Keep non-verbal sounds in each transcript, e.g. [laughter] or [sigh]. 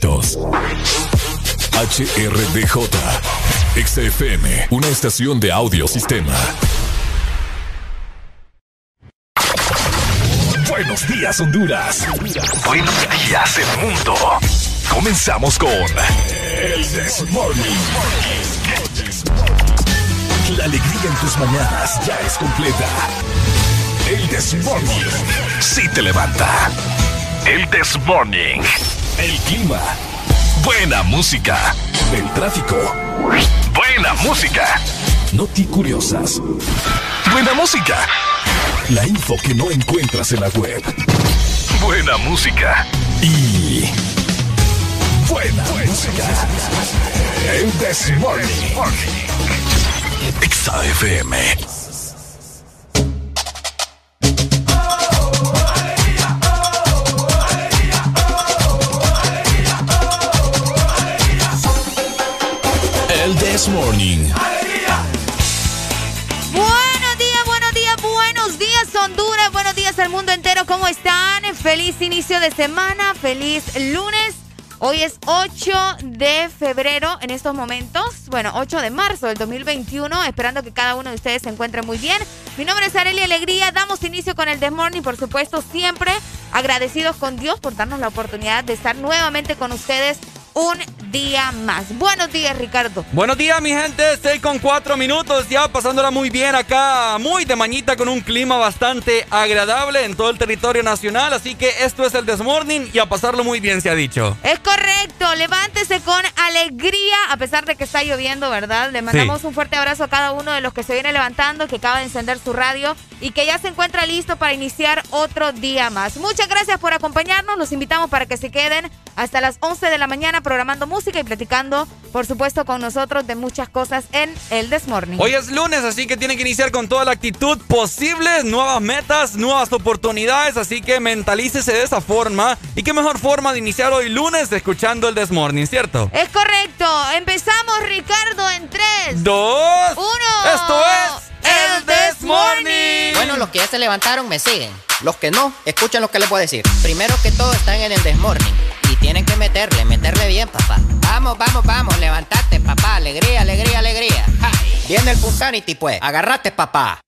éxitos. HRDJ, XFM, una estación de audio sistema. Buenos días, Honduras. Buenos días, el mundo. Comenzamos con El This Morning. La alegría en tus mañanas ya es completa. El This Morning. Sí te levanta. El This Morning. El clima. Buena música. El tráfico. Buena música. Noti curiosas. Buena música. La info que no encuentras en la web. Buena música. Y. Buena, música. El This Morning. Exa This Morning. Buenos días, buenos días, buenos días Honduras, buenos días al mundo entero, ¿cómo están? Feliz inicio de semana, feliz lunes. Hoy es 8 de febrero en estos momentos, bueno, 8 de marzo del 2021, esperando que cada uno de ustedes se encuentre muy bien. Mi nombre es Arely Alegría, damos inicio con el The Morning, por supuesto, siempre agradecidos con Dios por darnos la oportunidad de estar nuevamente con ustedes un día más. Buenos días, Ricardo. Buenos días, mi gente. 6 con 4 minutos. Ya pasándola muy bien acá. Muy de mañita con un clima bastante agradable en todo el territorio nacional. Así que esto es el Desmorning y a pasarlo muy bien, se ha dicho. Es correcto, levántese con alegría, a pesar de que está lloviendo, ¿verdad? Le mandamos Sí. un fuerte abrazo a cada uno de los que se viene levantando, que acaba de encender su radio y que ya se encuentra listo para iniciar otro día más. Muchas gracias por acompañarnos, los invitamos para que se queden hasta las 11 de la mañana programando música y platicando, por supuesto, con nosotros de muchas cosas en el Desmorning. Hoy es lunes, así que tienen que iniciar con toda la actitud posible, nuevas metas, nuevas oportunidades, así que mentalícese de esa forma. Y qué mejor forma de iniciar hoy lunes escuchando el Desmorning, ¿cierto? Es correcto, empezamos Ricardo en 3, Dos. 1. Esto es el This Morning. Bueno, los que ya se levantaron me siguen. Los que no, escuchen lo que les voy a decir. Primero que todo están en el This Morning. Y tienen que meterle, meterle bien, papá. Vamos, vamos, vamos, levantate, papá. Alegría, alegría, alegría. Viene el Punsanity, pues. Agarrate, papá.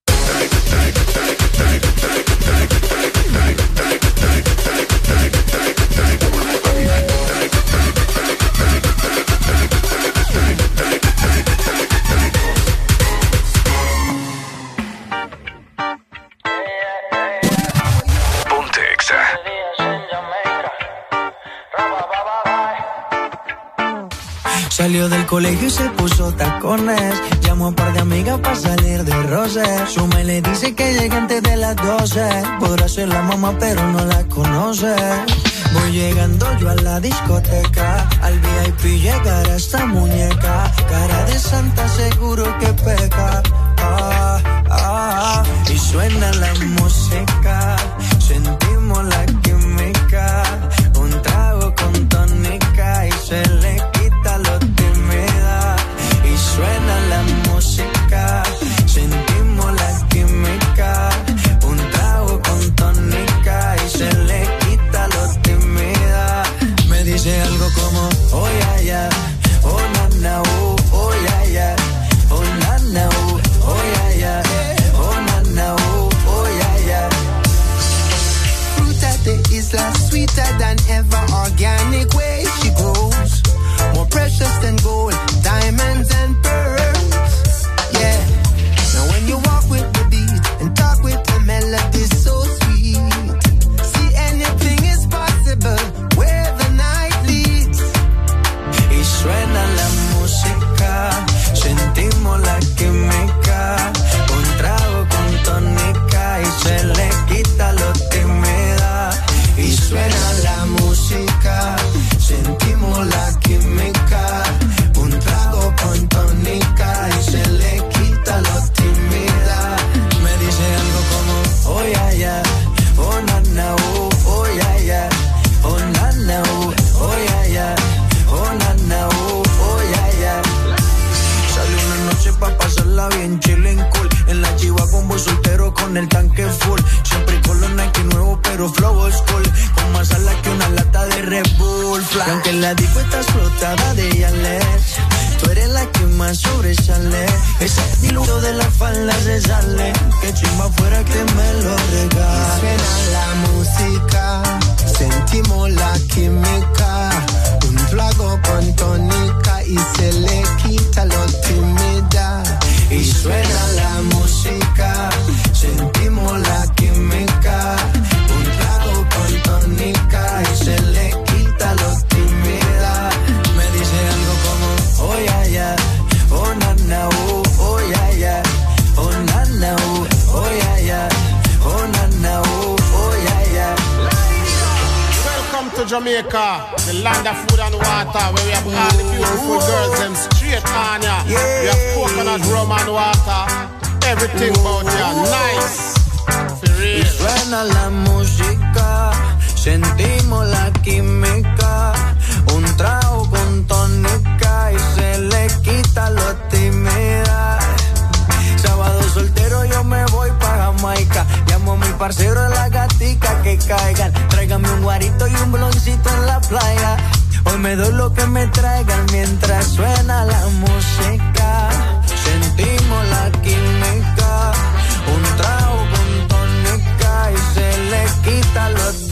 Salió del colegio y se puso tacones. Llamó a un par de amigas para salir de roce. Su le dice que llegue antes de las 12. Podrá ser la mamá, pero no la conoce. Voy llegando yo a la discoteca. Al VIP llegará esta muñeca. Cara de santa, seguro que peca. Ah, ah, y suena la música. Sentimos la química. Un trago con tónica y se le la disco está explotada de Yalet, tú eres la que más sobresale. Ese diluto de la falda se sale. Que chimba fuera que me lo regale. Suena la música, sentimos la química. Un flago con tónica y se le quita lo timida. Y suena na, oh, oh ya ya. Welcome to Jamaica, the land of food and water, where we have all the beautiful girls them straight on ya. We have coconut rum and water. Everything about you nice. Y suena la música, sentimos la química. Un trago con tónica y se le quita lo yo me voy para Jamaica. Llamo a mi parcero la gatica que caigan. Tráigame un guarito y un bloncito en la playa. Hoy me doy lo que me traigan mientras suena la música. Sentimos la química, un trago con tónica y se le quita la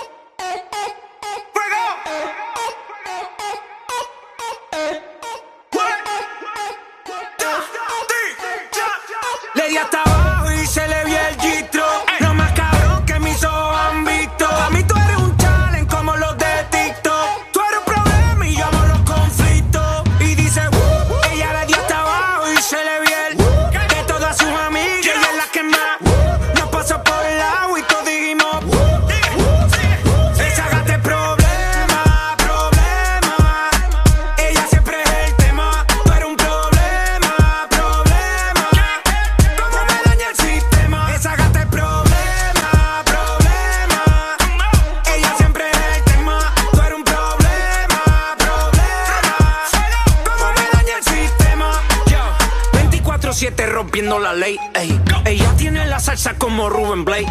and Blake.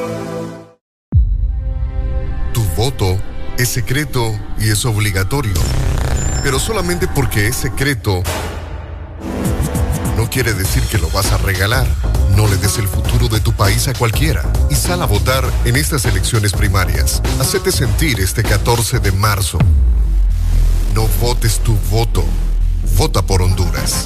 Secreto y es obligatorio. Pero solamente porque es secreto no quiere decir que lo vas a regalar. No le des el futuro de tu país a cualquiera y sal a votar en estas elecciones primarias. Hacete sentir este 14 de marzo. No votes tu voto. Vota por Honduras.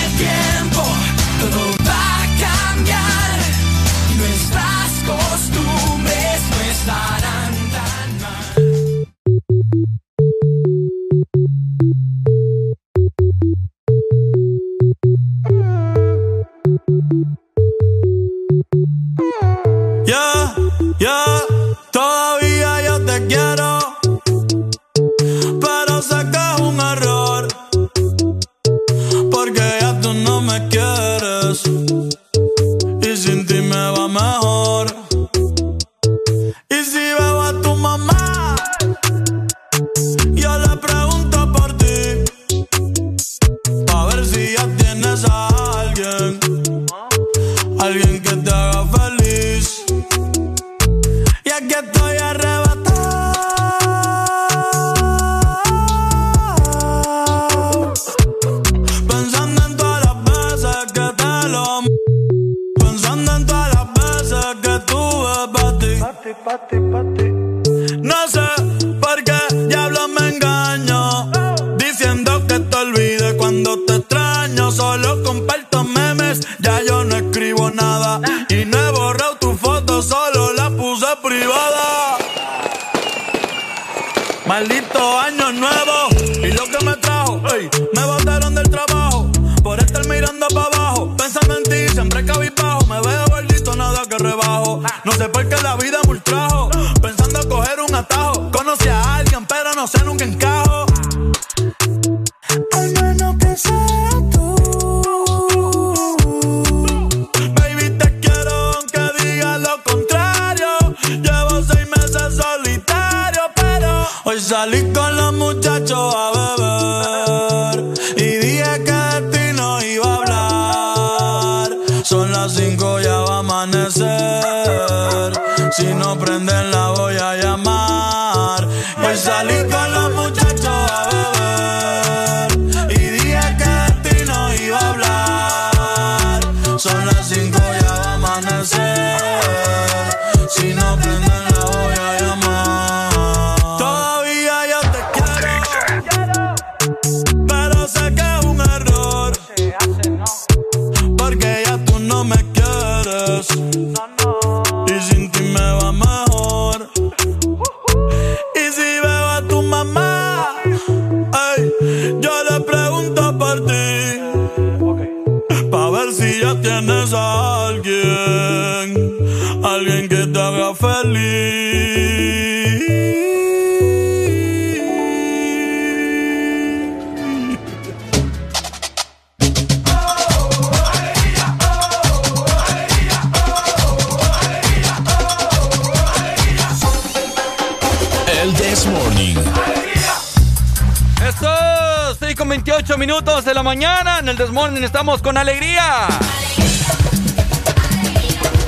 Son las cinco, el Desmorning estamos con alegría.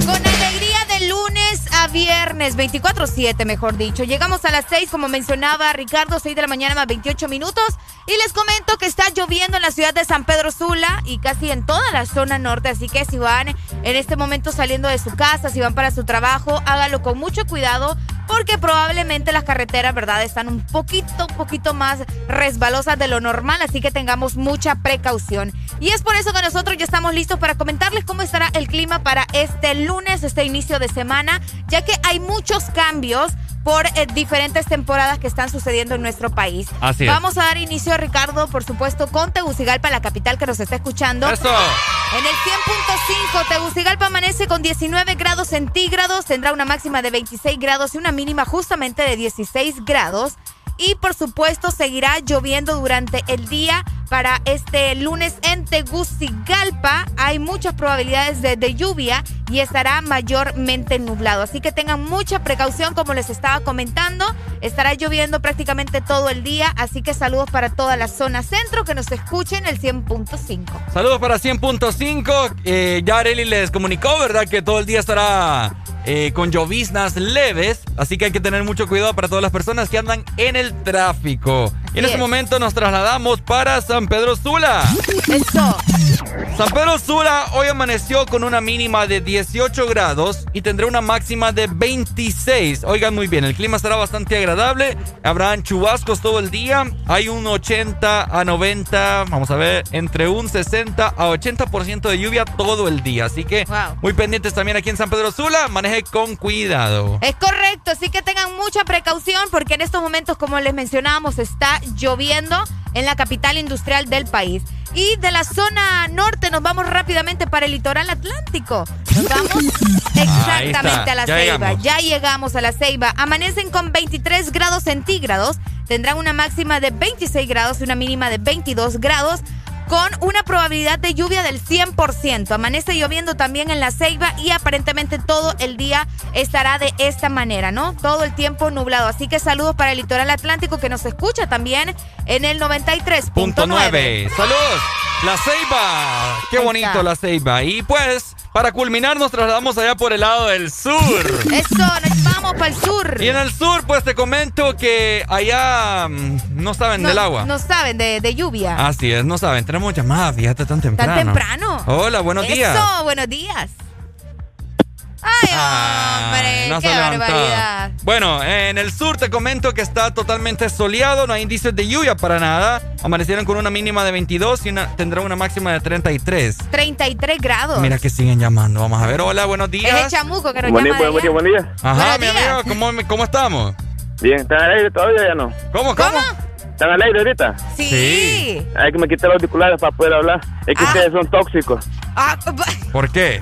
Con alegría de lunes a viernes, 24-7 mejor dicho. Llegamos a las 6, como mencionaba Ricardo, 6 de la mañana más 28 minutos. Y les comento que está lloviendo en la ciudad de San Pedro Sula y casi en toda la zona norte. Así que si van en este momento saliendo de su casa, si van para su trabajo, hágalo con mucho cuidado porque probablemente las carreteras, ¿verdad?, están un poquito, poquito más resbalosas de lo normal, así que tengamos mucha precaución. Y es por eso que nosotros ya estamos listos para comentarles cómo estará el clima para este lunes, este inicio de semana, ya que hay muchos cambios por eh, diferentes temporadas que están sucediendo en nuestro país. Así es. Vamos a dar inicio, Ricardo, por supuesto, con Tegucigalpa, la capital que nos está escuchando. Eso. En el 100.5, Tegucigalpa amanece con 19 grados centígrados, tendrá una máxima de 26 grados y una mínima justamente de 16 grados. Y por supuesto seguirá lloviendo durante el día para este lunes en Tegucigalpa. Hay muchas probabilidades de, de lluvia y estará mayormente nublado. Así que tengan mucha precaución como les estaba comentando. Estará lloviendo prácticamente todo el día. Así que saludos para toda la zona centro que nos escuchen el 100.5. Saludos para 100.5. Eh, ya Areli les comunicó, ¿verdad? Que todo el día estará eh, con lloviznas leves. Así que hay que tener mucho cuidado para todas las personas que andan en el tráfico. y en este es. momento nos trasladamos para San Pedro Sula. Eso. San Pedro Sula hoy amaneció con una mínima de 18 grados y tendrá una máxima de 26. Oigan muy bien, el clima estará bastante agradable. Habrán chubascos todo el día. Hay un 80 a 90, vamos a ver, entre un 60 a 80% de lluvia todo el día. Así que Wow. muy pendientes también aquí en San Pedro Sula. Maneje con cuidado. Es correcto, así que tengan mucha precaución porque en estos momentos, como les mencionábamos, está lloviendo en la capital industrial del país. Y de la zona norte nos vamos rápidamente para el litoral atlántico. Nos vamos [laughs] exactamente a la ya Ceiba. llegamos. Ya llegamos a la Ceiba. Amanecen con 23 grados centígrados. Tendrán una máxima de 26 grados y una mínima de 22 grados con una probabilidad de lluvia del 100%. Amanece lloviendo también en la Ceiba y aparentemente todo el día estará de esta manera, ¿no? Todo el tiempo nublado. Así que saludos para el litoral atlántico que nos escucha también en el 93.9. Punto 9. Saludos. La Ceiba. Qué bonito la Ceiba. Y pues, para culminar, nos trasladamos allá por el lado del sur. [laughs] Eso, nos vamos para el sur. Y en el sur, pues te comento que allá mm, no saben no, del agua. No saben de, de lluvia. Así es, no saben. Tenemos llamadas, fíjate, tan temprano. ¿Tan temprano? Hola, buenos días. Eso, buenos días. [laughs] Ay, hombre, no se qué barbaridad. Bueno, en el sur te comento que está totalmente soleado, no hay indicios de lluvia para nada. Amanecieron con una mínima de 22 y una, tendrá una máxima de 33. 33 grados. Mira que siguen llamando. Vamos a ver. Hola, buenos Es el días. chamuco que nos Buen día, llama de buen día, buen día. Ajá, Buenos mi días. amigo, ¿cómo, cómo estamos? Bien, ¿están al aire todavía o ya no? ¿Cómo, cómo? ¿Están al aire ahorita? Sí. Sí. Hay que me quitar los auriculares para poder hablar. Es que Ah. ustedes son tóxicos. Ah, [laughs] ¿Por qué?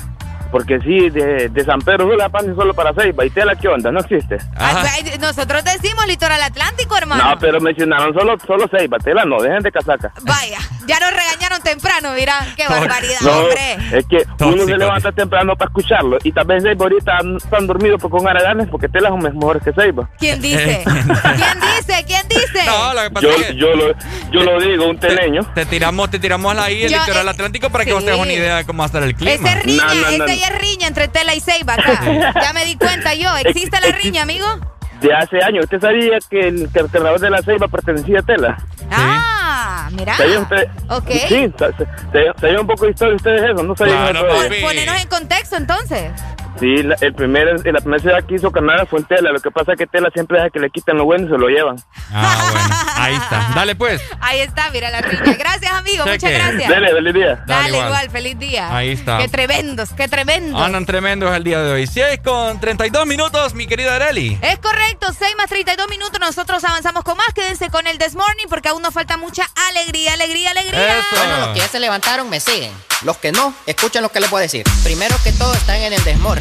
Porque sí, de, de San Pedro Sula pasan solo para Ceiba. ¿Y tela qué onda? No existe. Ajá. ay, nosotros decimos litoral atlántico, hermano. No, pero mencionaron solo, solo Ceiba. Tela no, dejen de casaca. Vaya, ya nos regañaron temprano, mira, qué barbaridad, No, hombre. es que uno se levanta temprano para escucharlo. Y tal vez Ceiba ahorita están dormidos por con Araganes porque Tela es mejor que Ceiba. ¿Quién dice? [laughs] ¿Quién dice? ¿Quién dice? No, lo que pasa yo, es que yo, lo, yo lo digo, un teleño. te tiramos, te tiramos ahí el Yo, litoral eh, atlántico para que vos sí. tengas una idea de cómo va a estar el clima. Esta es riña, No, no, no, esta no. ya es riña entre Tela y Ceiba acá. Ya me di cuenta yo. ¿Existe la riña, amigo? De hace años. ¿Usted sabía que el, que el carnaval de la Ceiba pertenecía a Tela? Ah, mira. ¿Sabía usted? Ok. Sí, sa- sa- sa- ¿sabía un poco de historia ustedes eso? ¿No sabían Claro, eso. Ponenos en contexto entonces. Sí, la, el primer, la primera ciudad que hizo carnaval fue en Tela. Lo que pasa es que Tela siempre deja que le quiten lo bueno y se lo llevan. Ah, bueno. Ahí está. Dale pues. Ahí está, mira la riña. Gracias, amigo. Cheque. Muchas gracias. Dele, feliz día. Dale, Dale, igual. igual. feliz día. Ahí está. Qué tremendos, qué tremendos. Andan tremendos el día de hoy. 6 con 32 minutos, mi querida Areli. Es correcto, 6 más 32 minutos. Nosotros avanzamos con más. Quédense con el This Morning porque aún nos falta mucha alegría, alegría, alegría. Bueno, los que ya se levantaron me siguen. Los que no, escuchen lo que les voy a decir. Primero que todo están en el desmorning.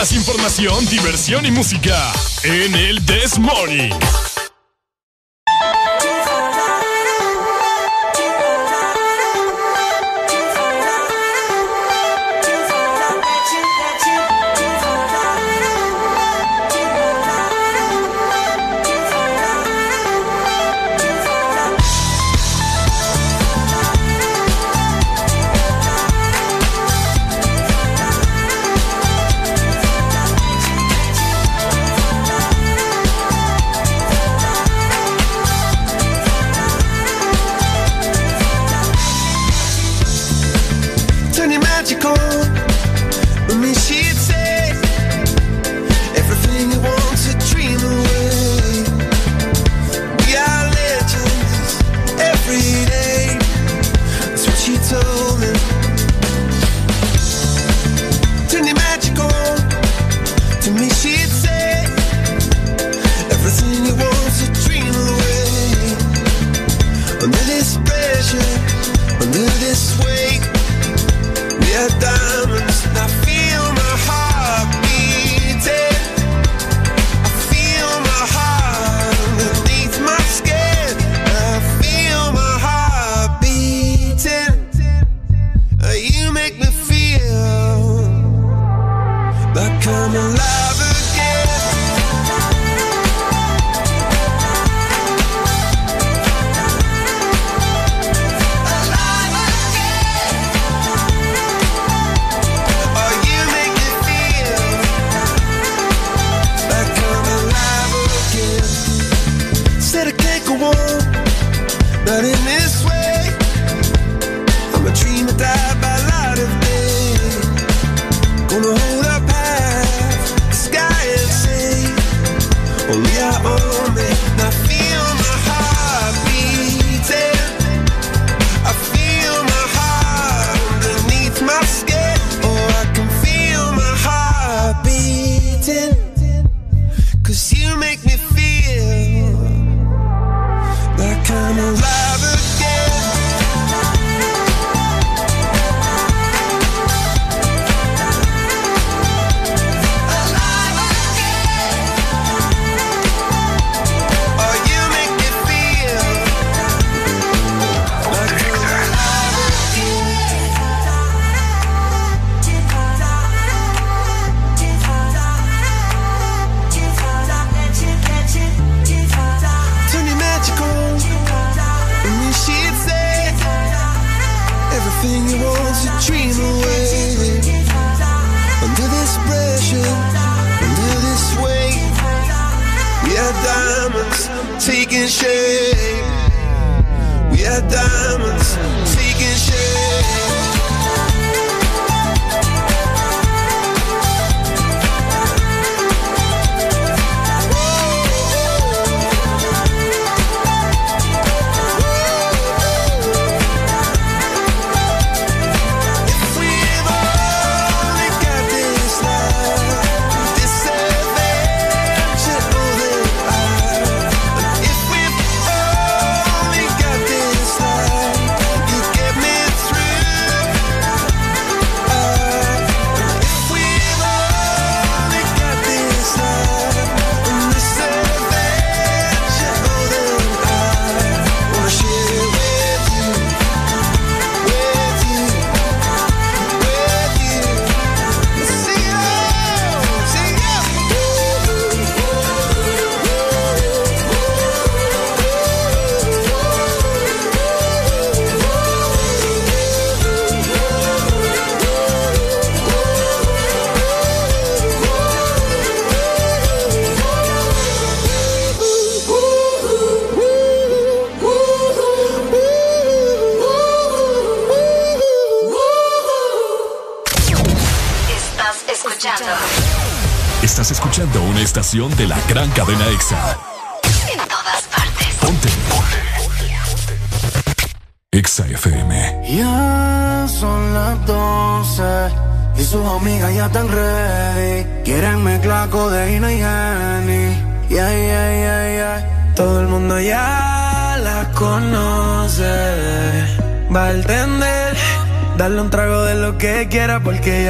Más información, diversión y música en el This Morning.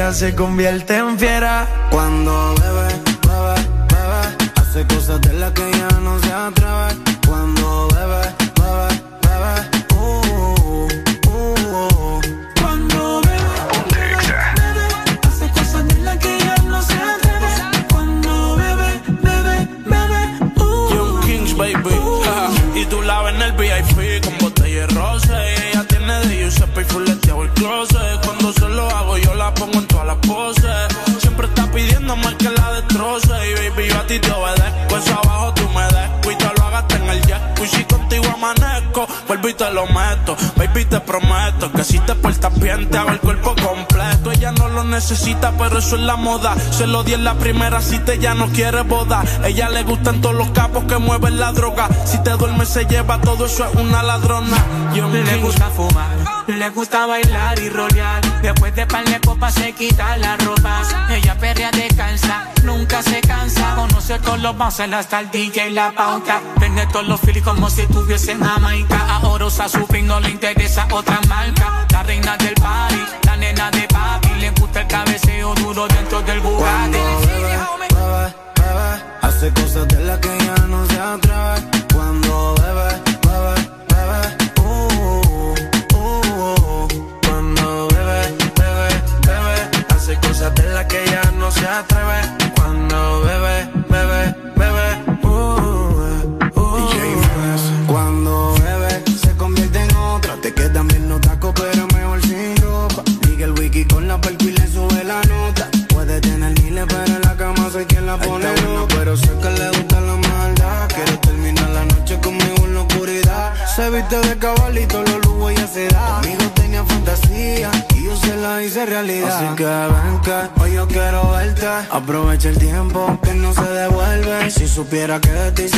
se convierte en fiel. eso es la moda. Se lo di en la primera cita, ya no quiere boda. Ella le gustan todos los capos que mueven la droga. Si te duermes, se lleva todo eso, es una ladrona. Yo le gusta fumar, le gusta bailar y rolear. Después de par de copas se quita la ropa. Ella perrea descansa, nunca se cansa. Conoce todos los bouncers hasta el DJ y la pauta. Vende todos los feelings como si estuviese en Jamaica. Ahora usa su no le interesa otra marca. La reina del party duro dentro del Bugatti. supiera que te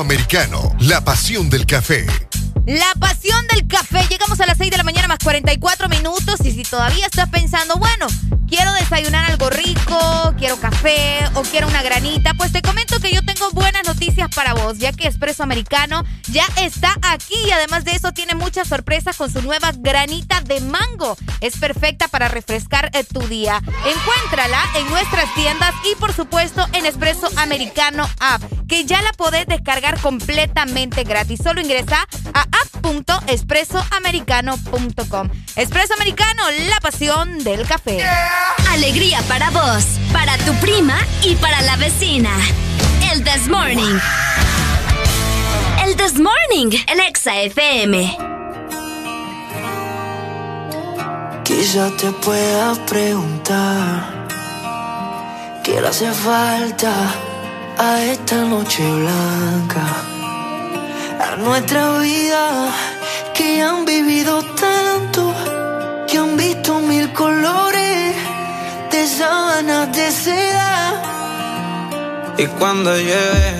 Americano, la pasión del café. La pasión del café. Llegamos a las 6 de la mañana más 44 minutos y si todavía estás pensando, bueno, quiero desayunar algo rico, quiero café o quiero una granita, pues te comento que yo tengo buenas noticias para vos, ya que Espresso Americano ya está aquí y además de eso tiene muchas sorpresas con su nueva granita de mango. Es perfecta para refrescar eh, tu día. Encuéntrala en nuestras tiendas y por supuesto en Espresso Americano App que ya la podés descargar completamente gratis. Solo ingresa a app.expresoamericano.com. Expreso Americano, la pasión del café. Alegría para vos, para tu prima y para la vecina. El This Morning. El This Morning, el Exa FM. Quizá te pueda preguntar qué hace falta a esta noche blanca, a nuestra vida que han vivido tanto, que han visto mil colores de sábanas de seda. Y cuando llegue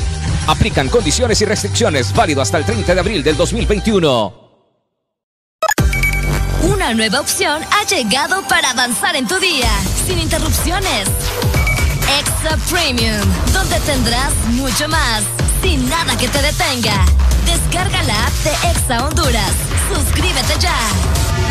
Aplican condiciones y restricciones válido hasta el 30 de abril del 2021. Una nueva opción ha llegado para avanzar en tu día, sin interrupciones. Extra Premium, donde tendrás mucho más, sin nada que te detenga. Descarga la app de Exa Honduras. Suscríbete ya.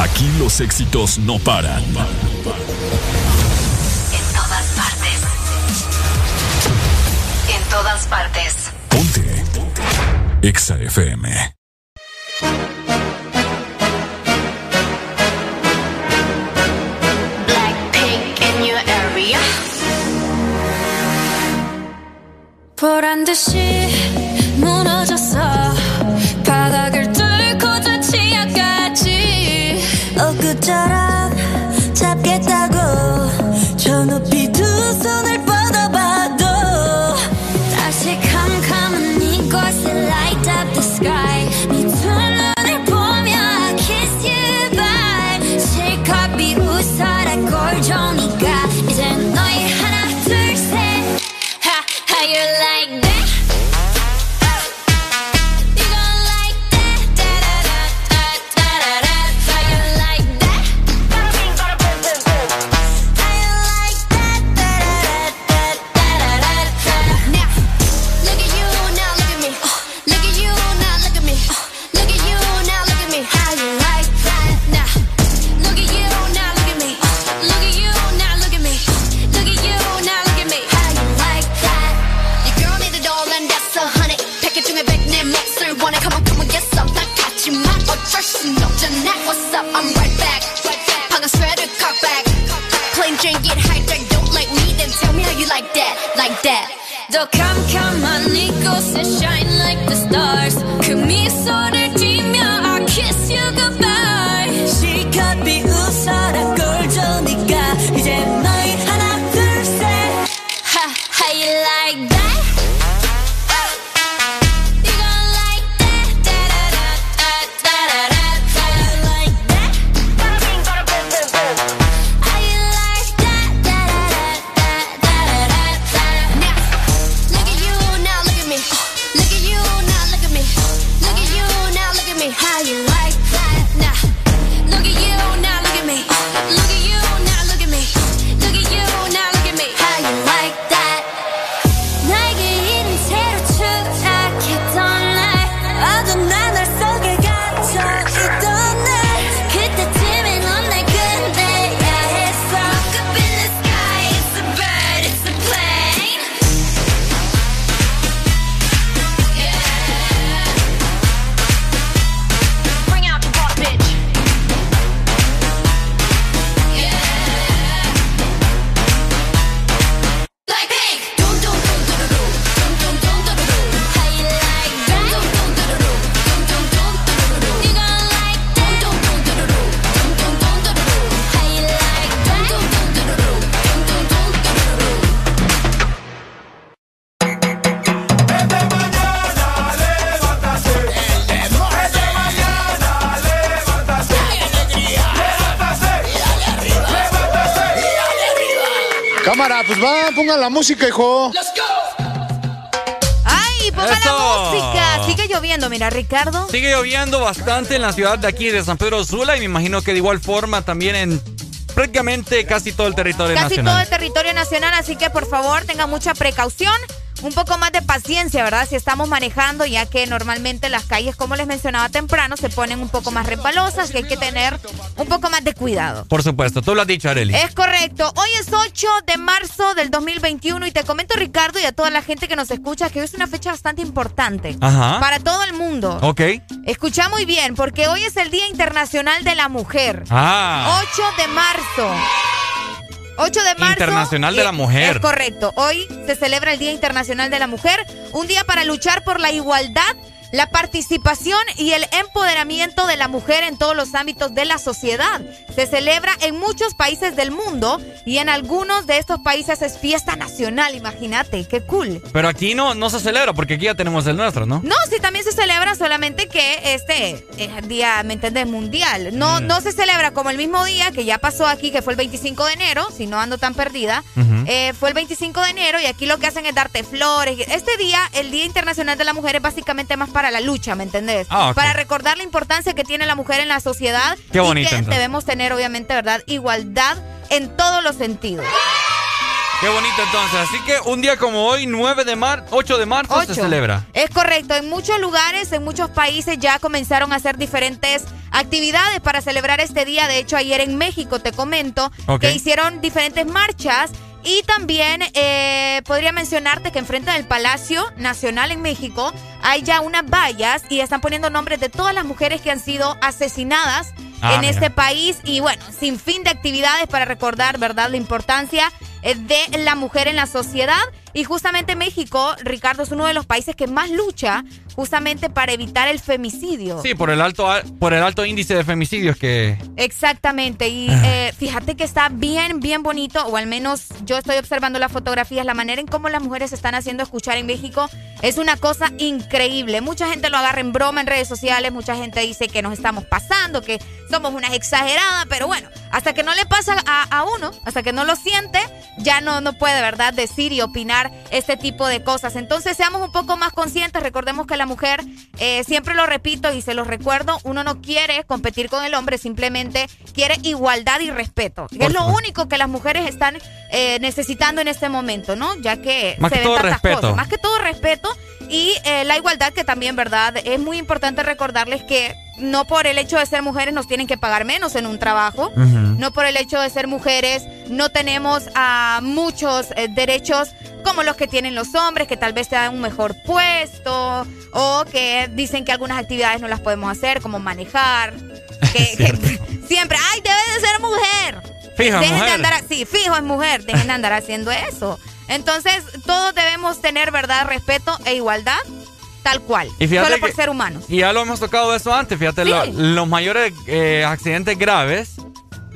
Aquí los éxitos no paran. En todas partes. En todas partes. Ponte. EXA FM. Blackpink in your area. 보란 듯이 무너졌어 바닥을 bicara get don't like me, then tell me how you like that, like that. Don't come, come on, Nico, and shine like the stars. Come me sort of pongan la música, hijo. ¡Ay, ponga Eso. la música! Sigue lloviendo, mira, Ricardo. Sigue lloviendo bastante en la ciudad de aquí de San Pedro Sula y me imagino que de igual forma también en prácticamente casi todo el territorio Casi nacional. todo el territorio nacional, así que por favor tengan mucha precaución. Un poco más de paciencia, ¿verdad? Si estamos manejando, ya que normalmente las calles, como les mencionaba temprano, se ponen un poco más resbalosas y hay que tener un poco más de cuidado. Por supuesto, tú lo has dicho, Areli. Es correcto. Hoy es 8 de marzo del 2021 y te comento, Ricardo, y a toda la gente que nos escucha, que hoy es una fecha bastante importante. Ajá. Para todo el mundo. Ok. Escucha muy bien, porque hoy es el Día Internacional de la Mujer. Ah. 8 de marzo. 8 de marzo. Internacional de la eh, Mujer. Es correcto. Hoy se celebra el Día Internacional de la Mujer, un día para luchar por la igualdad, la participación y el empoderamiento de la mujer en todos los ámbitos de la sociedad. Se celebra en muchos países del mundo y en algunos de estos países es fiesta nacional, imagínate, qué cool. Pero aquí no, no se celebra porque aquí ya tenemos el nuestro, ¿no? No, sí, también se celebra, solamente que este es el día, ¿me entiendes? Mundial. No, Mm. no se celebra como el mismo día que ya pasó aquí, que fue el 25 de enero, si no ando tan perdida. Eh, fue el 25 de enero y aquí lo que hacen es darte flores. Este día, el Día Internacional de la Mujer, es básicamente más para la lucha, ¿me entendés? Ah. Para recordar la importancia que tiene la mujer en la sociedad. Qué bonito, Y que entonces. debemos tener, obviamente, ¿verdad? Igualdad en todos los sentidos. Qué bonito entonces. Así que un día como hoy, 9 de marzo, 8 de marzo, se celebra. Es correcto. En muchos lugares, en muchos países ya comenzaron a hacer diferentes actividades para celebrar este día. De hecho, ayer en México, te comento, que hicieron diferentes marchas. Y también eh, podría mencionarte que enfrente del Palacio Nacional en México hay ya unas vallas y están poniendo nombres de todas las mujeres que han sido asesinadas Ah, en mira. este país y bueno, sin fin de actividades para recordar, ¿verdad?, la importancia eh, de la mujer en la sociedad. Y justamente México, Ricardo, es uno de los países que más lucha justamente para evitar el femicidio. Sí, por el alto, por el alto índice de femicidios que... Exactamente, y Ah. eh, fíjate que está bien, bien bonito, o al menos yo estoy observando las fotografías, la manera en cómo las mujeres se están haciendo escuchar en México es una cosa increíble. Mucha gente lo agarra en broma en redes sociales, mucha gente dice que nos estamos pasando, que somos unas exageradas, pero bueno, hasta que no le pasa a, a uno, hasta que no lo siente, ya no, no puede, ¿verdad?, decir y opinar este tipo de cosas. Entonces seamos un poco más conscientes, recordemos que la mujer, eh, siempre lo repito y se los recuerdo, uno no quiere competir con el hombre, simplemente quiere igualdad y respeto. Por es lo único que las mujeres están eh, necesitando en este momento, ¿no? Ya que Más se que ven todo tantas respeto. cosas. Más que todo respeto y eh, la igualdad que también, ¿verdad? Es muy importante recordarles que no por el hecho de ser mujeres nos tienen que pagar menos en un trabajo. No por el hecho de ser mujeres no tenemos a muchos eh, derechos como los que tienen los hombres, que tal vez te dan un mejor puesto o que dicen que algunas actividades no las podemos hacer, como manejar. [laughs] Que, que [laughs] siempre, ay, debe de ser mujer. Fijo, Dejen de mujer. andar, sí, fijo es mujer, dejen de andar haciendo eso. Entonces, todos debemos tener, ¿verdad?, respeto e igualdad, tal cual. Y solo por que- ser humanos. Y ya lo hemos tocado eso antes, fíjate, Sí. lo- los mayores eh, accidentes graves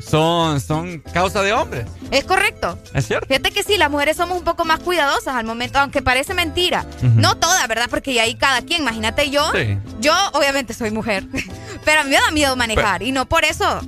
son, son causa de hombres. Es correcto. ¿Es cierto? Fíjate que sí, las mujeres somos un poco más cuidadosas al momento, aunque parece mentira. No todas, ¿verdad? Porque ya hay cada quien. Imagínate yo. Sí. Yo obviamente soy mujer, [laughs] pero a mí me da miedo manejar y no por eso.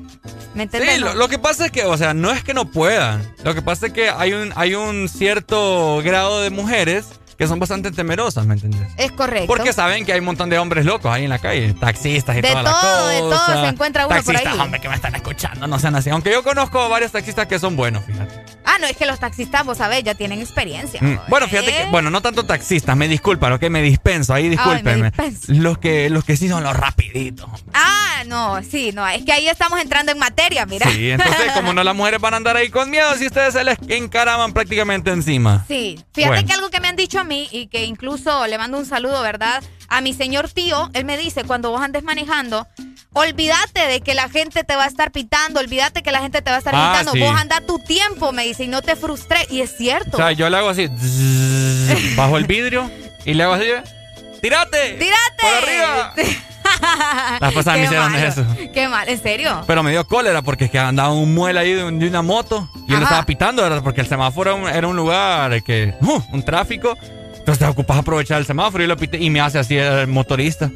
¿Me entiendes? Sí, lo que pasa es que, o sea, no es que no puedan. Lo que pasa es que hay un, hay un cierto grado de mujeres que son bastante temerosas, ¿me entiendes? Es correcto. Porque saben que hay un montón de hombres locos ahí en la calle, taxistas y De toda la todo, de todo cosa. se encuentra uno por taxistas, ahí. hombre, que me están escuchando, no sean así. Aunque yo conozco varios taxistas que son buenos, fíjate. Ah, no, es que los taxistas, vos sabés, ya tienen experiencia. Mm, Bueno, fíjate que, bueno, no tanto taxistas, me disculpan, lo que me dispenso, ahí discúlpenme. Los que, los que sí son los rapiditos. Ah, no, sí, no, es que ahí estamos entrando en materia, mira. Sí, entonces como no las [laughs] mujeres van a andar ahí con miedo si ustedes se les encaraman prácticamente encima. Sí, fíjate Bueno. que algo que me han dicho a mí y que incluso le mando un saludo, ¿verdad? A mi señor tío, él me dice, cuando vos andes manejando, olvídate de que la gente te va a estar pitando, olvídate que la gente te va a estar Ah, pitando, sí. vos anda tu tiempo, me dice, y no te frustres, y es cierto. O sea, yo le hago así, zzzz, bajo el vidrio y le hago así, ¡tírate! ¡Tírate! ¡Por arriba! [laughs] Las pasadas me hicieron malo, eso. Qué mal, ¿en serio? Pero me dio cólera porque es que andaba un muela ahí de, un- de una moto y él Ajá. estaba pitando, ¿verdad? Porque el semáforo era un, era un lugar que, uh, un tráfico. Entonces te ocupas aprovechar el semáforo y lo pité y me hace así el motorista.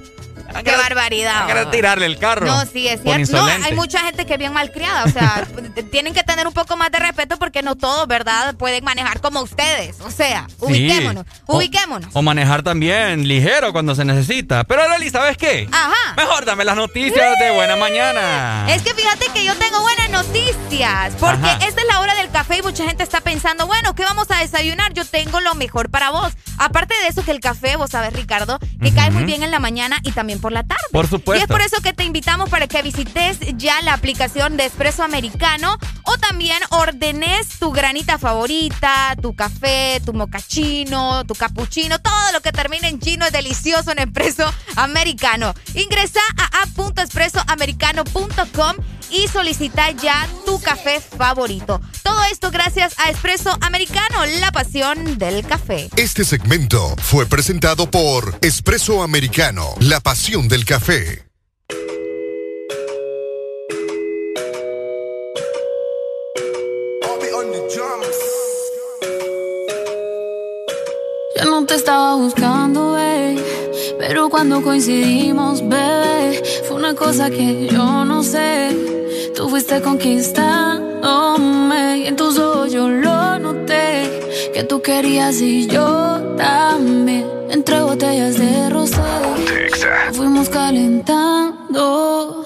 Qué barbaridad. Tirarle el carro. No, sí, es cierto. No, hay mucha gente que es bien malcriada. O sea, [laughs] tienen que tener un poco más de respeto porque no todos, ¿verdad?, pueden manejar como ustedes. O sea, Sí. ubiquémonos, O- ubiquémonos. O manejar también ligero cuando se necesita. Pero Arely, ¿sabes qué? Ajá. Mejor dame las noticias de buena mañana. Es que fíjate que yo tengo buenas noticias, porque Ajá. esta es la hora del café y mucha gente está pensando, bueno, ¿qué vamos a desayunar? Yo tengo lo mejor para vos. Aparte de eso que el café, vos sabes, Ricardo, que cae muy bien en la mañana y también por la tarde. Por supuesto. Y es por eso que te invitamos para que visites ya la aplicación de Espresso Americano o también ordenes tu granita favorita, tu café, tu mocachino, tu cappuccino, todo lo que termine en chino es delicioso en Espresso Americano. Ingresa a app.espressoamericano.com y solicita ya tu café favorito. Todo esto gracias a Espresso Americano, la pasión del café. Este segmento fue presentado por Espresso Americano, la pasión del café. Yo no te estaba buscando, bebé. Pero cuando coincidimos, bebé, fue una cosa que yo no sé. Tú fuiste conquistándome y en tus ojos yo lo noté. Que tú querías y yo también. Entre botellas de rosé, fuimos calentando.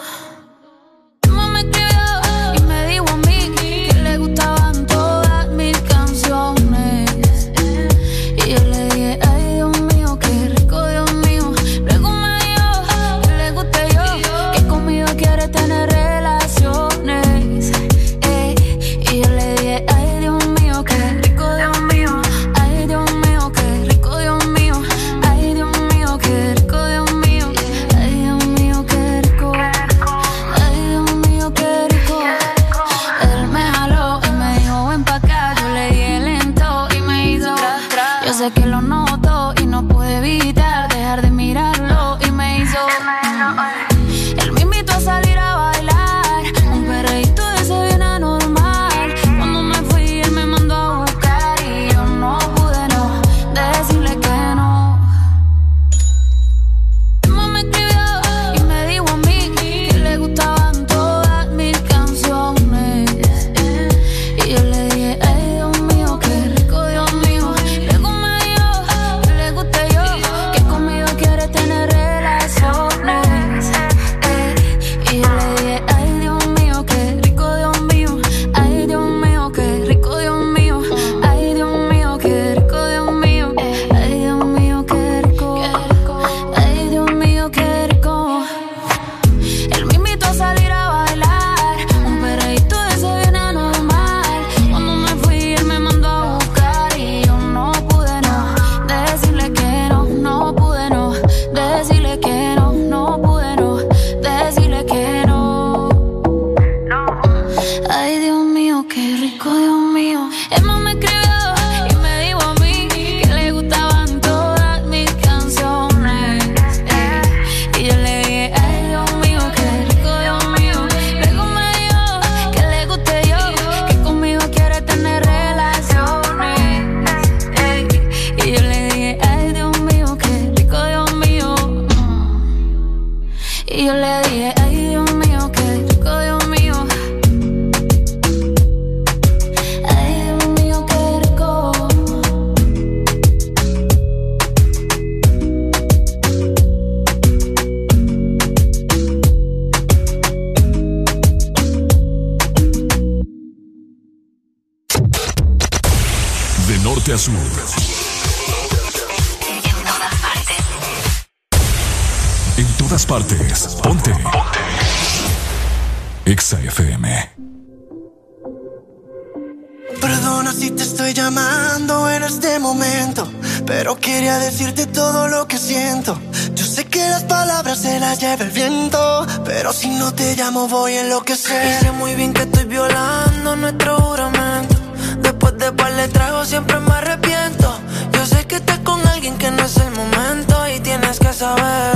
Si no te llamo voy a enloquecer. Y sé muy bien que estoy violando nuestro juramento. Después de par de tragos siempre me arrepiento. Yo sé que estás con alguien que no es el momento y tienes que saber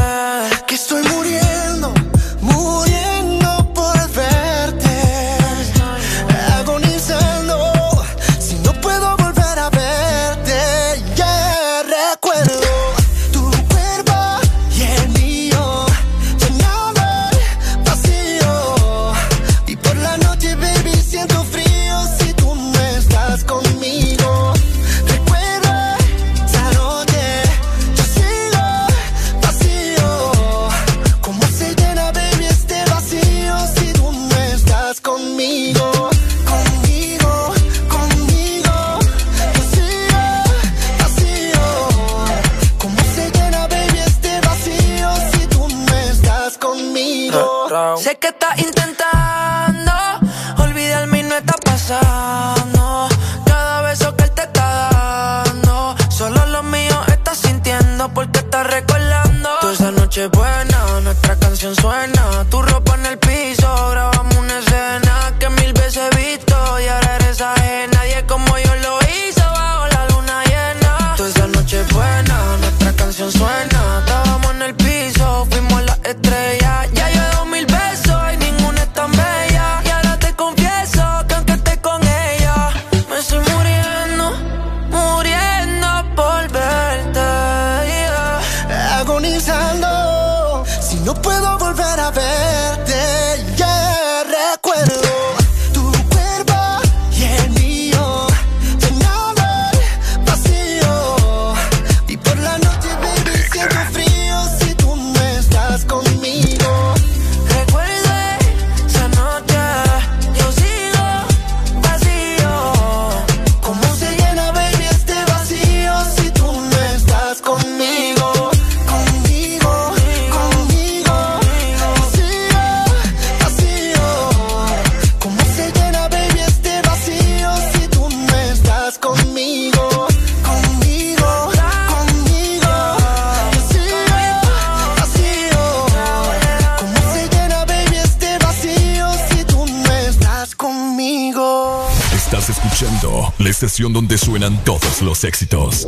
Estás escuchando la estación donde suenan todos los éxitos.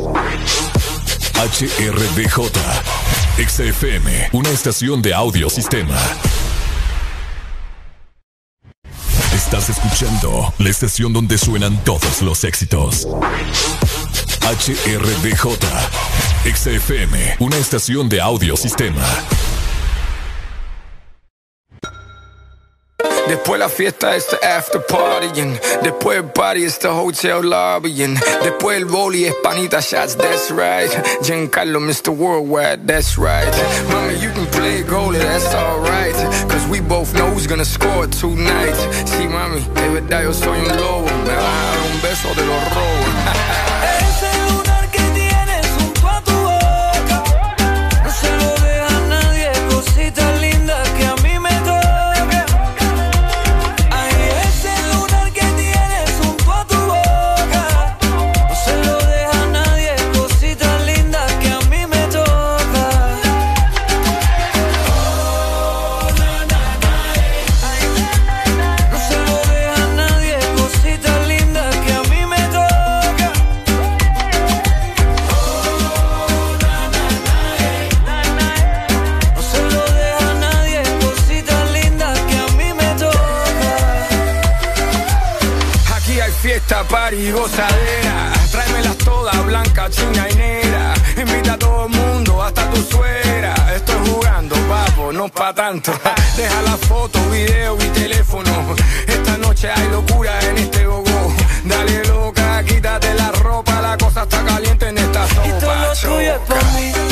HRDJ, XFM, una estación de audio sistema. Estás escuchando la estación donde suenan todos los éxitos. HRDJ, XFM, una estación de audio sistema. Después la fiesta es the after partying. Después el party es the hotel lobbying. Después el boli es panita shots, that's right. Giancarlo, Mr. Worldwide, that's right. Mommy, you can play goalie, that's alright. Cause we both know who's gonna score tonight. Sí, mami, de verdad yo soy un lobo. Me un beso de los robos. [laughs] y gozadera. Tráemelas todas, blanca, china y negra. Invita a todo el mundo, hasta tu suegra. Estoy jugando, papo, no pa' tanto. [laughs] Deja la foto, video y teléfono. Esta noche hay locura en este gogo. Dale loca, quítate la ropa, la cosa está caliente en esta sopa. Y todo lo tuyo es por.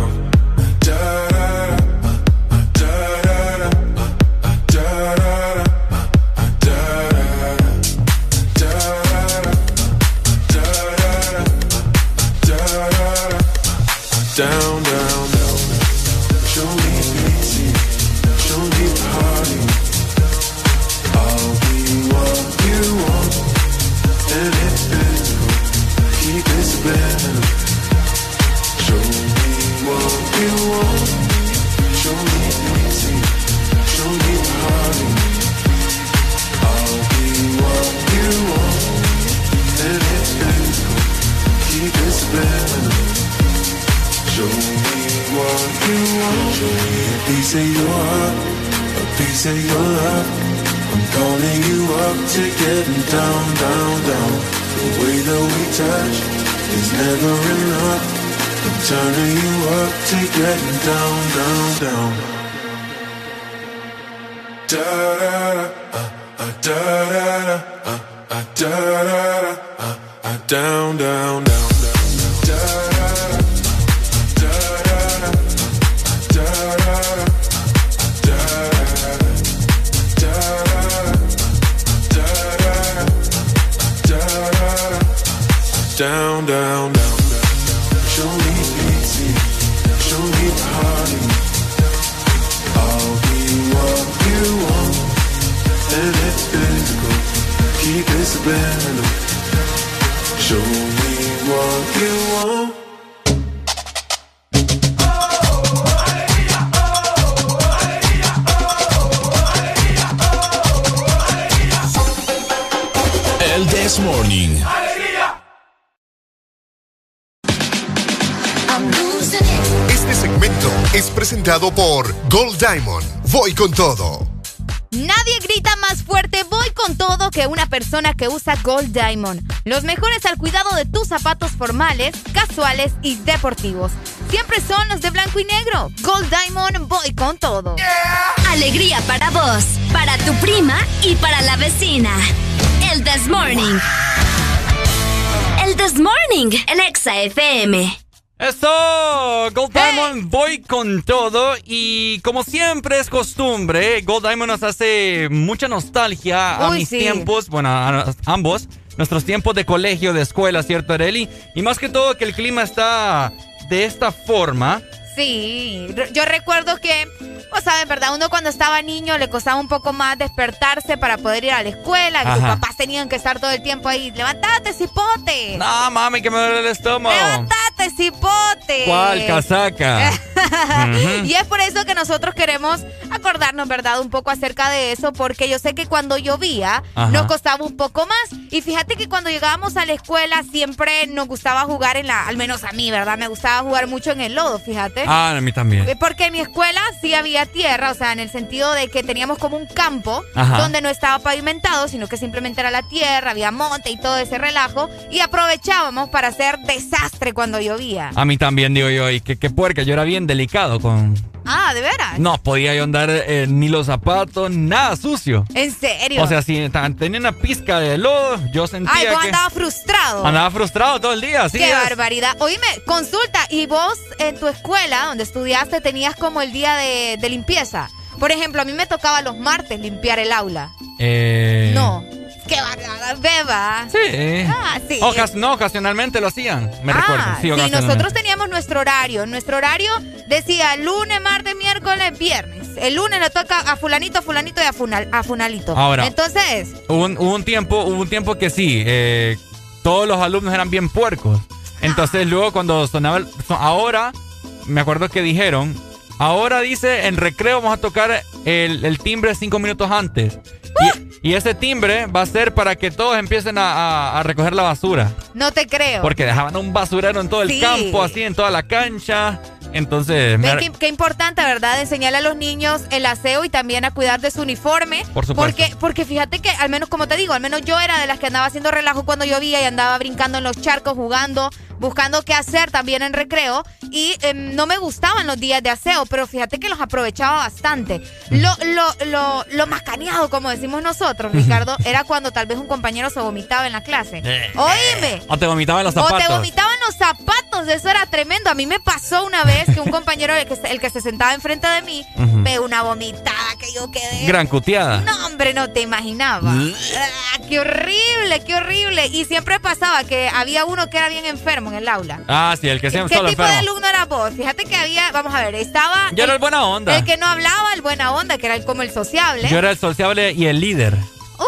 Diamond. Los mejores al cuidado de tus zapatos formales, casuales y deportivos. Siempre son los de blanco y negro. Gold Diamond voy con todo. Alegría para vos, para tu prima y para la vecina. El This Morning. El This Morning en Exa FM. Eso, Gold Diamond, voy con todo y como siempre es costumbre, Gold Diamond nos hace mucha nostalgia a mis sí. tiempos, bueno, a, a ambos, nuestros tiempos de colegio, de escuela, ¿cierto, Areli? Y más que todo que el clima está de esta forma. Sí, yo recuerdo que, pues saben, ¿verdad? Uno cuando estaba niño le costaba un poco más despertarse para poder ir a la escuela. Que sus papás tenían que estar todo el tiempo ahí. ¡Levántate, cipote! No, mami, que me duele el estómago. ¡Levántate, cipote! ¿Cuál casaca? [laughs] Y es por eso que nosotros queremos acordarnos, ¿verdad? Un poco acerca de eso, porque yo sé que cuando llovía Ajá. nos costaba un poco más. Y fíjate que cuando llegábamos a la escuela siempre nos gustaba jugar en la, al menos a mí, ¿verdad? Me gustaba jugar mucho en el lodo, fíjate. Ah, a mí también. Eh, Porque en mi escuela sí había tierra, o sea, en el sentido de que teníamos como un campo Ajá. donde no estaba pavimentado, sino que simplemente era la tierra, había monte y todo ese relajo, y aprovechábamos para hacer desastre cuando llovía. A mí también, digo yo, y que, que puerca, yo era bien delicado con... Ah, ¿de veras? No podía yo andar eh, ni los zapatos, nada sucio. ¿En serio? O sea, si tenía una pizca de lodo, yo sentía Ay, vos que andabas frustrado. andaba frustrado todo el día, así Qué es. barbaridad. Oíme, consulta, ¿y vos en tu escuela donde estudiaste tenías como el día de, de limpieza? Por ejemplo, a mí me tocaba los martes limpiar el aula. Eh, No. Qué barbaridad, beba. Sí. Ah, sí. Ocas- no, ocasionalmente lo hacían, me recuerdo. Ah, Sí, sí, nosotros teníamos nuestro horario. Nuestro horario decía lunes, martes, miércoles, viernes. El lunes le toca a fulanito, a fulanito y a, funal, a funalito. Ahora. Entonces, Hubo un, hubo un tiempo, hubo un tiempo que sí, eh, todos los alumnos eran bien puercos. Entonces luego cuando sonaba, el- ahora, me acuerdo que dijeron, ahora dice, en recreo vamos a tocar el, el timbre cinco minutos antes. Y, y ese timbre va a ser para que todos empiecen a, a- a recoger la basura. no te creo. Porque dejaban un basurero en todo el Sí. campo, así, en toda la cancha. Entonces, me qué importante, ¿verdad? Enseñarle a los niños el aseo y también a cuidar de su uniforme. Por supuesto. Porque, porque fíjate que, al menos como te digo, al menos yo era de las que andaba haciendo relajo cuando llovía y andaba brincando en los charcos, jugando, buscando qué hacer también en recreo. Y em, no me gustaban los días de aseo, pero fíjate que los aprovechaba bastante. Lo, lo, lo, lo macaneado, como decimos nosotros, Ricardo, [laughs] era cuando tal vez un compañero se vomitaba en la clase. Eh. Oíme. o te vomitaban los O zapatos. te vomitaban los zapatos, eso era tremendo. A mí me pasó una vez que un compañero, el que, el que se sentaba enfrente de mí, Ujú. pegó una vomitada que yo quedé. Gran cuteada. No, hombre, no te imaginaba. Ah, qué horrible, qué horrible. Y siempre pasaba que había uno que era bien enfermo en el aula. Ah, sí, el que ¿Qué, siempre qué tipo de enfermo. alumno era vos? Fíjate que había, vamos a ver, estaba. Yo era el buena onda. El que no hablaba, el buena onda, que era el, como el sociable. Yo era el sociable y el líder. ¡Uy!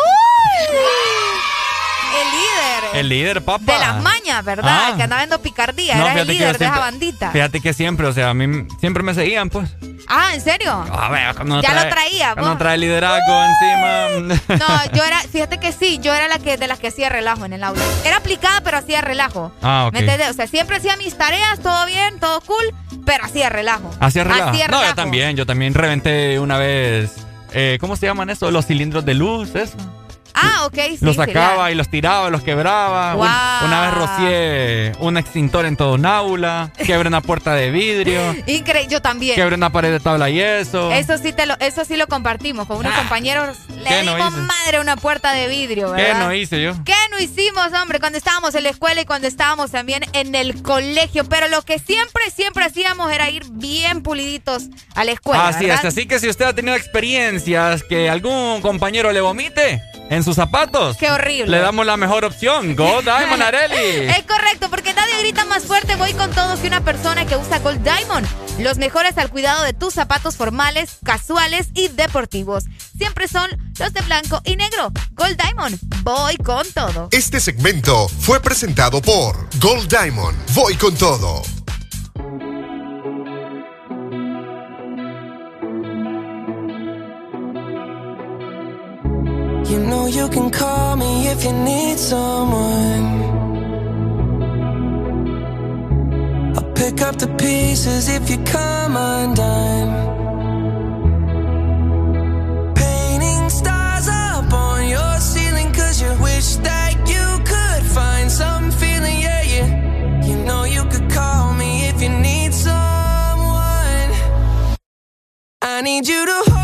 El líder. El líder, papá. De las mañas, ¿verdad? Ah. Que andaba viendo picardía. No, era el líder de esa bandita. Fíjate que siempre, o sea, a mí siempre me seguían, pues. Ah, ¿en serio? A ver, Ya trae, lo traía, vos. trae liderazgo encima. No, [laughs] yo era, fíjate que sí, yo era la que de las que hacía relajo en el aula. Era aplicada, pero hacía relajo. Ah, ok. ¿Me entiendes? O sea, siempre hacía mis tareas, todo bien, todo cool, pero hacía relajo. Hacía relajo. Hacía No, yo también, yo también reventé una vez. eh, ¿Cómo se llaman eso? Los cilindros de luz, eso. Ah, ok, sí. los sacaba y los tiraba, los quebraba. Un- una vez rocié un extintor en todo un aula. Quebré una puerta de vidrio. [laughs] Increíble, yo también. Quebré una pared de tabla y eso. Eso sí te lo, eso sí lo compartimos con unos compañeros. Le ¿qué no dimos hice? madre una puerta de vidrio, ¿Qué ¿verdad? no hice yo? ¿Qué no hicimos, hombre, cuando estábamos en la escuela y cuando estábamos también en el colegio? Pero lo que siempre, siempre hacíamos era ir bien puliditos a la escuela. Así ¿verdad? es, así que si usted ha tenido experiencias que algún compañero le vomite en sus zapatos, Qué horrible. le damos la mejor opción. Go Diamond [laughs] Areli. Es correcto, porque nadie grita más fuerte voy con todo que una persona que usa Gold Diamond. Los mejores al cuidado de tus zapatos formales, casuales y deportivos. Siempre son los de blanco y negro. Gold Diamond, voy con todo. Este segmento fue presentado por Gold Diamond. Voy con todo. You know you can call me if you need someone. I'll pick up the pieces if you come undone. Painting stars up on your ceiling cause you wish that you could find some feeling, yeah, yeah. You know you could call me if you need someone. I need you to hold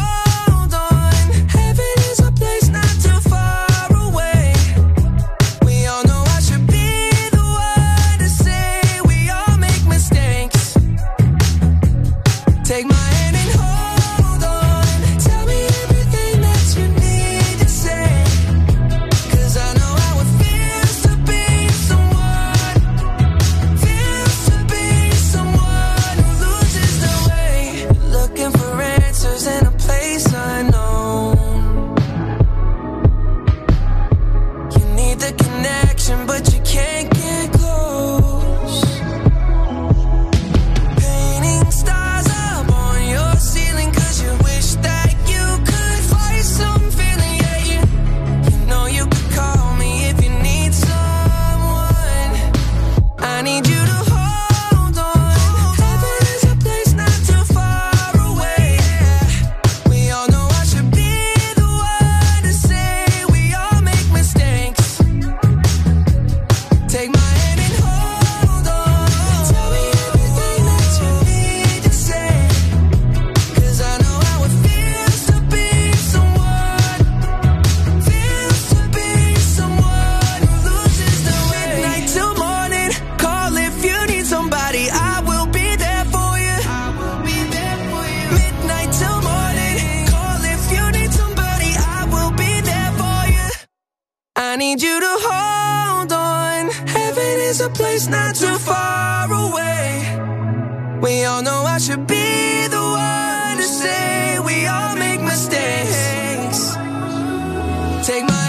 need you to hold on. Heaven is a place not too far away. We all know I should be the one to say we all make mistakes. Take my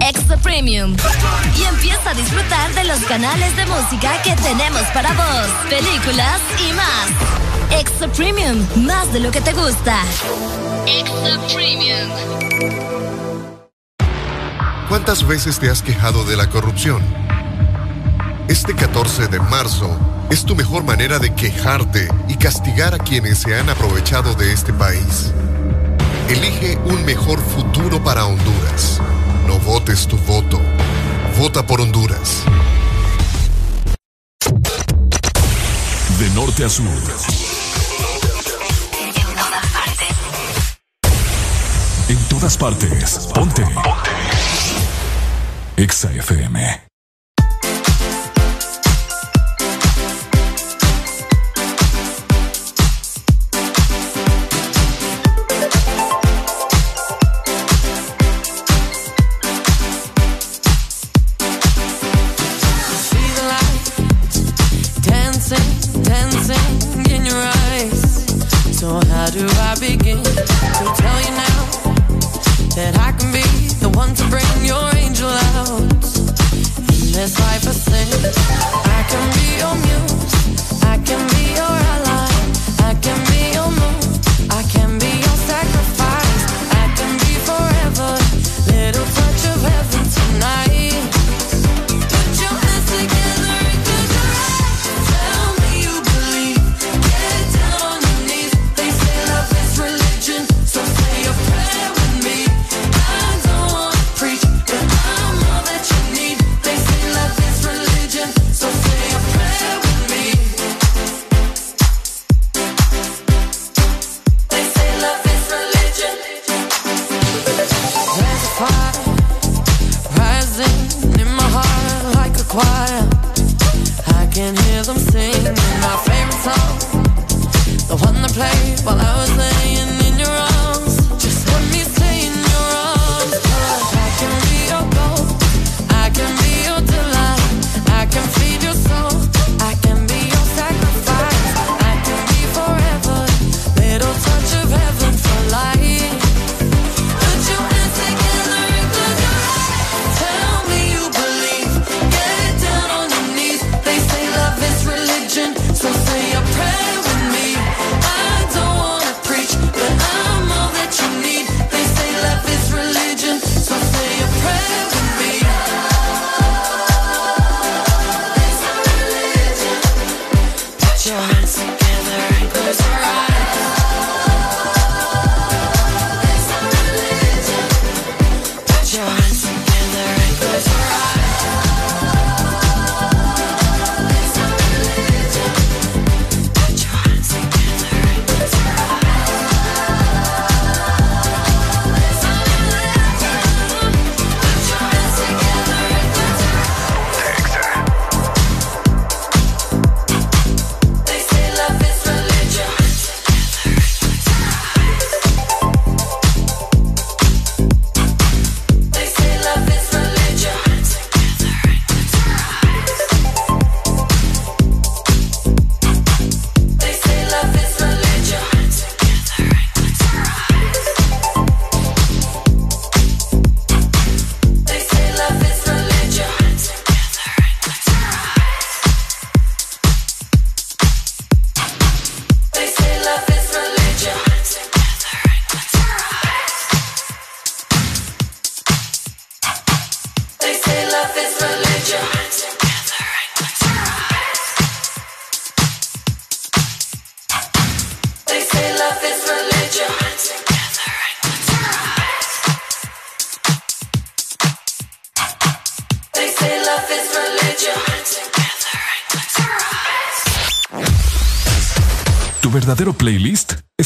Extra Premium. Y empieza a disfrutar de los canales de música que tenemos para vos, películas y más. Extra Premium, más de lo que te gusta. Extra Premium. ¿Cuántas veces te has quejado de la corrupción? Este 14 de marzo es tu mejor manera de quejarte y castigar a quienes se han aprovechado de este país. Elige un mejor futuro para Honduras. No votes tu voto. Vota por Honduras. De norte a sur. En todas partes. Ponte. Ponte. Exa FM. That I can be the one to bring your angel out? In this life I sing, I can be your muse, I can be your ally, I can be your moon,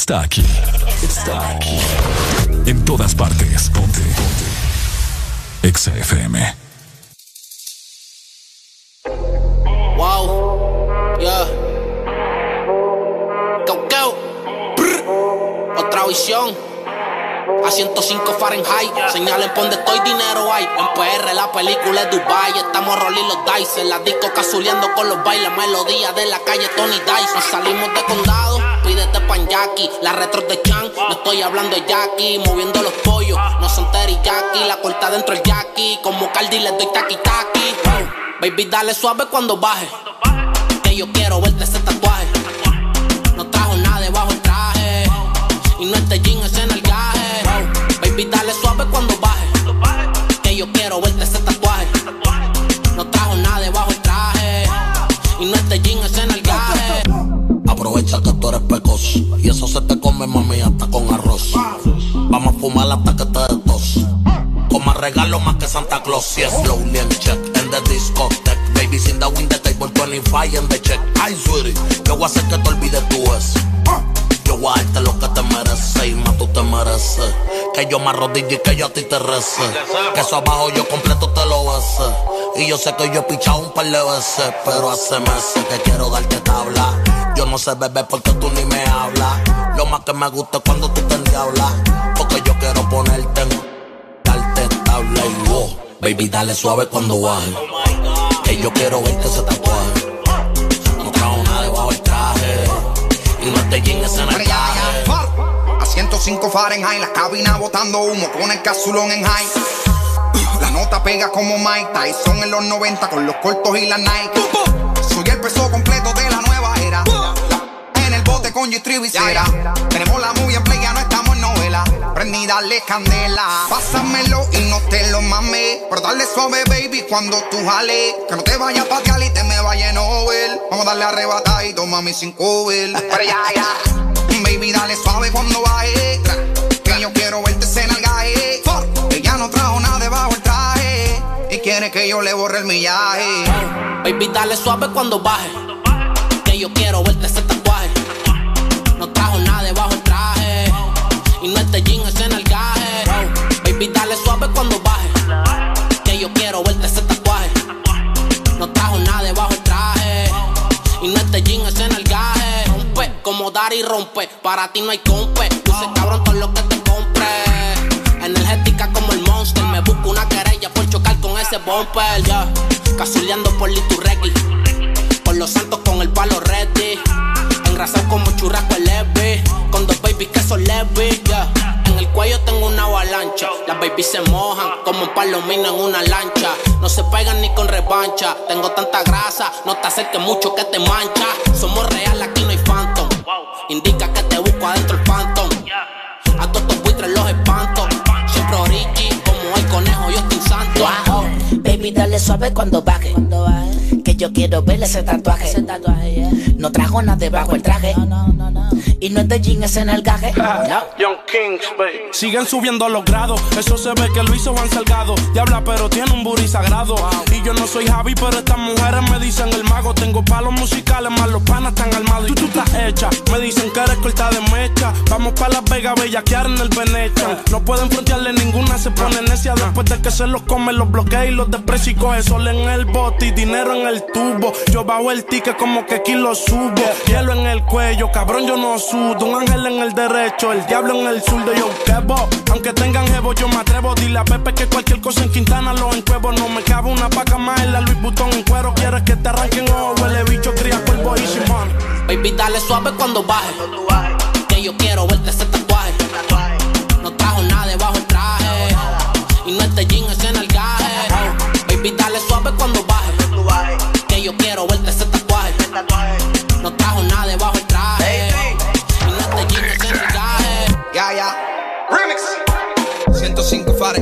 está aquí. Está aquí. En todas partes. Ponte. Ponte. Exa. Wow. Yeah. Go, go. Otra visión. A 105 Fahrenheit. Señalen por donde estoy, dinero hay. En PR la película es Dubai. Estamos rolling los dice. En la disco cazuleando con los bailes. Melodía de la calle Tony Dice. Nos salimos de condado. Pídete pan Jackie. La retro de Chan. No estoy hablando de Jackie. Moviendo los pollos. No son teriyaki. La corta dentro el Jackie. Como Cardi le doy taki. Oh, Baby, dale suave cuando baje. Que yo quiero verte ese tatuaje. No trajo nada debajo el traje. Y no este jean es en el gaje. Baby, dale suave cuando baje. Que yo quiero verte ese tatuaje. Y eso se te come mami hasta con arroz. Vamos a fumar hasta que te des tos. Con más regalo más que Santa Claus. Yes, slowly and check in the discotheque. Babies in the window table 25 in the check. Ay, sweetie, yo voy a hacer que te olvides tú eso. Yo voy a darte lo que te mereces y más tú te mereces. Que yo me arrodille y que yo a ti te rece. Que eso abajo yo completo te lo besé. Y yo sé que yo he pichado un par de veces, pero hace meses que quiero darte tabla. Yo no sé beber porque tú ni me hablas. Lo más que me gusta es cuando tú te endiablas. Porque yo quiero ponerte en darte tabla y wow. Baby, dale suave cuando baje. Que yo quiero verte ese tatuaje. Y no te jeans en el. A 105 Fahrenheit, la cabina botando humo con el casulón en high. La nota pega como Mike Tyson en los 90 con los cortos y la Nike. Soy el peso completo de la nueva era. En el bote con G-Tribe y cera. Tenemos la movie en play, ya no en. Prendí, dale candela. Pásamelo y no te lo mames. Pero dale suave, baby, cuando tú jales. Que no te vayas a patear y te me vaya a Nobel. Vamos a darle arrebatar y toma mi cinco bel. Pero ya, ya. Baby, dale suave cuando baje. Que yo quiero verte en el gaje. Ella no trajo nada debajo el traje. Y quiere que yo le borre el millaje. Baby, dale suave cuando baje. Que yo quiero verte ese tatuaje. No trajo nada traje. Y no este jean es en el gaje. Baby, dale suave cuando baje. Que yo quiero verte ese tatuaje. No trajo nada debajo el traje. Y no este jean es en el gaje. Rompe como dar y rompe. Para ti no hay compe. Luce cabrón todo lo que te compre. Energética como el monster. Me busco una querella por chocar con ese bumper. Ya. Cazuleando por Liturregui. Por los santos con el palo ready. Engrasado como churrasco leve. Con dos babies que son leves. ya. En el cuello tengo una avalancha. Las babies se mojan como un palomino en una lancha. No se pegan ni con revancha. Tengo tanta grasa, no te acerques mucho que te mancha. Somos real, aquí no hay phantom. Indica que te busco adentro el phantom. Baby, dale suave cuando baje. Que yo quiero ver ese tatuaje. No trajo nada debajo el traje. Y no es de jeans en el gaje. No. Young Kings, Siguen subiendo los grados. Eso se ve que lo hizo Juan Salgado. Diabla, pero tiene un booty sagrado. Y yo no soy Javi, pero estas mujeres me dicen el mago. Tengo palos musicales, más los panas están armados. Y tú, tú estás hecha. Me dicen que eres corta de mecha. Vamos pa' Las Vegas, bellaquear en el Venetian. No pueden frontearle ninguna, se pone necia. Después de que se los come, los bloquea y los desprecia. Y coge sol en el bote y dinero en el tubo. Yo bajo el ticket como que aquí lo subo. Hielo en el cuello, cabrón, yo no sudo. Un ángel en el derecho, el diablo en el zurdo. Yo quebo, aunque tengan jevo, yo me atrevo. Dile a Pepe que cualquier cosa en Quintana lo encuevo. No me cabe una paca más en la Luis Butón en cuero. Quieres que te arranquen ojo, huele bicho, cría cuervo y Simón. Baby, dale suave cuando baje. Que yo quiero verte ese tatuaje. No trajo nada debajo el traje. Y no este jean yo quiero verte ese tatuaje. No trajo nada debajo el traje. Y no este jean es en el. Ya, ya. Remix. 105 Fahrenheit.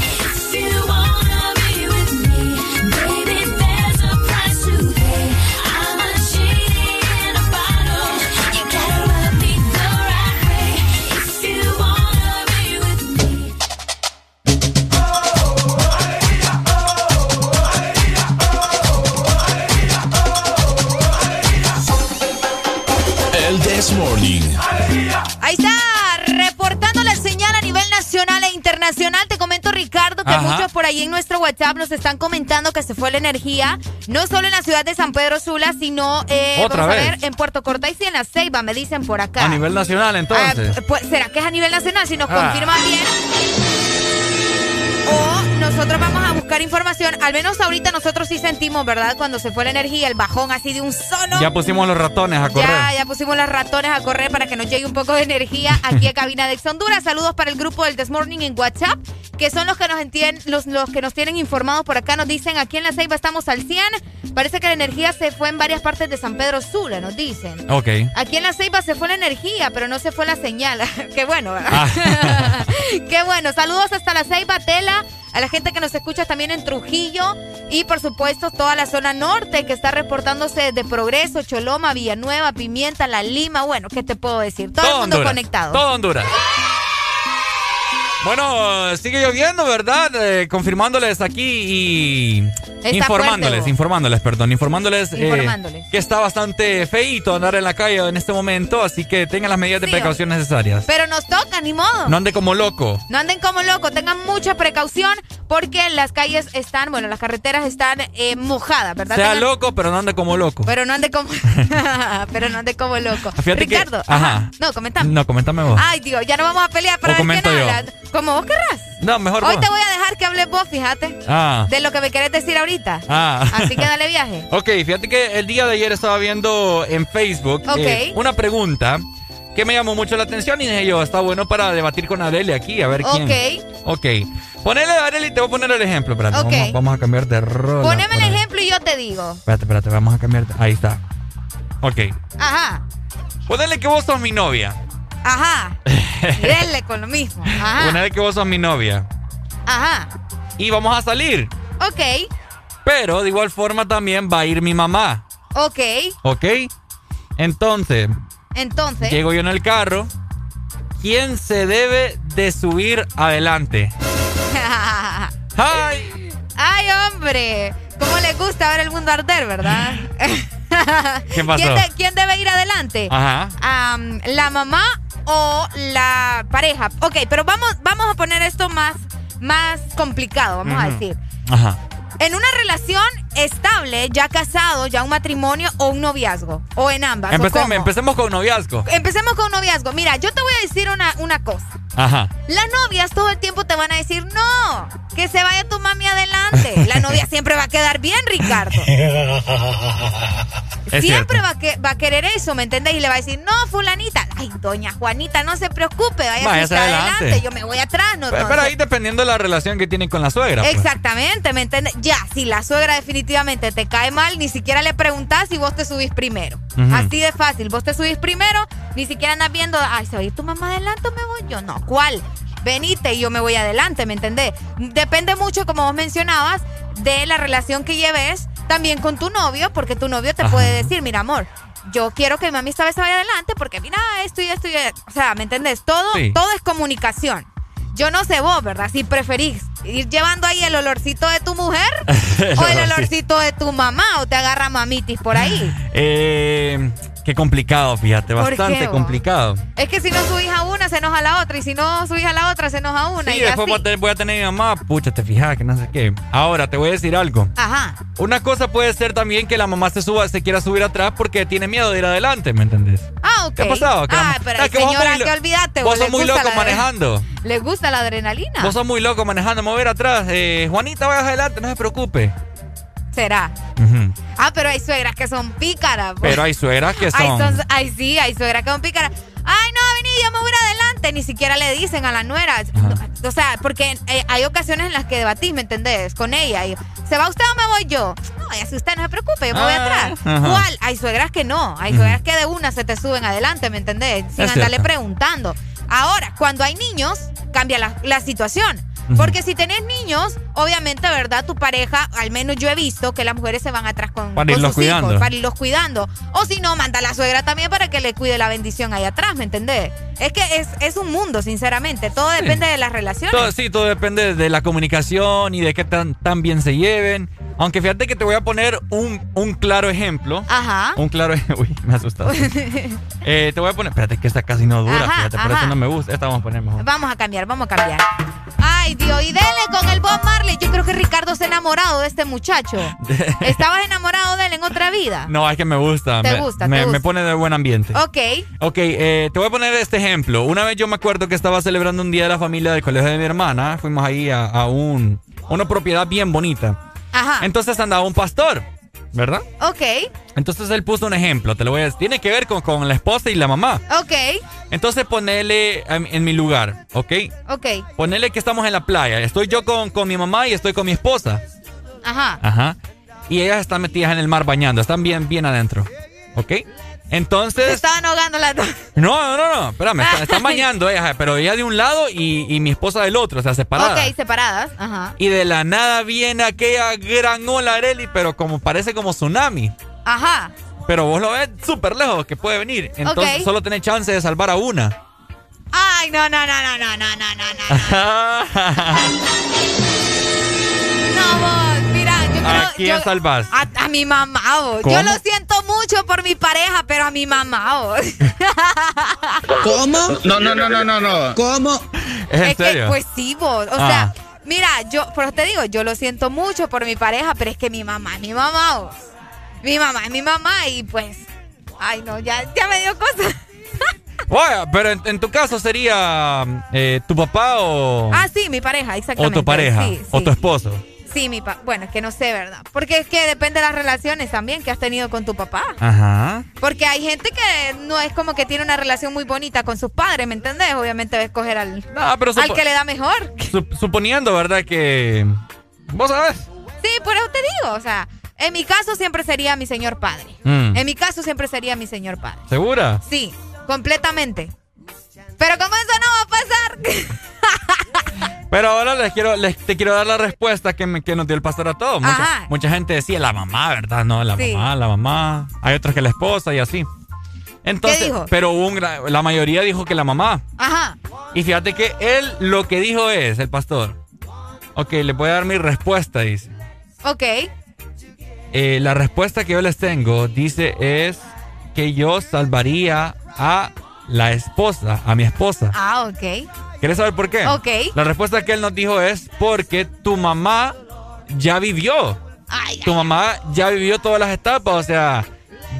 Nacional e internacional. Te comento, Ricardo, que Ajá. muchos por ahí en nuestro WhatsApp nos están comentando que se fue la energía, no solo en la ciudad de San Pedro Sula, sino eh, Otra vamos a vez. ver, en Puerto Cortés y en La Ceiba, me dicen por acá. A nivel nacional, entonces. Ah, pues, ¿Será que es a nivel nacional? Si nos Ah. confirman bien. O nosotros vamos a buscar información. Al menos ahorita nosotros sí sentimos, ¿verdad? Cuando se fue la energía, el bajón así de un solo. Ya pusimos los ratones a correr. Ya, ya pusimos los ratones a correr para que nos llegue un poco de energía aquí a Cabina de Ex Honduras. Saludos para el grupo del This Morning en WhatsApp, que son los que nos entienden, los, los que nos tienen informados por acá. Nos dicen, aquí en La Ceiba estamos al 100. Parece que la energía se fue en varias partes de San Pedro Sula, nos dicen. Ok. Aquí en La Ceiba se fue la energía, pero no se fue la señal. [laughs] Qué bueno, ¿verdad? Ah. [laughs] Qué bueno. Saludos hasta La Ceiba, A la gente que nos escucha también en Trujillo y por supuesto toda la zona norte que está reportándose de Progreso, Choloma, Villanueva, Pimienta, La Lima. Bueno, ¿qué te puedo decir? Todo, el mundo Honduras. conectado. Todo Honduras. Bueno, sigue lloviendo, ¿verdad? Eh, confirmándoles aquí y Está informándoles, fuerte, informándoles, perdón, informándoles, eh, que está bastante feíto andar en la calle en este momento, así que tengan las medidas de precaución necesarias. Pero nos toca, ni modo. No ande como loco. No anden como locos, tengan mucha precaución porque las calles están, bueno, las carreteras están eh, mojadas, ¿verdad? Sea Tengan- loco, pero no ande como loco. Pero no ande como, [laughs] [laughs] pero no ande como loco. Fíjate que- Ricardo, ajá. No, comentame. No, coméntame vos. Ay, Dios, ya no vamos a pelear para O ver comento quién yo. habla. Como vos querrás. No, mejor Hoy vos. te voy a dejar que hables vos, fíjate. Ah. De lo que me querés decir ahorita. Ah. Así que dale [laughs] viaje. Ok, fíjate que el día de ayer estaba viendo en Facebook Ok. eh, una pregunta que me llamó mucho la atención y dije yo, está bueno para debatir con Areli aquí, a ver quién. Ok. Ponele a Areli, te voy a poner el ejemplo. Espérate, Ok. vamos, vamos a cambiar de rol. Poneme el ejemplo y yo te digo. Espérate, espérate, vamos a cambiar. de- Ahí está. Ok. Ajá, Ponele que vos sos mi novia. Ajá. [laughs] Y denle con lo mismo. Ajá, Ponele que vos sos mi novia. ajá. Y vamos a salir. Ok, Pero de igual forma también va a ir mi mamá. ok. ¿Ok? Entonces, Entonces. llego yo en el carro. ¿Quién se debe de subir adelante? [laughs] ¡Ay! Ay, hombre. ¿Cómo le gusta ver el mundo arder, verdad? [laughs] [laughs] ¿Qué pasó? ¿Quién, de- quién debe ir adelante? Ajá. ¿La mamá o la pareja? Ok, pero vamos, vamos a poner esto más, más complicado, vamos a decir. Ajá. En una relación estable, ya casado, ya un matrimonio o un noviazgo. O en ambas. ¿o Empecemos, empecemos con noviazgo. Empecemos con noviazgo. Mira, yo te voy a decir una, una cosa. Ajá. Las novias todo el tiempo te van a decir, no, que se vaya tu mami adelante. La novia [laughs] siempre va a quedar bien, Ricardo. [laughs] Siempre va a, que- va a querer eso, ¿me entiendes? Y le va a decir, no, fulanita. Ay, doña Juanita, no se preocupe, vaya Váyase usted adelante. adelante. Yo me voy atrás. No, Pero, pero ahí dependiendo de la relación que tienen con la suegra. pues. Exactamente, ¿me entiendes? Ya, si la suegra definitivamente te cae mal, ni siquiera le preguntás si vos te subís primero. Así de fácil. Vos te subís primero, ni siquiera andas viendo, ay, ¿se va a ir tu mamá adelante o me voy yo? No, ¿cuál? Venite y yo me voy adelante, ¿me entendés? Depende mucho, como vos mencionabas, de la relación que lleves también con tu novio, porque tu novio te Ajá. puede decir, mira, amor, yo quiero que mami esta vez se vaya adelante porque mira esto y esto y esto. O sea, ¿me entendés? Todo, Sí. todo es comunicación. Yo no sé vos, ¿verdad? Si preferís ir llevando ahí el olorcito de tu mujer El [laughs] o el olorcito. olorcito de tu mamá o te agarra mamitis por ahí. Eh, qué complicado, fíjate, ¿Por bastante qué, complicado. Es que si no subís a una, se enoja la otra. Y si no subís a la otra, se enoja una. Sí, y después así. voy a, tener, a mi mamá, pucha, te fijas que no sé qué. Ahora, te voy a decir algo. Ajá. Una cosa puede ser también que la mamá se suba, se quiera subir atrás porque tiene miedo de ir adelante, ¿me entendés? Ah, ok. ¿Qué ha pasado? Que Ah, pero que señora que olvídate. Vos sos muy loco manejando. ¿Le gusta la adrenalina? Vos sos muy loco manejando, mover atrás. Eh, Juanita, vayas adelante, no se preocupe. Será. Ah, pero hay suegras que son pícaras. pues. Pero hay suegras que Ay, son... ay, sí, hay suegras que son pícaras. Ay, no, vení, yo me voy adelante. ni siquiera le dicen a la nuera. O sea, porque eh, hay ocasiones en las que debatís, ¿me entendés? Con ella. Y, ¿Se va usted o me voy yo? No, ya si usted no se preocupe, yo me voy Ah, atrás. ajá. ¿Cuál? Hay suegras que no. Hay suegras que de una se te suben adelante, ¿me entendés? Sin Es andarle cierto. preguntando. Ahora, cuando hay niños, cambia la, la situación. Porque si tenés niños, obviamente, ¿verdad? Tu pareja, al menos yo he visto que las mujeres se van atrás con, Para con sus cuidando. hijos, para irlos cuidando. O si no, manda a la suegra también para que le cuide la bendición ahí atrás, ¿me entendés? Es que es, es un mundo, sinceramente. Todo depende de las relaciones. Todo, sí, todo depende de la comunicación y de qué tan, tan bien se lleven. Aunque fíjate que te voy a poner un, un claro ejemplo. Ajá. Un claro ejemplo. [laughs] Uy, me asustado. [laughs] Eh, te voy a poner. Espérate, que esta casi no dura. Ajá, fíjate, por eso no me gusta. Esta vamos a poner mejor. Vamos a cambiar, vamos a cambiar. Ay, Dios, y dele con el Bob Marley. Yo creo que Ricardo se ha enamorado de este muchacho. [laughs] ¿Estabas enamorado de él en otra vida? No, es que me gusta. Te me, gusta, me, te gusta. me pone de buen ambiente. Ok. Ok, eh, te voy a poner este ejemplo. Una vez yo me acuerdo que estaba celebrando un día de la familia del colegio de mi hermana. Fuimos ahí a, a un, una propiedad bien bonita. Ajá. Entonces andaba un pastor, ¿verdad? Ok, Entonces él puso un ejemplo, te lo voy a decir. Tiene que ver con, con la esposa y la mamá. ok, Entonces ponele en, en mi lugar, ¿ok? ok. Ponele que estamos en la playa. Estoy yo con, con mi mamá y estoy con mi esposa. Ajá. Ajá. Y ellas están metidas en el mar bañando. Están bien, bien adentro. ¿Ok? Se Entonces... estaban ahogando las dos. No, no, no, no. Espérame. Están, están bañando ellas, pero ella de un lado y, y mi esposa del otro. O sea, separadas. Ok, separadas. Ajá. Y de la nada viene aquella gran ola, Areli, pero como parece como tsunami. Ajá. Pero vos lo ves súper lejos que puede venir. Entonces solo tenés chance de salvar a una. Ay, no, no, no, no, no, no, no, no. No, vos, ¿A quién yo- salvas? A, a mi mamá, vos. ¿Cómo? Yo lo siento mucho por mi pareja, pero a mi mamá, vos. [laughs] ¿Cómo? No, no, no, no, no, no. ¿Cómo? ¿Es en Es que, pues sí, vos. O Ah. sea, mira, yo, pero te digo, yo lo siento mucho por mi pareja, pero es que mi mamá es mi mamá, vos. Mi mamá es mi mamá y pues. Ay, no, ya, ya me dio cosas. [laughs] Oye, pero en, en tu caso sería eh, tu papá o, Ah, sí, mi pareja, o exactamente. tu pareja Sí, o tu esposo. Sí, mi papá. Bueno, es que no sé, ¿verdad? Porque es que depende de las relaciones también que has tenido con tu papá. Ajá. Porque hay gente que no es como que tiene una relación muy bonita con sus padres, ¿me entendés? Obviamente va a escoger al, No, pero al que le da mejor. Sup- suponiendo, ¿verdad? Que... Vos sabés. Sí, por eso te digo, o sea, en mi caso siempre sería mi señor padre. Mm. En mi caso siempre sería mi señor padre. ¿Segura? Sí, completamente. Pero como eso no va a pasar. [laughs] Pero ahora les quiero, les, te quiero dar la respuesta que, me, que nos dio el pastor a todos. Mucha, mucha gente decía la mamá, ¿verdad? No, la Sí. mamá, la mamá. Hay otros que la esposa y así. Entonces, dijo? pero un la mayoría dijo que la mamá. Ajá. Y fíjate que él lo que dijo es, el pastor. Ok, le voy a dar mi respuesta, dice. Ok. Eh, la respuesta que yo les tengo, dice, es que yo salvaría a la esposa, a mi esposa. Ah, ok. ¿Quieres saber por qué? Ok. La respuesta que él nos dijo es porque tu mamá ya vivió. tu mamá ya vivió todas las etapas, o sea,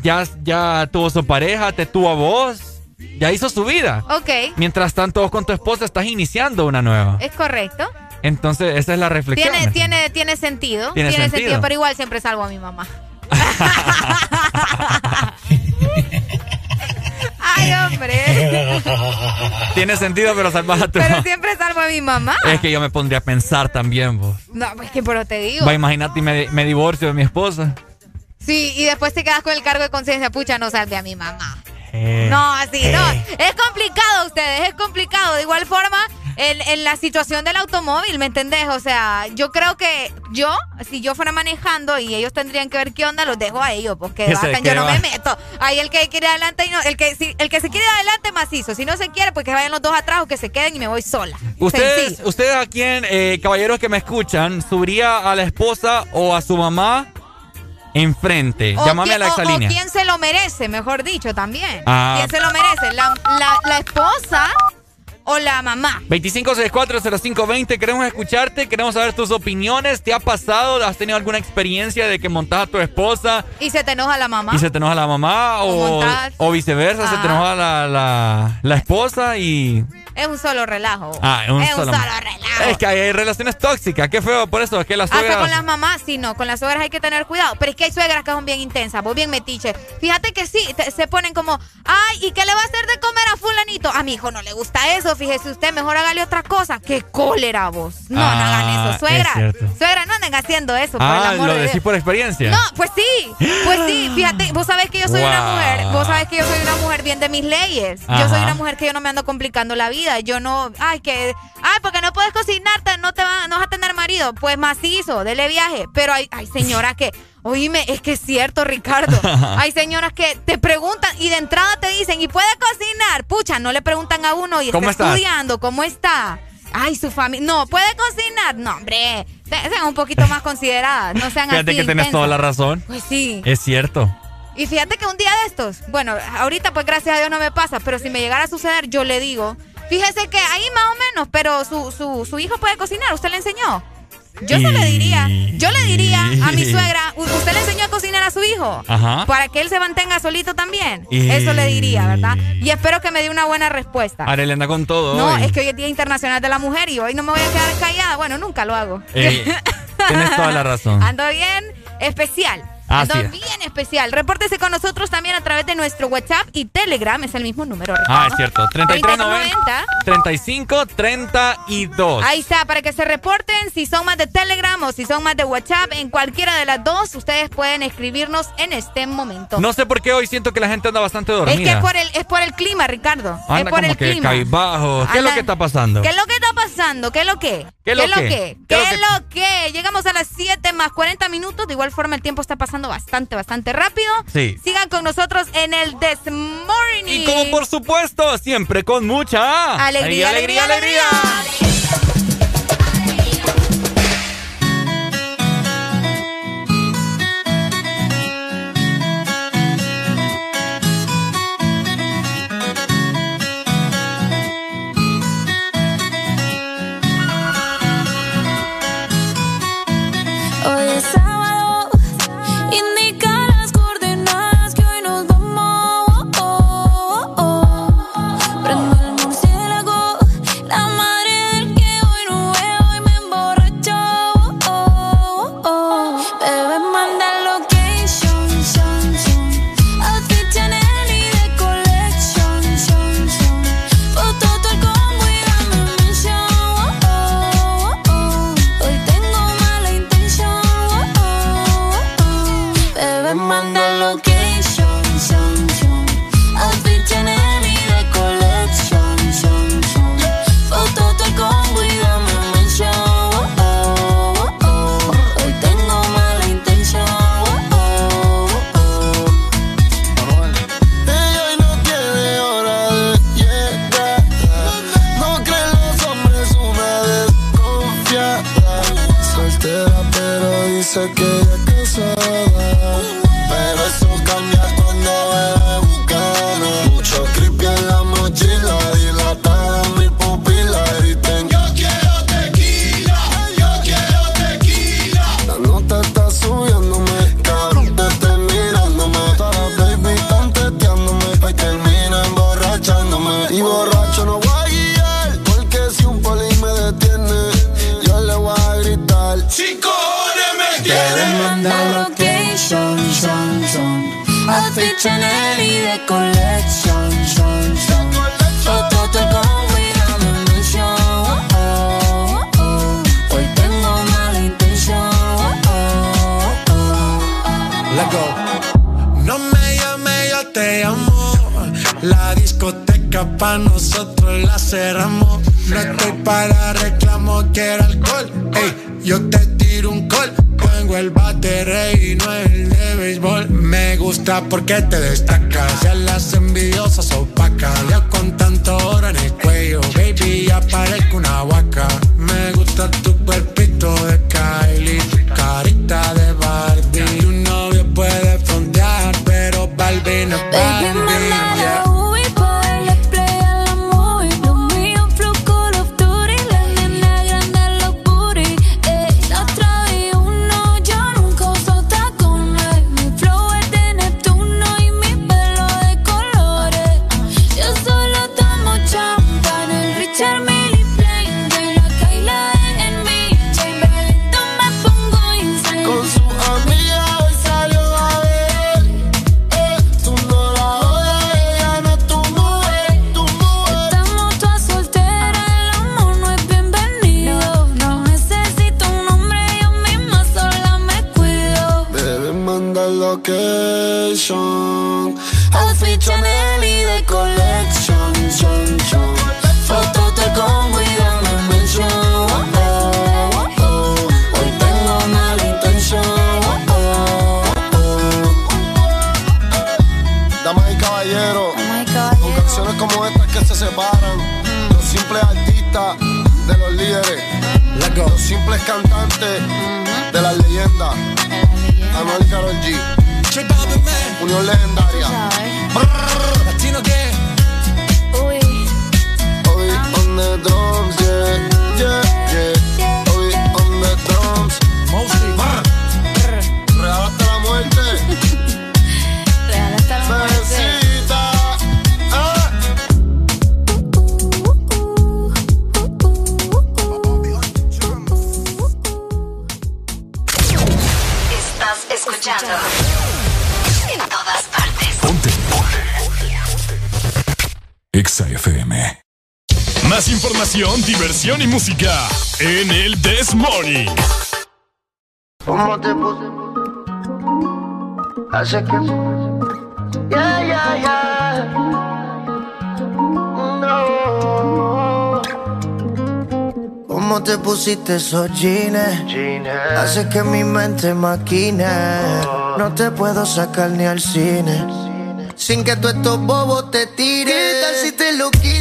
ya, ya tuvo su pareja, te tuvo a vos, ya hizo su vida. Ok. Mientras tanto, vos con tu esposa estás iniciando una nueva. Es correcto. Entonces, esa es la reflexión. Tiene, tiene, tiene sentido. Tiene sentido. pero igual siempre salvo a mi mamá. [laughs] [laughs] Ay, hombre. [laughs] Tiene sentido, pero salvas a tu Pero siempre salvo a mi mamá. Es que yo me pondría a pensar también, vos. No, pues que pero te digo. Va, imagínate y me, me divorcio de mi esposa. Sí, y después te quedas con el cargo de conciencia. Pucha, no salve a mi mamá. Eh, No, así, no. eh. Es complicado ustedes, es complicado. De igual forma, en, en la situación del automóvil, ¿me entendés? O sea, yo creo que yo, si yo fuera manejando y ellos tendrían que ver qué onda, los dejo a ellos, porque Que [laughs] bajan, yo no me meto. Ahí el que quiere adelante, y no, el que, si- el que se quiere adelante, macizo. Si no se quiere, pues que vayan los dos atrás o que se queden y me voy sola. Ustedes, Sencillo. ustedes a quién, eh, caballeros que me escuchan, subiría a la esposa o a su mamá enfrente. O Llámame a la o- exalínea. O quién se lo merece, mejor dicho, también. Ah. ¿Quién se lo merece? ¿La, la, la esposa o la mamá? 25640520, queremos escucharte, queremos saber tus opiniones. ¿Te ha pasado? ¿Has tenido alguna experiencia de que montas a tu esposa ¿Y se te enoja la mamá? y se te enoja la mamá? O, montás. o viceversa, se te enoja la, la, la esposa y... Es un solo relajo. Ah, es un solo- relajo. relajo. Es que hay relaciones tóxicas, qué feo por eso, es que las suegras... Hasta con las mamás, sí, no, con las suegras hay que tener cuidado. Pero es que hay suegras que son bien intensas, vos bien metiche. Fíjate que sí, te- se ponen como, ay, ¿y qué le va a hacer de comer a fulanito? A mi hijo no le gusta eso, fíjese usted, mejor hágale otra cosa. ¡Qué cólera vos! No, no hagan Ah, eso, suegra. es cierto. Suegra, no anden haciendo eso, por el Ah, amor lo de decís Dios. por experiencia. No, pues sí, pues sí, fíjate, vos sabés que yo soy una mujer, vos sabés que yo soy una mujer bien de mis leyes. Yo soy una mujer que yo no me ando complicando la vida, yo no, ay, que, ay, porque no puedes cocinar, te- no te va, no vas a tener marido, pues macizo, dele viaje, pero hay, hay señoras que, oíme, es que es cierto, Ricardo, [laughs] hay señoras que te preguntan y de entrada te dicen, ¿y puede cocinar? Pucha, no le preguntan a uno y ¿Cómo está estudiando, ¿cómo está? Ay, su familia, no, ¿puede cocinar? No, hombre, se- sean un poquito más consideradas, no sean Fíjate así que intensas. toda la razón. Pues sí. Es cierto. Y fíjate que un día de estos, bueno, ahorita pues gracias a Dios no me pasa, pero si me llegara a suceder, yo le digo, fíjese que ahí más o menos, pero su, su, su hijo puede cocinar, ¿usted le enseñó? Yo se le diría, yo le diría a mi [laughs] suegra, "U- ¿usted le enseñó a cocinar a su hijo? Ajá. Para que él se mantenga solito también. Y- Eso le diría, ¿verdad? Y espero que me dé una buena respuesta. Arely anda con todo No, hoy. es que hoy es Día Internacional de la Mujer y hoy no me voy a quedar callada. Bueno, nunca lo hago. Eh, [laughs] tienes toda la razón. Ando bien especial. Así es. bien especial. Repórtese con nosotros también a través de nuestro WhatsApp y Telegram. Es el mismo número. Ah, Ricardo. es cierto. 3390 3390. 35 32. Ahí está, para que se reporten si son más de Telegram o si son más de WhatsApp. En cualquiera de las dos, ustedes pueden escribirnos en este momento. No sé por qué hoy siento que la gente anda bastante dormida. es que es por el, es por el clima, Ricardo. es por como el que clima. ¿Qué es lo que está pasando? ¿Qué es lo que está pasando? ¿Qué es lo que? ¿Qué es lo es lo que? ¿Qué ¿Qué es es lo que? Llegamos a las 7 más 40 minutos. De igual forma, el tiempo está pasando bastante, bastante rápido. Sí. Sigan con nosotros en el This Morning. Y como por supuesto, siempre con mucha Alegría, alegría, alegría. Collection, son, son. Foto te combo y dame mention. Hoy tengo mala intención. Let go. No me llame, yo te amo. La discoteca pa' nosotros la cerramos. No estoy para reclamo, quiero alcohol. Ey, yo te tiro un call. Tengo el bate y no el de béisbol. Me gusta porque te destacas. Ya las envidiosas opacas. Ya con tanto oro en el cuello, baby, ya parezco una vaca. Me gusta tu cuerpito de Kylie, tu carita de Barbie. Tu novio puede frontear, pero Barbie no es Barbie. pusiste esos. Hace que mi mente maquine. Oh. No te puedo sacar ni al cine. Sin que tú estos bobos te tires. ¿Qué tal si te lo quites?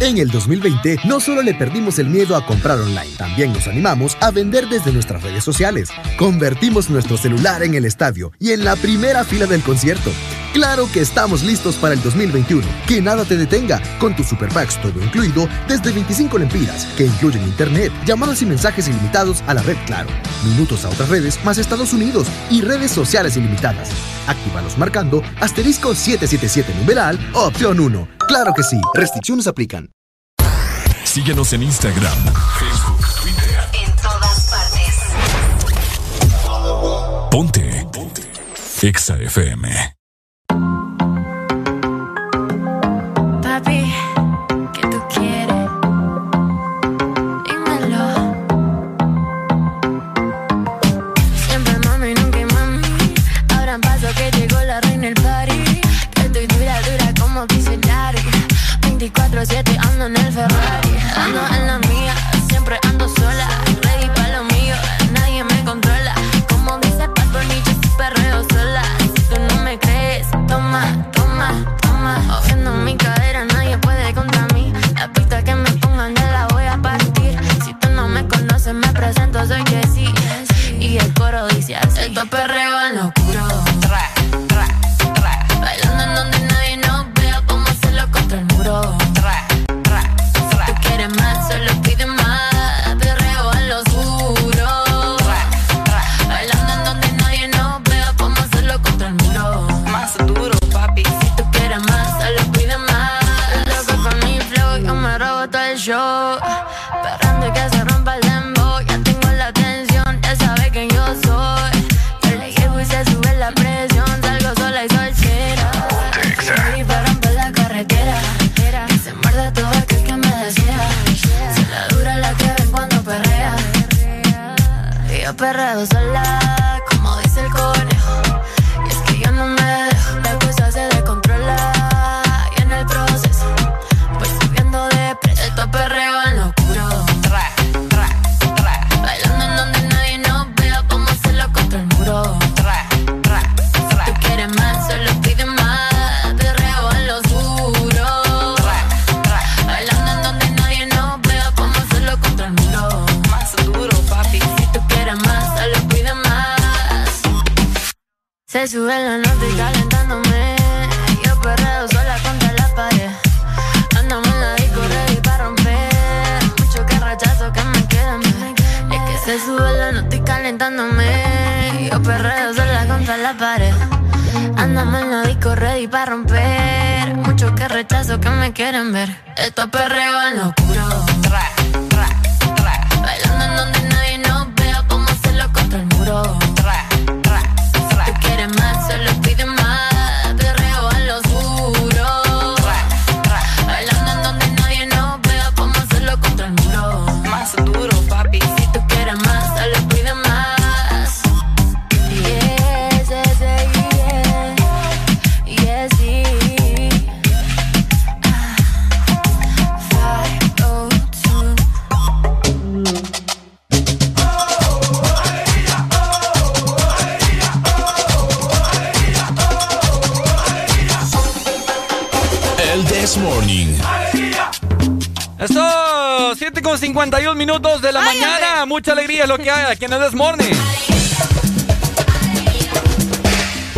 En el 2020 no solo le perdimos el miedo a comprar online, también nos animamos a vender desde nuestras redes sociales. Convertimos nuestro celular en el estadio y en la primera fila del concierto. Claro que estamos listos para el 2021. Que nada te detenga con tu Super todo incluido desde 25 lempiras, que incluyen internet, llamadas y mensajes ilimitados a la red Claro, minutos a otras redes más Estados Unidos y redes sociales ilimitadas. Actívalos marcando asterisco 777 numeral opción 1. Claro que sí, restricciones aplican. Síguenos en Instagram, Facebook, Twitter. En todas partes. Ponte. Ponte. Exa FM.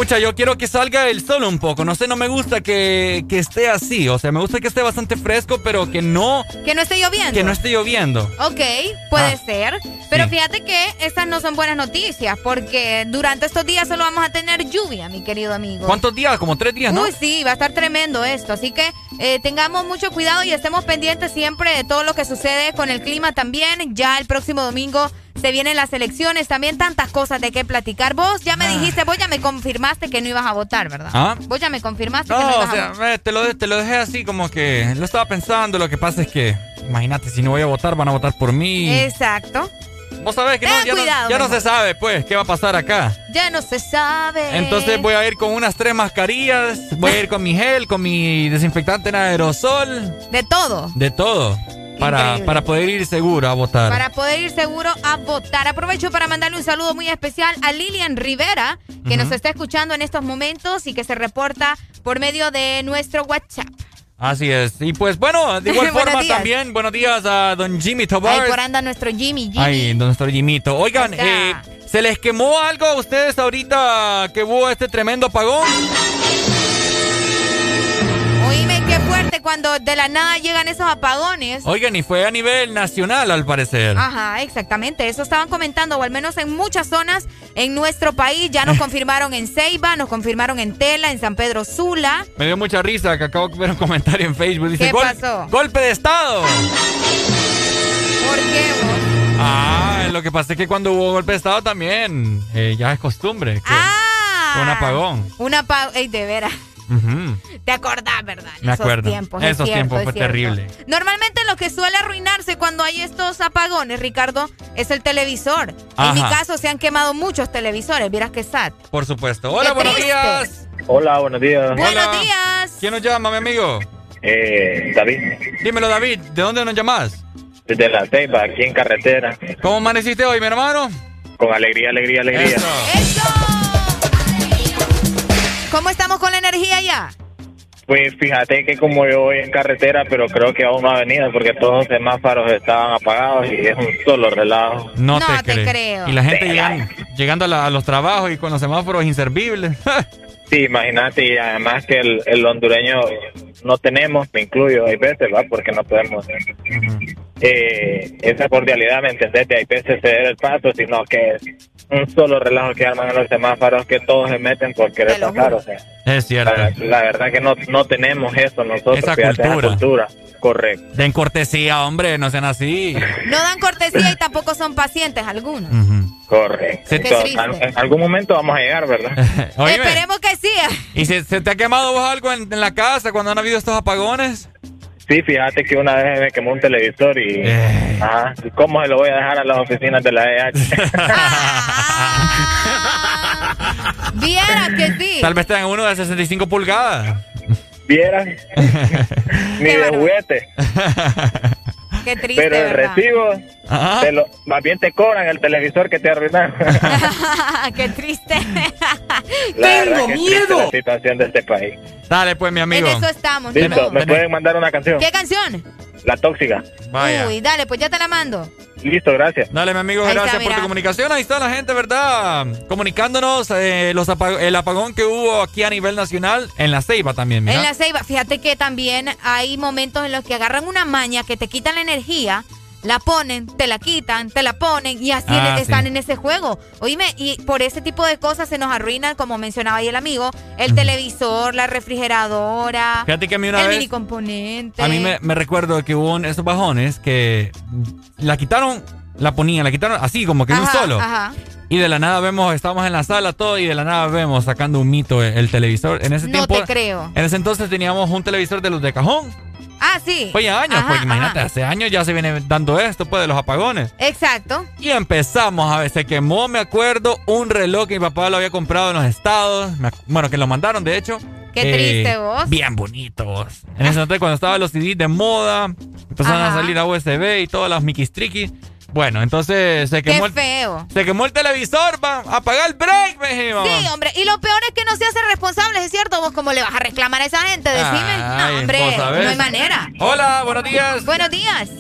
Pucha, yo quiero que salga el sol un poco. No sé, no me gusta que, que esté así. O sea, me gusta que esté bastante fresco, pero que no, Que no esté lloviendo. que no esté lloviendo. Ok, puede Ah, ser. Pero sí. fíjate que estas no son buenas noticias porque durante estos días solo vamos a tener lluvia, mi querido amigo. ¿Cuántos días? Como tres días, ¿no? Uy, sí, va a estar tremendo esto. Así que eh, tengamos mucho cuidado y estemos pendientes siempre de todo lo que sucede con el clima también. Ya el próximo domingo se vienen las elecciones, también tantas cosas de qué platicar. Vos ya me dijiste, vos ya me confirmaste que no ibas a votar, ¿verdad? Ah. Vos ya me confirmaste que no No, ibas o a votar. te lo, te lo dejé así como que lo estaba pensando. Lo que pasa es que, imagínate, si no voy a votar, van a votar por mí. Exacto. Vos sabés que no, ya, no, ya no se sabe, pues, qué va a pasar acá. Ya no se sabe. Entonces voy a ir con unas tres mascarillas, voy a ir con mi gel, con mi desinfectante en aerosol, De todo. de todo, para, para poder ir seguro a votar. Para poder ir seguro a votar. Aprovecho para mandarle un saludo muy especial a Lilian Rivera, que nos está escuchando en estos momentos y que se reporta por medio de nuestro WhatsApp. Así es. Y pues bueno, de [laughs] igual forma días. también, buenos días a don Jimmy Tobar. Ahí por anda nuestro Jimmy. Jimmy. Ay, nuestro Jimito. Oigan, Ahí eh, ¿se les quemó algo a ustedes ahorita que hubo este tremendo apagón? Oíme, cuando de la nada llegan esos apagones. Oigan, y fue a nivel nacional al parecer. Ajá, exactamente. Eso estaban comentando, o al menos en muchas zonas en nuestro país. Ya nos [laughs] confirmaron en Ceiba, nos confirmaron en Tela, en San Pedro Sula. Me dio mucha risa que acabo de ver un comentario en Facebook. Dice, ¿Qué "Gol- pasó? Golpe de Estado. ¿Por qué vos? Ah, lo que pasa es que cuando hubo golpe de Estado también eh, ya es costumbre. Que, Ah. Un apagón. Un apagón. Ey, de veras. ¿Te acordás, verdad? Me Esos acuerdo. tiempos, es Esos cierto, tiempos fue terrible. Normalmente lo que suele arruinarse cuando hay estos apagones, Ricardo, es el televisor. En mi caso se han quemado muchos televisores, vieras que sad. Por supuesto. Hola, Qué buenos triste. días. Hola, buenos días. Buenos días. ¿Quién nos llama, mi amigo? Eh, David, Dímelo, David. ¿De dónde nos llamas? desde La Ceiba, aquí en carretera. ¿Cómo amaneciste hoy, mi hermano? Con alegría, alegría, alegría. ¿Cómo estamos con la energía ya? Pues fíjate que como yo voy en carretera, pero creo que aún no ha venido porque todos los semáforos estaban apagados y es un solo relajo. No, No te, te creo. Y la gente llegan- llegando a, la- a los trabajos y con los semáforos inservibles. [laughs] Sí, imagínate, y además que el, el hondureño no tenemos, me incluyo, hay veces, ¿va? Porque no podemos. Eh, esa cordialidad, ¿me entendés? De hay veces ceder el paso, sino que es un solo relajo que arman en los semáforos que todos se meten por querer pasar, o sea. es cierto. La, la verdad que no, no tenemos eso nosotros, Esa fíjate, cultura. cultura. Correcto. Den cortesía, hombre, no sean así. No dan cortesía y tampoco son pacientes algunos. Correcto. Entonces, en algún momento vamos a llegar, ¿verdad? [laughs] Esperemos que sí. ¿y se, se te ha quemado vos algo en, en la casa cuando han habido estos apagones? Sí, fíjate que una vez me quemó un televisor y... Eh. Ajá. ¿Y ¿Cómo se lo voy a dejar a las oficinas de la EH? [laughs] Viera que sí. Tal vez tengan uno de 65 pulgadas. ¿Vieran? [laughs] Ni de juguete. [laughs] [laughs] Qué triste, Pero el ¿verdad? recibo, Ajá. te lo- más bien te cobran el televisor que te arruinaron. [laughs] Qué triste. [laughs] La que es triste la situación de este país. Dale, pues, mi amigo. En eso estamos. Listo. ¿me pueden mandar una canción? ¿Qué canción? La tóxica. Vaya. Uy, dale, pues ya te la mando. Listo, gracias. Dale, mi amigo, Ahí está, gracias por tu comunicación. Ahí está la gente, ¿verdad? Comunicándonos eh, los apag- el apagón que hubo aquí a nivel nacional en la Ceiba también, mira. En la ceiba, fíjate que también hay momentos en los que agarran una maña que te quitan la energía, la ponen, te la quitan, te la ponen y así Ah, están sí. en ese juego. Oíme, y por ese tipo de cosas se nos arruinan, como mencionaba ahí el amigo, el televisor, la refrigeradora, Fíjate que a mí una el vez- mini componente. A mí me, recuerdo que hubo un- esos bajones que la quitaron, la ponían, la quitaron así, como que de un solo. Ajá. Y de la nada vemos, estamos en la sala todo y de la nada vemos sacando un mito el, el televisor. En ese No tiempo, te creo. en ese entonces teníamos un televisor de los de cajón. Ah, sí. Fue ya años, Ajá, pues imagínate, ajá. hace años ya se viene dando esto, pues de los apagones. Exacto. Y empezamos a ver, se quemó, me acuerdo, un reloj que mi papá lo había comprado en los estados. bueno, que lo mandaron, de hecho. Qué triste, vos. Bien bonito, vos. En ese entonces, cuando estaban los CDs de moda, empezaron a salir a USB y todas las Mickey Tricky. Bueno, entonces se quemó, Qué el, feo. se quemó el televisor, va, apagar el break, me dijimos. Sí, hombre. Y lo peor es que no se hacen responsables, ¿es cierto? ¿Vos cómo le vas a reclamar a esa gente? Decime. Ay, no, hombre, no hay manera. Hola, buenos días. Buenos días.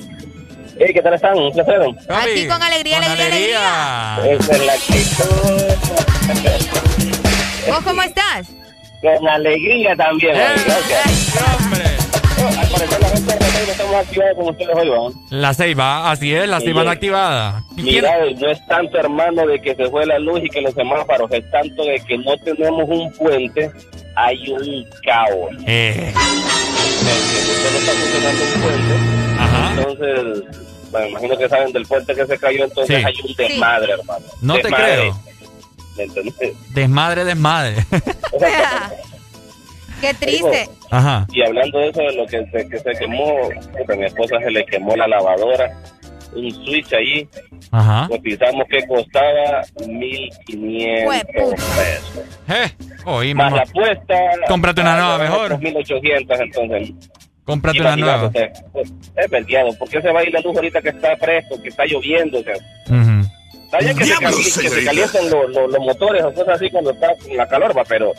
Hey, ¿qué tal están? Un placer. Aquí con alegría, Con alegría, alegría. Esa es la actitud. ¿Vos cómo estás? Con alegría también. Eh, gracias. hombre. Al parecer la gente de Rey no estamos activados como ustedes hoy. La Ceiba, así es, la Sí, Ceiba está activada. ¿Y quién- Mira, no es tanto, hermano, de que se fue la luz y que los semáforos, es tanto de que no tenemos un puente, hay un caos. Eh, Solo está funcionando un puente. Ajá. Entonces, bueno, imagino que saben del puente que se cayó, entonces Sí. hay un desmadre, hermano. No te creo. ¿Me entendés? Desmadre, desmadre. [laughs] Qué triste. Ajá. Y hablando de eso, de lo que se, que se quemó, a mi esposa se le quemó la lavadora, un switch ahí, Ajá. cotizamos que costaba 1.500 Jueputa. pesos. Eh, oí, Más mamá. la apuesta. Cómprate una nueva mejor. 1.800, entonces. Cómprate una nueva. Pues, Es vendiado. ¿Por qué se va a ir la luz ahorita que está fresco, que está lloviendo? O sea. Está bien que, se, que se calienten los, los- los motores o cosas así cuando está con la calor, va, pero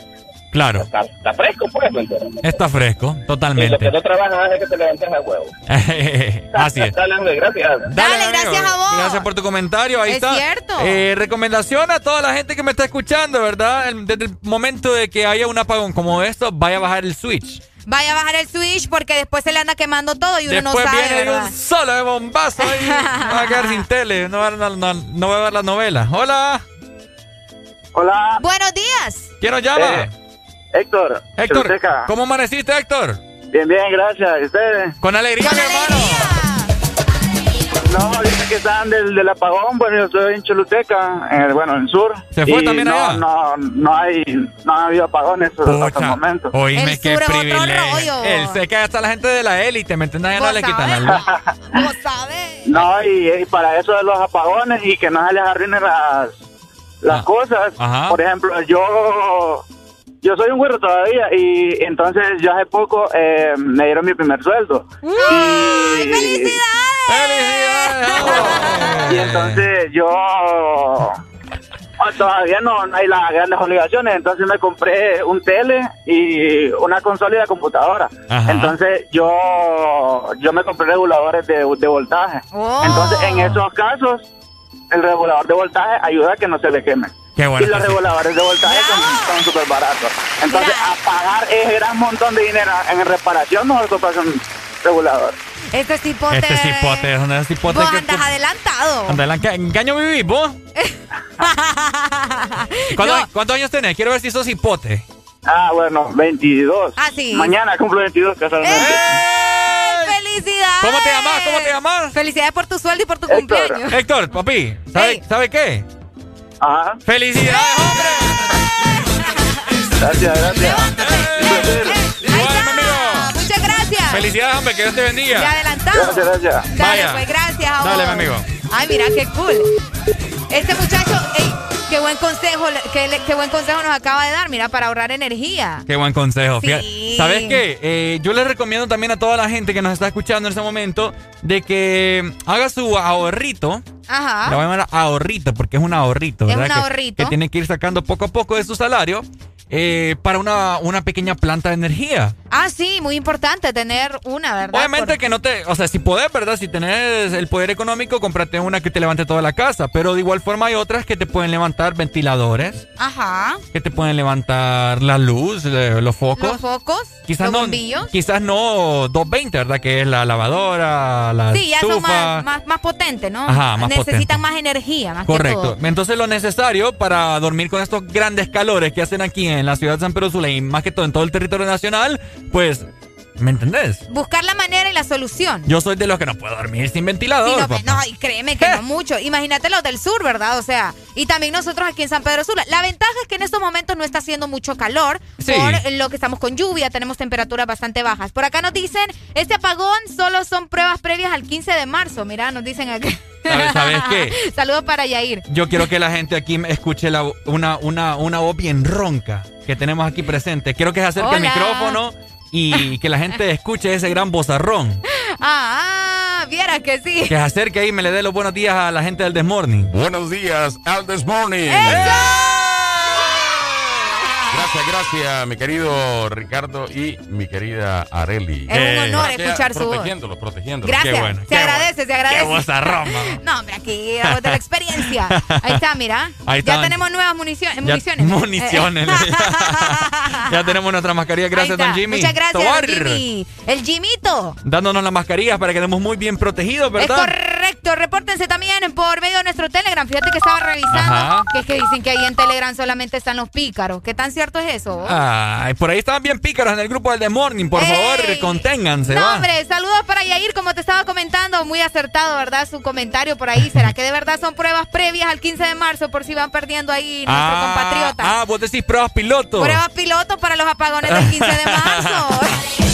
Claro, está, está fresco, pues, ¿me entiendes? está fresco, Y lo totalmente. que no trabajan hace que te levantes a huevo. [laughs] Así es. Dale, hombre, gracias. Dale, amigo. gracias a vos. Gracias por tu comentario. Ahí Es está. cierto. Eh, recomendación a toda la gente que me está escuchando, ¿verdad? Desde el momento de que haya un apagón como esto, vaya a bajar el switch. Vaya a bajar el switch porque después se le anda quemando todo y uno Después no sabe, viene de ¿verdad? un solo de bombazo ahí. [laughs] va a quedar sin tele. No va, a ver la- no, no va a ver la novela. Hola. Hola. Buenos días. ¿Quién nos llama? Eh, Héctor. Héctor, Choluteca. ¿cómo amaneciste, Héctor? Bien, bien, gracias. ¿Y ustedes? Con alegría, mi hermano. No, dice que están del, del apagón. Bueno, yo estoy en Choluteca, en el- bueno, en el sur. ¿Se fue Y también no, allá? No, no hay, no ha habido apagones hasta el momento. Oíme, qué privilegio. Él sé que hasta la gente de la élite, ¿me entiendes? Ya no le quitan la luz. [laughs] No, y, y para eso de los apagones y que no se les arruinen las, las cosas. Ah, ajá. Por ejemplo, yo yo soy un güero todavía y entonces yo hace poco eh, me dieron mi primer sueldo. y, y entonces yo ah, todavía no, no hay las grandes obligaciones, entonces me compré un tele y una consola y la computadora. Ajá. Entonces yo yo me compré reguladores de, de voltaje. Oh. Entonces en esos casos el regulador de voltaje ayuda a que no se le queme. Qué bueno y los reguladores de voltaje son- son súper baratos. Entonces, a pagar ese gran montón de dinero en reparación, mejor compras un regulador. Este es hipote. Este es hipote, ¿dónde es hipote? Vos que- andas adelantado. ¿en qué- ¿En qué año vivís vos? ¿Y [laughs] ¿Cuántos, cuántos años tenés? Quiero ver si sos hipote. Ah, bueno, 22. Ah, sí. Mañana cumplo 22 casualmente. ¡Felicidades! ¿Cómo te llamas? ¿Cómo te llamas? Felicidades por tu sueldo y por tu cumpleaños. Héctor, papi, ¿sabe, ¿sabe qué? Ajá. ¡Felicidades, hombre! Gracias, gracias. Muchas gracias. Felicidades, hombre, que Dios te bendiga. Ya adelantado. Gracias, gracias. Dale, Vaya. pues gracias a Dale, mi amigo. Ay, mira, qué cool. Este muchacho, ey, qué buen consejo, qué, buen consejo nos acaba de dar, mira, para ahorrar energía. Qué buen consejo. Sí. Fíjate, ¿Sabes qué? Eh, yo les recomiendo también a toda la gente que nos está escuchando en este momento de que haga su ahorrito. Ajá. Le voy a llamar ahorrito porque es un ahorrito, Ah. Es ¿verdad? un Que- ahorrito. Que, tiene que ir sacando poco a poco de su salario eh, para una, una pequeña planta de energía. Ah, sí, muy importante tener una, ¿verdad? Obviamente que no te, o sea, si podés, ¿verdad? Si tenés el poder económico, cómprate una que te levante toda la casa, pero de igual forma hay otras que te pueden levantar ventiladores, Ajá. que te pueden levantar la luz, eh, los focos. Los focos, Quizás los no, bombillos. quizás no 220, ¿verdad? Que es la lavadora, la Sí, ya estufa. son más, más, más potentes, ¿no? Ajá, más Necesitan más energía, más que Correcto. todo. Entonces lo necesario para dormir con estos grandes calores que hacen aquí en la ciudad de San Pedro Sula y más que todo en todo el territorio nacional, pues, ¿me entendés? Buscar la manera y la solución. Yo soy de los que no puedo dormir sin ventilador. Y no, papá. no, y créeme que no [laughs] mucho. Imagínate los del sur, ¿verdad? O sea, y también nosotros aquí en San Pedro Sula. La ventaja es que en estos momentos no está haciendo mucho calor Sí. por lo que estamos con lluvia, tenemos temperaturas bastante bajas. Por acá nos dicen, este apagón solo son pruebas previas al 15 de marzo. Mira, nos dicen acá. ¿Sabes, sabes qué? [laughs] Saludos para Yair. Yo quiero que la gente aquí me escuche la- una, una, una voz bien ronca que tenemos aquí presente. Quiero que se acerque el micrófono y que la gente escuche ese gran bozarrón. [laughs] Ah, ah, viera que sí. Que se acerque ahí y me le dé los buenos días a la gente del Desmorning. Buenos días al This Morning. Gracias, gracias, mi querido Ricardo y mi querida Areli. Es un Eh, honor escuchar su voz. Protegiéndolo, protegiéndolo. Gracias. se agradece, se agradece. Qué vozarrón, No, hombre, aquí la voz de la experiencia. Ahí está, mira. Ahí ya está. tenemos nuevas municiones. Ya- municiones. municiones. [laughs] ya tenemos nuestra mascarilla. Gracias, don Jimmy. Muchas gracias, Tobar. don Jimmy. El Jimito. Dándonos las mascarillas para que muy bien protegidos, Es ¿verdad? correcto. Repórtense también por medio de nuestro Telegram. Fíjate que estaba revisando. Ajá. Que es que dicen que ahí en Telegram solamente están los pícaros. ¿Qué tan cierto es eso? Ay, por ahí estaban bien pícaros en el grupo del The Morning. Por favor, conténganse, No, va. hombre, saludos para Yair, como te estaba comentando, muy acertado, ¿verdad? Su comentario por ahí. ¿Será [laughs] que de verdad son pruebas previas al 15 de marzo por si van perdiendo ahí nuestro ah, compatriota? ah, vos decís pruebas piloto. Pruebas piloto para los apagones del 15 de marzo. [laughs] [laughs]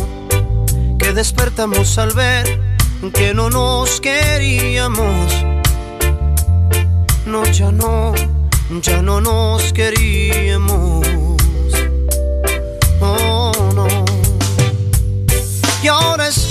que despertamos al ver que no nos queríamos. No, ya no, ya no nos queríamos. Oh, no. Y ahora estás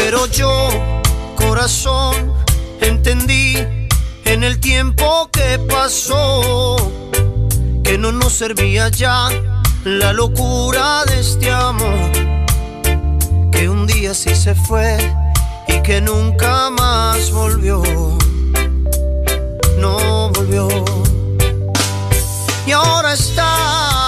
Pero yo, corazón, entendí en el tiempo que pasó que no nos servía ya la locura de este amor, que un día sí se fue y que nunca más volvió, no volvió. Y ahora estás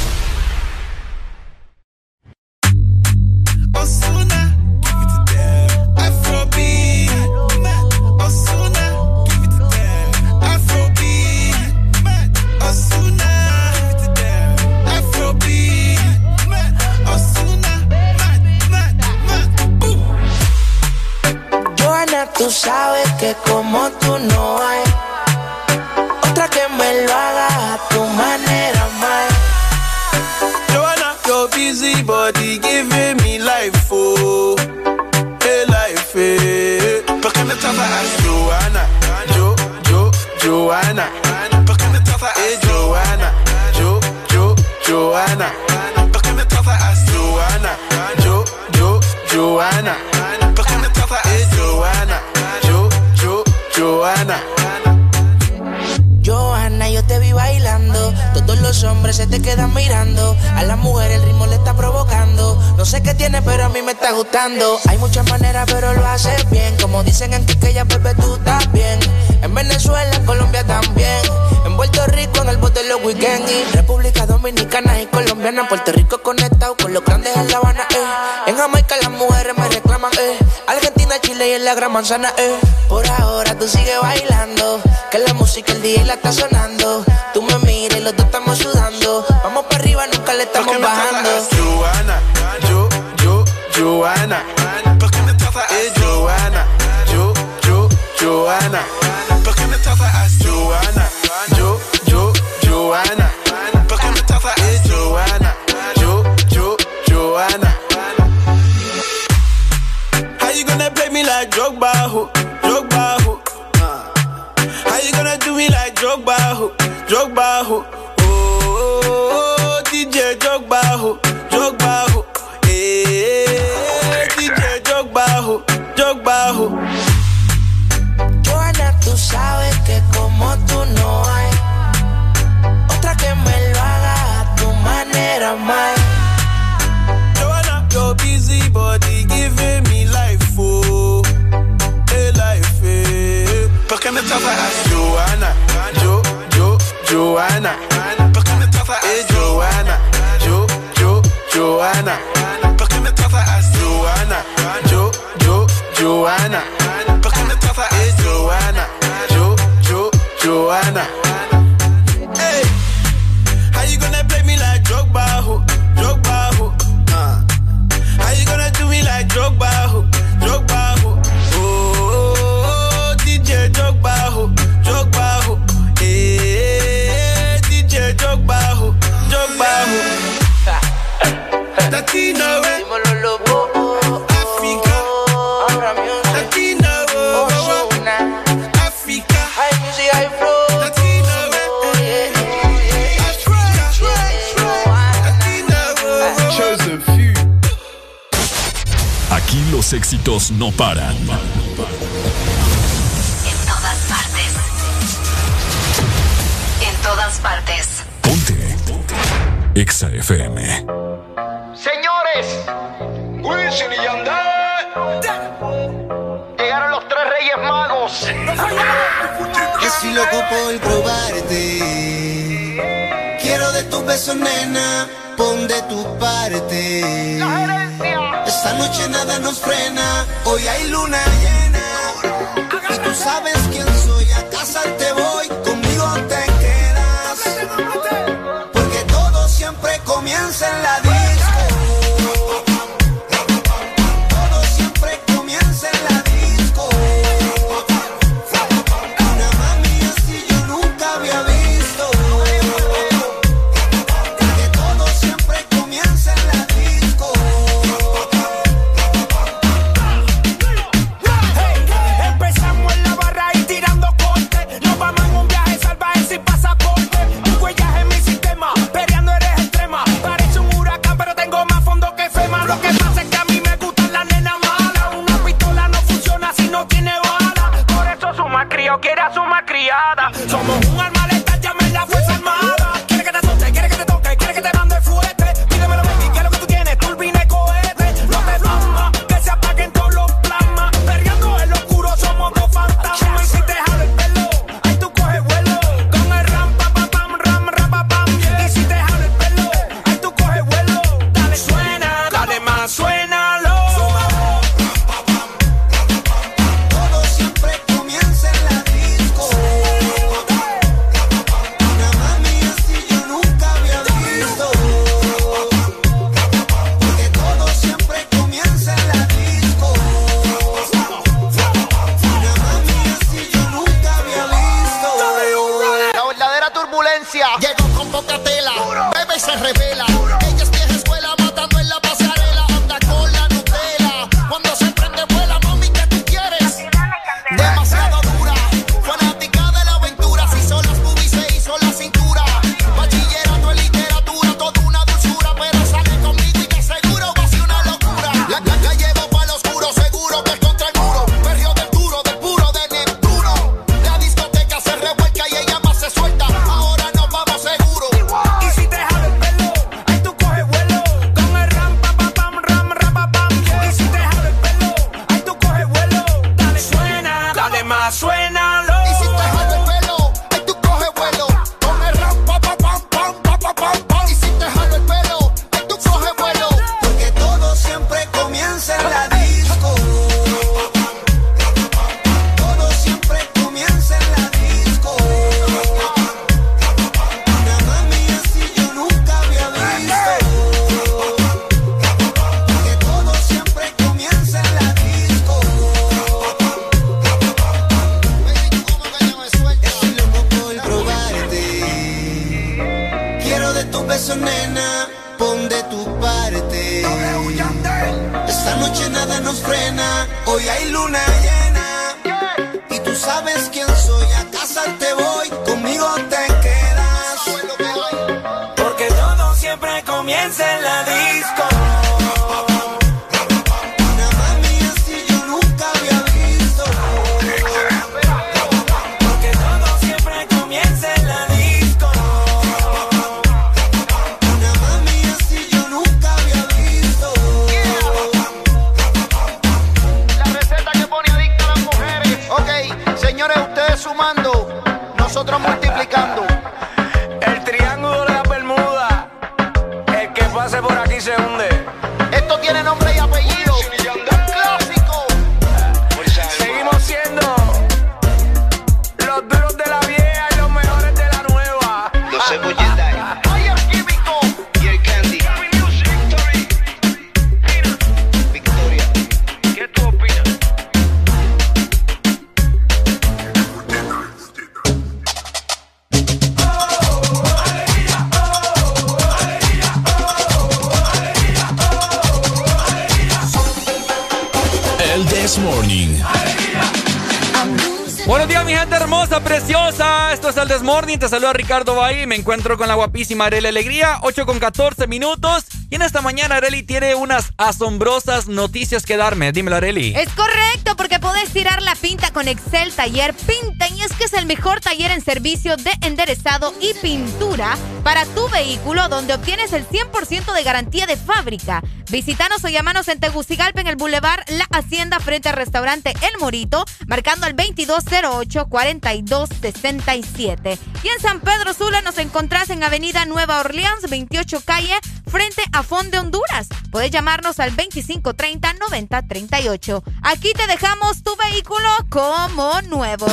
En Puerto Rico conectado con los grandes en La Habana, eh. En Jamaica las mujeres me reclaman, eh. Argentina, Chile y en la Gran Manzana, eh. Por ahora tú sigues bailando. Que la música el día la está sonando. Bay. Me encuentro con la guapísima Arely Alegría. 8 con 14 minutos. Y en esta mañana Arely tiene unas asombrosas noticias que darme. Dímelo, Arely. Es correcto, porque puedes tirar la pinta con Excel Taller Pinta. Y es que es el mejor taller en servicio de enderezado y pintura para tu vehículo, donde obtienes el 100% de garantía de fábrica. Visítanos o llamanos en Tegucigalpa, en el Boulevard La Hacienda, frente al restaurante El Morito, marcando el 2208-4267. Y en San Pedro Sula nos encontrás en Avenida Nueva Orleans, 28 calle, frente a Fond de Honduras. Puedes llamarnos al 2530-9038. Aquí te dejamos tu vehículo como nuevo.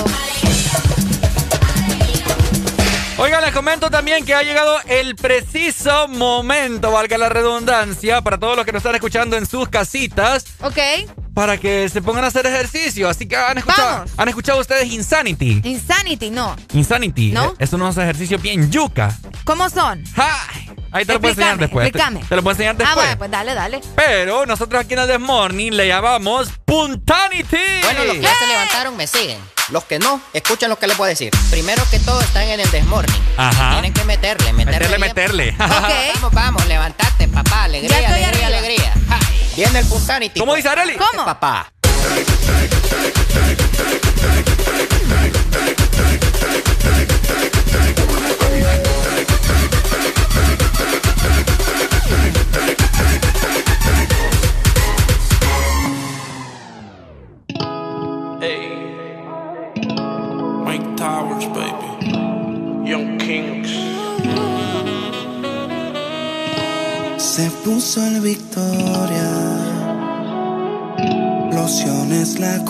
Oiga, les comento también que ha llegado el preciso momento, valga la redundancia, para todos los que nos están escuchando en sus casitas. Ok. Para que se pongan a hacer ejercicio. Así que han escuchado, Vamos. han escuchado ustedes Insanity. Insanity, no. Insanity. ¿No? eh, Es unos ejercicios bien yuca. ¿Cómo son? Ahí te lo puedo enseñar después. explícame. Te lo puedo enseñar Ah, después. bueno, pues dale, dale. Pero nosotros aquí en el This Morning le llamamos Puntanity. Bueno, los que ya se levantaron me siguen. Los que no, escuchen lo que les voy a decir. Primero que todo están en el desmorning. Ajá. Tienen que meterle, meterle. Meterle, bien. meterle. Vamos, vamos, levantate, papá. Alegría, alegría, arriba. alegría. Ja. Viene el puntanity. ¿Cómo dice Arely? ¿Cómo? Papá.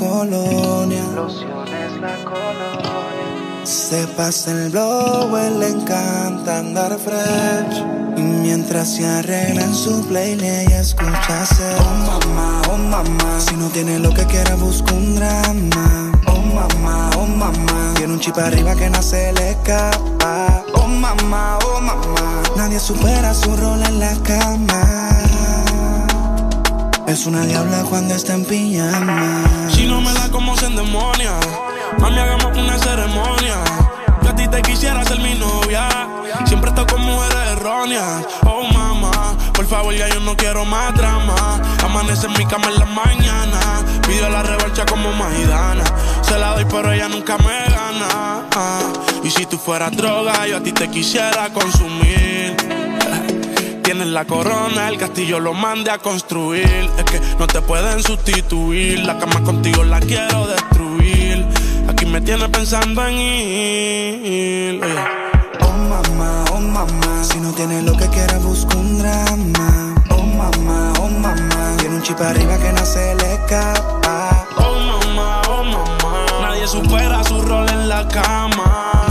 Lociones la colonia. Se pasa el blow, él le encanta andar fresh. Y mientras se arregla en su playlist, ella escucha hacer Oh mamá, oh mamá. Si no tiene lo que quiera, busca un drama. Oh mamá, oh mamá. Tiene un chip arriba que no se le escapa. Oh mamá, oh mamá. Nadie supera su rol en la cama. Es una diabla cuando está en pijama. Si no me da como se endemonia, mami, hagamos una ceremonia. Yo a ti te quisiera ser mi novia. Siempre estoy con mujeres erróneas. Oh, mamá, por favor, ya yo no quiero más drama. Amanece en mi cama en la mañana. Pido la revancha como Maidana. Se la doy, pero ella nunca me gana. Ah, Y si tú fueras droga, yo a ti te quisiera consumir. Tienes la corona, el castillo lo mande a construir. Es que no te pueden sustituir. La cama contigo la quiero destruir. Aquí me tienes pensando en ir. Oye. Oh mamá, oh mamá. Si no tiene lo que quiera, busca un drama. Oh mamá, oh mamá. Tiene un chip arriba que no se le escapa. Oh mamá, oh mamá. Nadie supera su rol en la cama.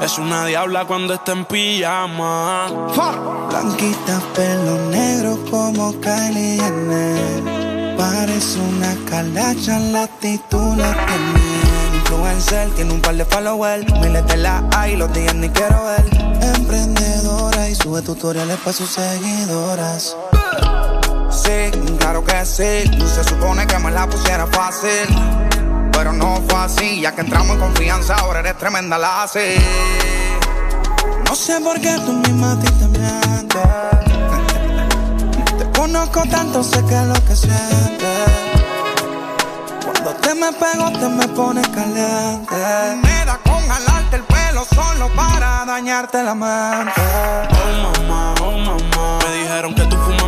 Es una diabla cuando está en pijama. Blanquita, pelo negro como Kylie Jenner. Parece una calacha, la actitud la tiene. Influencer, tiene un par de followers. Miles de la hay, los días ni quiero ver. Emprendedora y sube tutoriales para sus seguidoras. sí, claro que sí. Se supone que me la pusiera fácil. Pero no fue así, ya que entramos en confianza, ahora eres tremenda la así. No sé por qué tú misma a ti te. Te conozco tanto, sé que es lo que sientes. Cuando te me pego, te me pones caliente. Me da con jalarte el pelo solo para dañarte la mente. Oh mamá, oh mamá. Me dijeron que tú fumas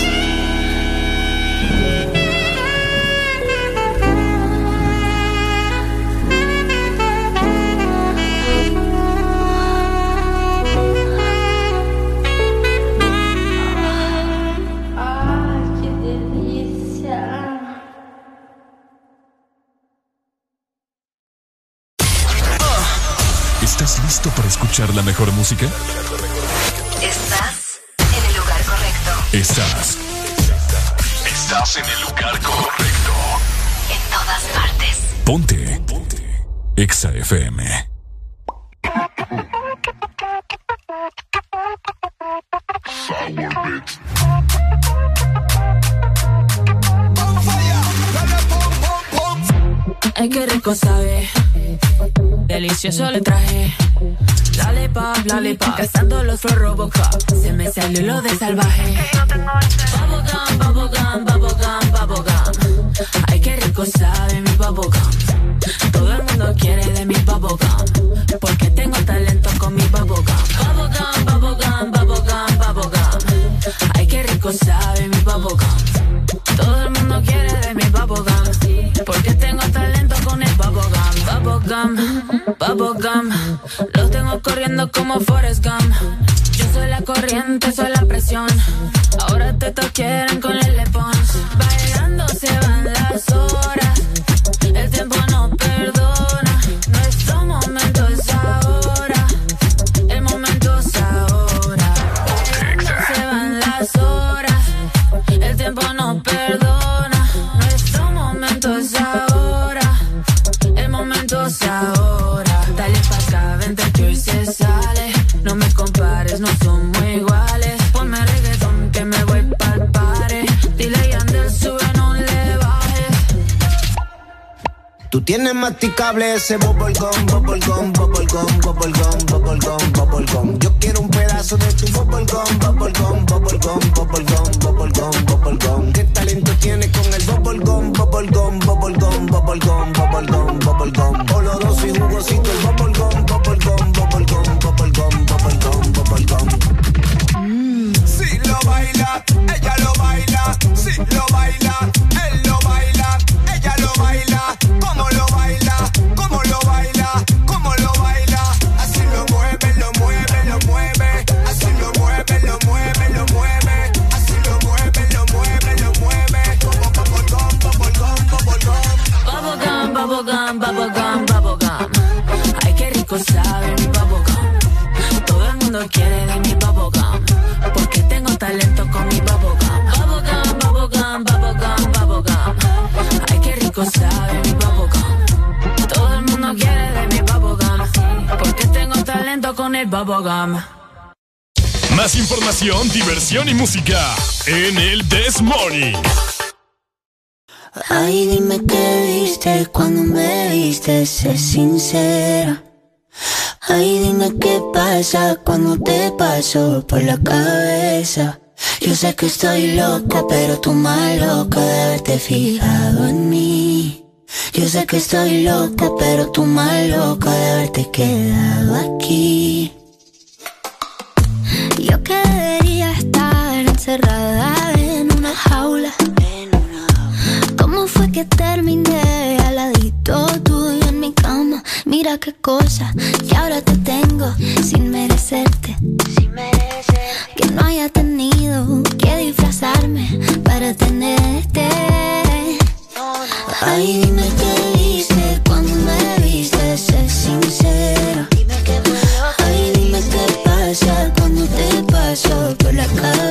Mejor música? Estás en el lugar correcto. Estás. Estás en el lugar correcto. En todas partes. Ponte. Ponte. Exa FM. Ay, qué rico sabe. Delicioso le traje. Dale pop, dale pop. Cazando los flow Robocop. Se me salió lo de salvaje. Bubblegum, bubblegum, bubblegum, bubblegum. Ay, qué rico sabe mi bubblegum. Todo el mundo quiere de mi bubblegum. Porque tengo talento con mi bubblegum. Bubblegum, bubblegum, bubblegum, bubblegum. Ay, qué rico sabe mi bubblegum. Todo el mundo quiere de mi bubblegum. Bubblegum. Los tengo corriendo como Forrest Gump. Yo soy la corriente, soy la presión. Ahora te quieren con el Lepons. Tú tienes masticable ese bubblegum, bubblegum, bubblegum, bubblegum, bubblegum, bubblegum. Yo quiero un pedazo de tu bubblegum, bubblegum, bubblegum, bubblegum, bubblegum, bubblegum. ¿Qué talento tienes con el bubblegum, bubblegum, bubblegum, bubblegum, bubblegum, bubblegum? Oloroso y jugosito el bubblegum, bubblegum. Más información, diversión y música en el This Morning. Ay, dime qué viste cuando me viste, sé sincera. Ay, dime qué pasa cuando te paso por la cabeza. Yo sé que estoy loca, pero tú más loca de haberte fijado en mí. Yo sé que estoy loca, pero tú más loca de haberte quedado aquí. Encerrada en una jaula. ¿Cómo fue que terminé al ladito tuyo en mi cama? Mira qué cosa que ahora te tengo sin merecerte. Que no haya tenido que disfrazarme para tenerte. Ay, dime qué viste cuando me viste, sé sincero. Ay, dime qué pasa cuando te paso por la cabeza.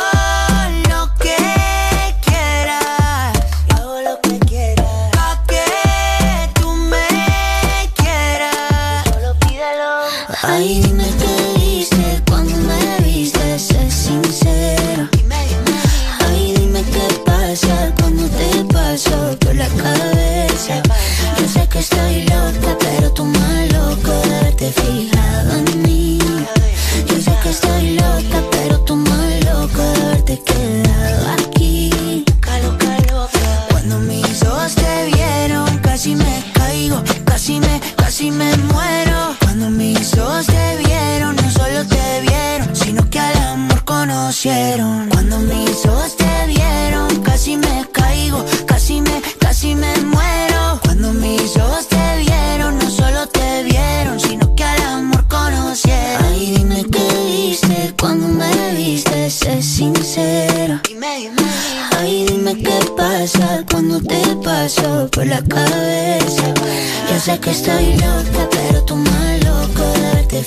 sé que estoy loca, pero tú más loco de verte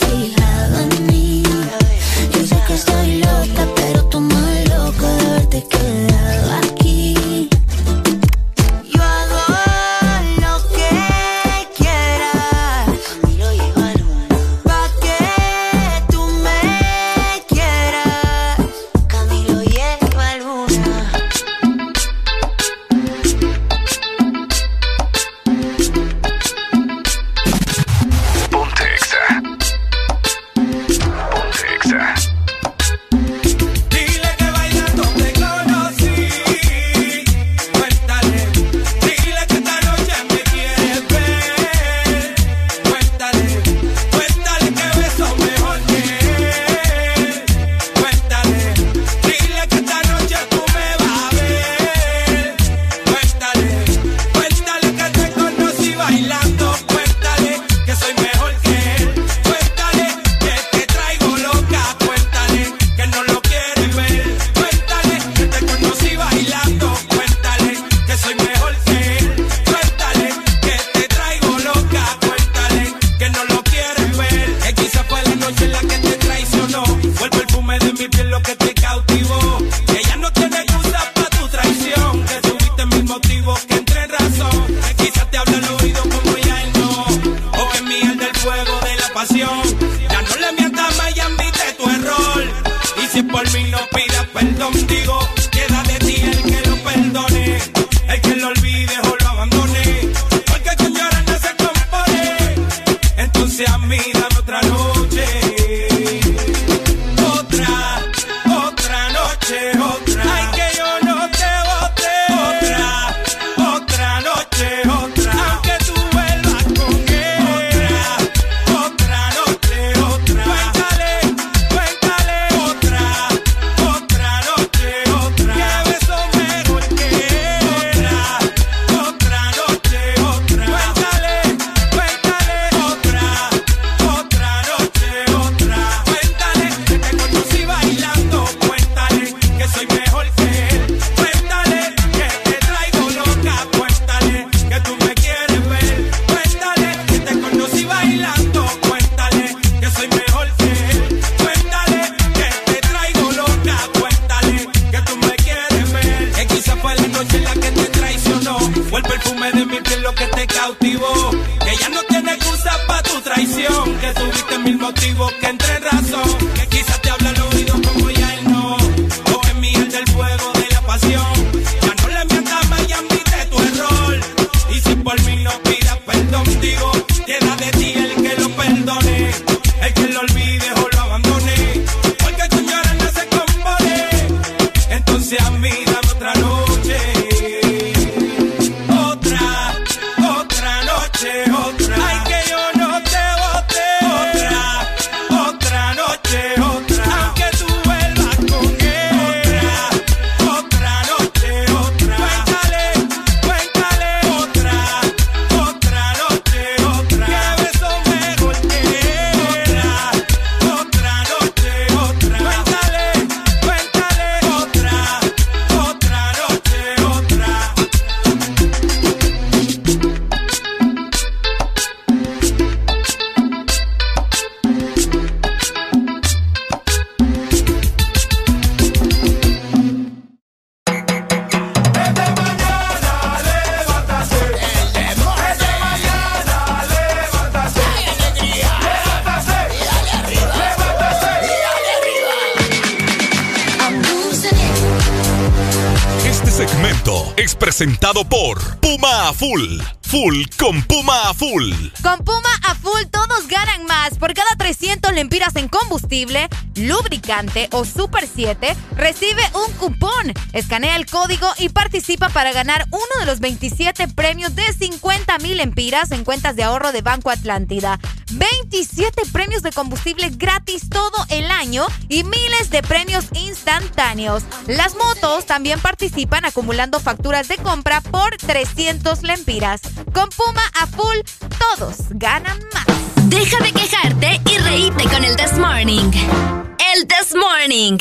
o Super 7, recibe un cupón. Escanea el código y participa para ganar uno de los 27 premios de 50 mil lempiras en cuentas de ahorro de Banco Atlántida. 27 premios de combustible gratis todo el año y miles de premios instantáneos. Las motos también participan acumulando facturas de compra por 300 lempiras. Con Puma a full, todos ganan más. Deja de quejarte y reíte con el This Morning. El This Morning.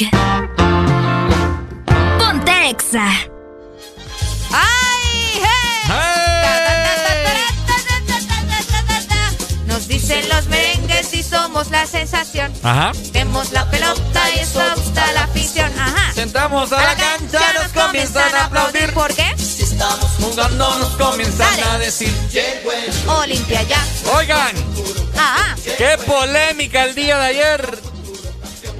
Ponte Exa. ¡Ay! Nos dicen los merengues y somos la sensación. Ajá. Vemos la pelota y eso gusta la afición. Ajá. Sentamos a la cancha, nos comienzan a aplaudir. ¿Por qué? Si estamos jugando, nos comienzan Dale. a decir. Olimpia ya. Oigan, Ajá. qué polémica el día de ayer.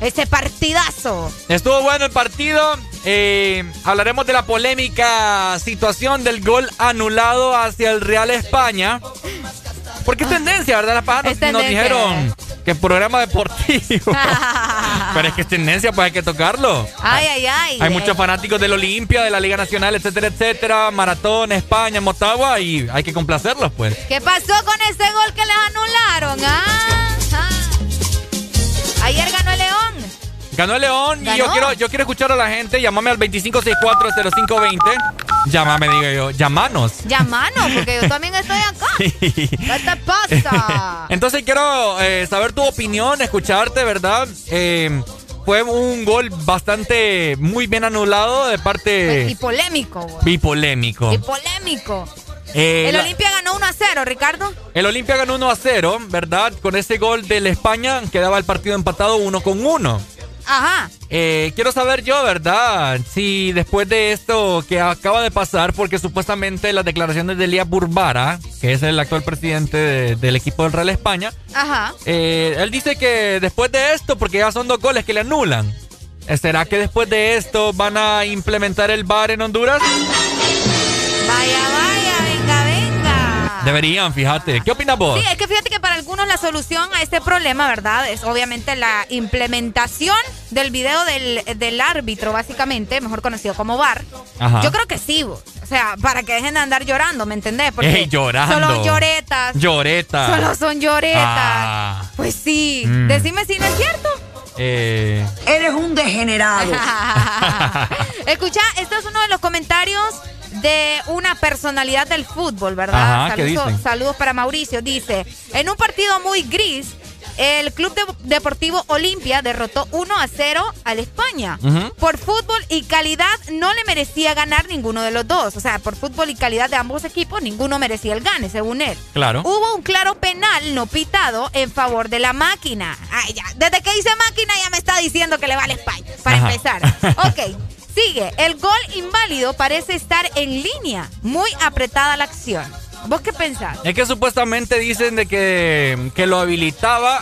Ese partidazo. Estuvo bueno el partido. Eh, hablaremos de la polémica situación del gol anulado hacia el Real España. Porque es tendencia, ¿verdad? Las pajas Es nos, dijeron que programa deportivo. [laughs] Pero es que es tendencia, pues hay que tocarlo. Ay, ay, ay. Hay muchos fanáticos del Olimpia, de la Liga Nacional, etcétera, etcétera. Maratón, España, Motagua y hay que complacerlos, pues. ¿Qué pasó con ese gol que les anularon? Ah, ah. Ayer ganó el León. Ganó el León y yo quiero, yo quiero escuchar a la gente. Llámame al 25640520. Llámame, digo yo. Llámanos. Llamanos, [laughs] porque yo también estoy acá. ¿Qué te pasa? [laughs] Entonces quiero eh, saber tu opinión, escucharte, ¿verdad? Eh, fue un gol bastante muy bien anulado de Y parte polémico. güey. bipolémico. Y polémico. Eh, el la- Olimpia ganó 1 a 0, Ricardo. el Olimpia ganó 1 a 0, ¿verdad? Con ese gol del España quedaba el partido empatado 1 con 1. Ajá. Eh, quiero saber yo, ¿verdad? Si después de esto que acaba de pasar, porque supuestamente las declaraciones de Elías Burbara, que es el actual presidente de- del equipo del Real España, Ajá. eh, él dice que después de esto, porque ya son dos goles que le anulan, eh, ¿será que después de esto van a implementar el VAR en Honduras? Vaya, vaya, venga, venga. Deberían, fíjate. ¿Qué opinas vos? Sí, es que fíjate que para algunos la solución a este problema, ¿verdad? Es obviamente la implementación del video del, del árbitro, básicamente, mejor conocido como VAR. Ajá. Yo creo que sí, vos. o sea, para que dejen de andar llorando, ¿me entendés? Porque Ey, llorando. Solo lloretas. Lloreta. Solo son lloretas. Ah. Pues sí. Mm. Decime si no es cierto. Eh, Eres un degenerado. [laughs] Escucha, esto es uno de los comentarios de una personalidad del fútbol, ¿verdad? Ajá, ¿qué saludos, para Mauricio. Dice, en un partido muy gris, el Club de- Deportivo Olimpia derrotó 1 a 0 al España. Por fútbol y calidad no le merecía ganar ninguno de los dos. O sea, por fútbol y calidad de ambos equipos, ninguno merecía el gane, según él. Claro. Hubo un claro penal no pitado en favor de la máquina. Ay, ya. Desde que dice máquina ya me está diciendo que le vale España. Para Ajá. empezar. [laughs] Ok. Sigue. El gol inválido parece estar en línea. Muy apretada la acción. ¿Vos qué pensás? Es que supuestamente dicen de que, que lo habilitaba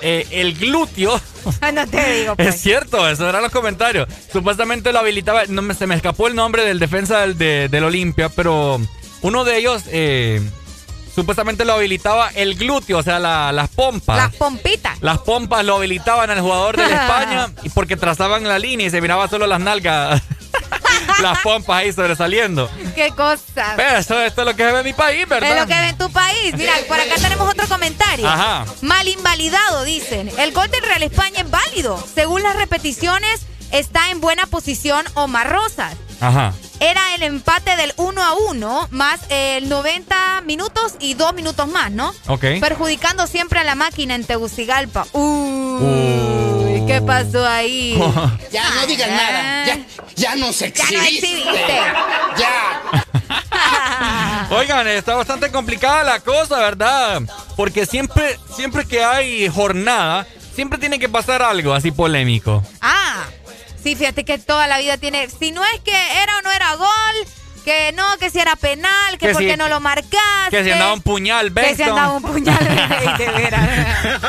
eh, el glúteo. [laughs] no te digo, pues. Es cierto, eso eran los comentarios. Supuestamente lo habilitaba, no me, se me escapó el nombre del defensa del, de- del Olimpia, pero uno de ellos eh, supuestamente lo habilitaba el glúteo, o sea, la- las pompas. Las pompitas. Las pompas lo habilitaban al jugador de [laughs] España porque trazaban la línea y se miraba solo las nalgas, [laughs] las pompas ahí sobresaliendo. Qué cosa. Pero eso, esto es lo que se ve en mi país, ¿verdad? Es lo que ve en tu país. Mira, por acá tenemos otro comentario. Ajá. Mal invalidado, dicen. El gol del Real España es válido. Según las repeticiones, está en buena posición Omar Rosas. Ajá. Era el empate del 1 a 1 más el 90 minutos y 2 minutos más, ¿no? Ok. Perjudicando siempre a la máquina en Tegucigalpa. Uy, ¿qué pasó ahí? [laughs] Ya no digas nada. Ya, ya nos Ya no exhibiste. exhibiste. Ya. [laughs] Oigan, está bastante complicada la cosa, ¿verdad? Porque siempre, siempre que hay jornada, siempre tiene que pasar algo así polémico. Ah, sí, fíjate que toda la vida tiene. Si no es que era o no era gol, Que no, que si era penal, que, Que por si- qué no lo marcaste. Que si andaba un puñal, Que si Benson. andaba un puñal, [laughs] de veras. [laughs]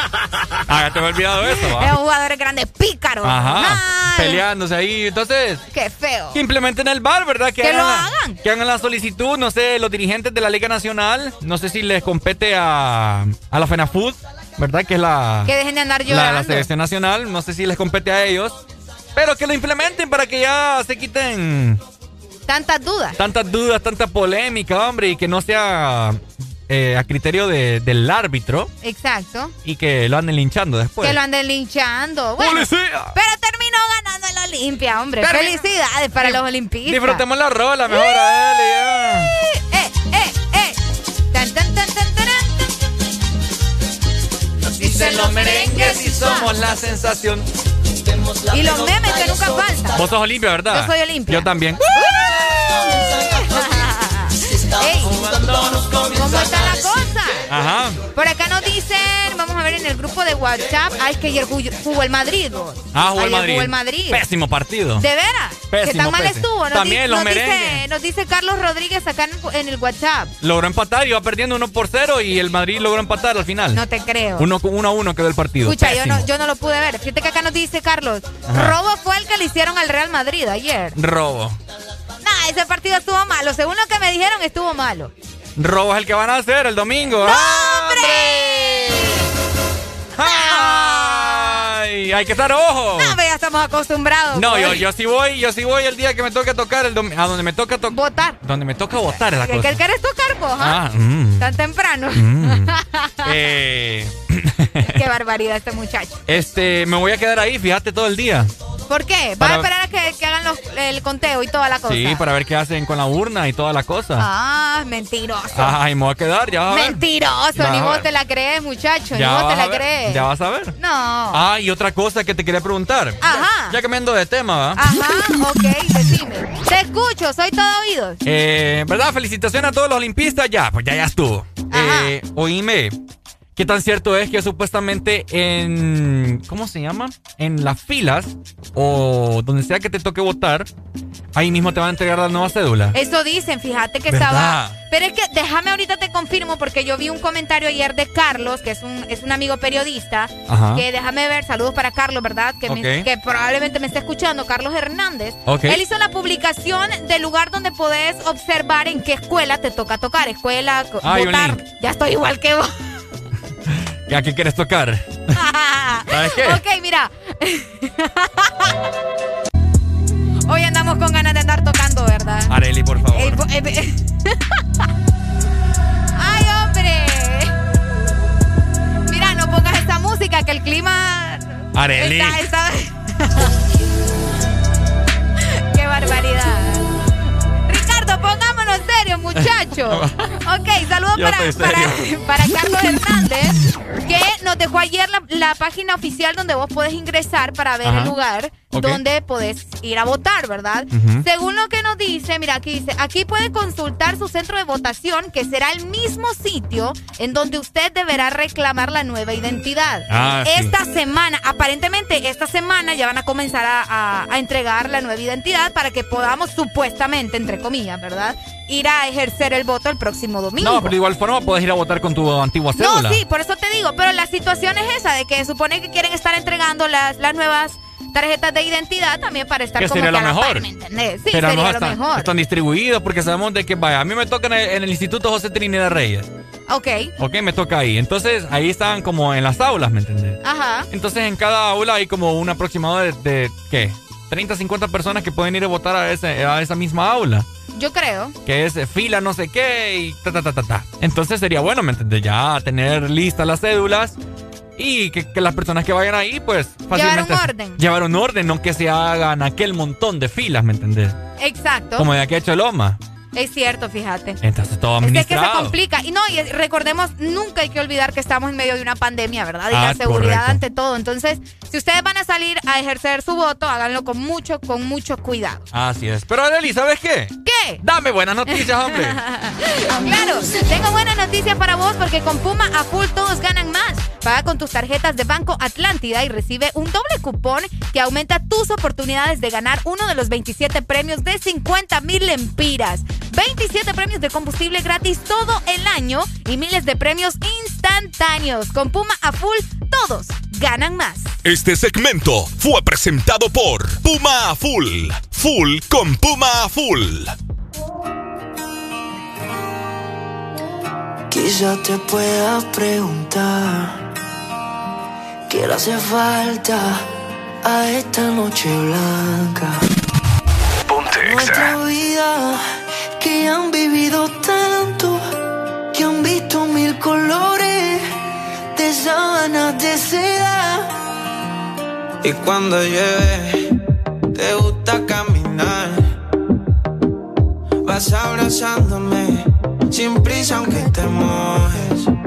Ah, ya te me he olvidado eso. Es un jugador grande pícaro. Ajá. Peleándose ahí. Entonces, Qué feo. que implementen el bar, ¿verdad? Que lo la- hagan. que hagan la solicitud, no sé, los dirigentes de la Liga Nacional. No sé si les compete a, a la FENAFUT, ¿verdad? Que es la, Que dejen de andar la, llorando. la selección nacional. No sé si les compete a ellos. Pero que lo implementen para que ya se quiten Tantas dudas. tantas dudas, tanta polémica, hombre, y que no sea eh, a criterio de- del árbitro Exacto. y que lo anden linchando después. Que lo anden linchando. Bueno, ¡Policía! pero terminó ganando el Olimpia, hombre. Felicidades para los olimpistas. Disfrutemos la rola, mejor a dale, ya. Eh, eh, eh. Tan, tan, tan, tan, tan, Dicen los merengues y somos la sensación. Y los memes que nunca faltan. Vos sos Olimpia, ¿verdad? Yo soy Olimpia. Yo también. Ey, ¿Cómo está la cosa? Ajá. Por acá nos dicen, vamos a ver en el grupo de WhatsApp, ay, es que ayer jugó, el Madrid. vos. Ah, jugó el Madrid. jugó el Madrid. Pésimo partido. ¿De veras? Pésimo, que tan mal pésimo. estuvo. Nos También di- los nos dice, nos dice Carlos Rodríguez acá en, en el WhatsApp. Logró empatar, iba perdiendo 1 por 0 y el Madrid logró empatar al final. No te creo. 1 a 1 quedó el partido. Escucha, yo no, yo no lo pude ver. Fíjate que acá nos dice Carlos, Ajá. robo fue el que le hicieron al Real Madrid ayer. Robo. Ese partido estuvo malo. Según lo que me dijeron, estuvo malo. Robo es el que van a hacer el domingo. ¡Hombre! ¡Ay! Hay que estar ojo. No, ya estamos acostumbrados. No, pues. yo, yo sí voy, yo sí voy el día que me toque tocar, el dom- a donde me toca tocar. Votar. Donde me toca votar es la ¿Qué, cosa. qué querés tocar vos? ah? Ah, mm. Tan temprano. Mm. [laughs] Eh, [laughs] Qué barbaridad este muchacho. este, me voy a quedar ahí, fíjate, todo el día. ¿Por qué? ¿Vas Para- a esperar a que, que hagan los- el conteo y toda la cosa? Sí, para ver qué hacen con la urna y toda la cosa. Ah, mentiroso. Ay, me voy a quedar, ya vas a ver. Mentiroso, Ya ni vos te la crees, muchacho, ni Ya vos te la crees. Ya vas a ver. No. Ah, y otra cosa que te quería preguntar. Ajá. Ya cambiando de tema, ¿va? Ajá, ok, decime. Te escucho, soy todo oídos. Eh, ¿Verdad? Felicitaciones a todos los olimpistas. Ya, pues ya, ya estuvo. Eh, oíme, ¿qué tan cierto es que supuestamente en. ¿Cómo se llama? En las filas o donde sea que te toque votar, ahí mismo te van a entregar la nueva cédula? Eso dicen, fíjate que ¿Verdad? estaba. Pero es que déjame ahorita te confirmo porque yo vi un comentario ayer de Carlos, que es un, es un amigo periodista. Ajá. Que déjame ver, saludos para Carlos, ¿verdad? Que, me- que probablemente me esté escuchando, Carlos Hernández. Ok. Él hizo la publicación del lugar donde podés observar en qué escuela te toca tocar. Escuela, votar. Ya estoy igual que vos. ¿A qué quieres tocar? [laughs] ¿Sabes qué? ok, mira. [laughs] Hoy andamos con ganas de andar tocando, ¿verdad? Areli, por favor. [laughs] ¡Ay, hombre! Mira, no pongas esta música, que el clima... Areli. Está- ¡Qué barbaridad! Ricardo, pongámonos serios, muchachos. [laughs] Ok, saludos para, para, serio. para Carlos Hernández, que nos dejó ayer la, la página oficial donde vos podés ingresar para ver Ajá. el lugar donde podés ir a votar, ¿verdad? Según lo que nos dice, mira, aquí dice, aquí puede consultar su centro de votación, que será el mismo sitio en donde usted deberá reclamar la nueva identidad. Ah, sí. esta semana, aparentemente esta semana ya van a comenzar a, a- a entregar la nueva identidad para que podamos supuestamente, entre comillas, ¿verdad? Ir a ejercer el voto el próximo domingo. No, pero de igual forma puedes ir a votar con tu antigua No, cédula. sí, por eso te digo, pero la situación es esa, de que supone que quieren estar entregando las, las nuevas tarjetas de identidad también para estar Que como sería que lo mejor. par, ¿me entendés? Sí, Pero sería no lo están, mejor. están distribuidos porque sabemos de que, vaya, a mí me toca en el, en el Instituto José Trinidad Reyes. Ok, Ok, me toca ahí. Entonces, ahí están como en las aulas, ¿me entendés? ajá. Entonces, en cada aula hay como un aproximado de, de, ¿qué? 30, 50 personas que pueden ir a votar a, ese, a esa misma aula. Yo creo. Que es eh, fila no sé qué y ta, ta, ta, ta, ta. Entonces sería bueno, ¿me entiendes? Ya tener listas las cédulas y que, que las personas que vayan ahí, pues fácilmente... un orden. Llevar un orden, no que se hagan aquel montón de filas, ¿me entendés? Exacto. Como de aquí a Choloma. Es cierto, fíjate. Entonces todo Es que se administrado. complica. Y no, y recordemos, nunca hay que olvidar que estamos en medio de una pandemia, ¿verdad? Y Ah, la seguridad correcto. ante todo. Entonces, si ustedes van a salir a ejercer su voto, háganlo con mucho, con mucho cuidado. Así es. Pero Arely, ¿sabes qué? ¿Qué? Dame buenas noticias, hombre. [laughs] Claro, tengo buenas noticias para vos porque con Puma a full todos ganan más. Paga con tus tarjetas de Banco Atlántida y recibe un doble cupón que aumenta tus oportunidades de ganar uno de los 27 premios de 50 mil lempiras. 27 premios de combustible gratis todo el año y miles de premios instantáneos. Con Puma a full, todos ganan más. Este segmento fue presentado por Puma a Full. Full con Puma a Full. Quizá te pueda preguntar qué le hace falta a esta noche blanca. Nuestra vida que han vivido tanto, que han visto mil colores de sábanas de seda. Y cuando llueve, te gusta caminar. Vas abrazándome sin prisa aunque te mojes.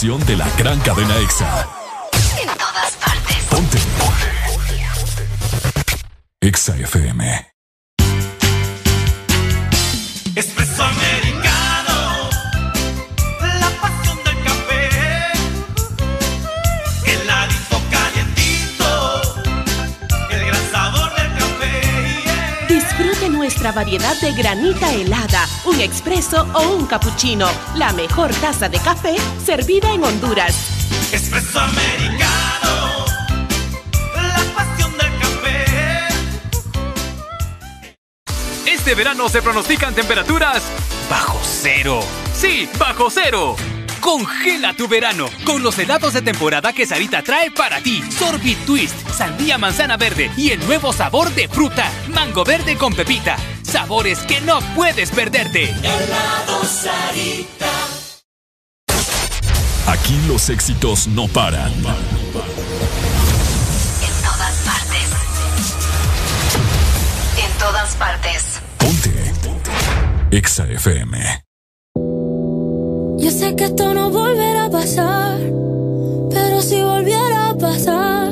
De la gran cappuccino. La mejor taza de café servida en Honduras. Espresso americano, la pasión del café. Este verano se pronostican temperaturas bajo cero. Sí, bajo cero. Congela tu verano con los helados de temporada que Sarita trae para ti. Sorbit Twist, sandía manzana verde y el nuevo sabor de fruta, mango verde con pepita. Sabores que no puedes perderte. Helado Sarita. Aquí los éxitos no paran. En todas partes. En todas partes. EXA FM. Yo sé que esto no volverá a pasar, pero si volviera a pasar,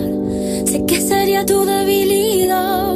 sé que sería tu debilidad,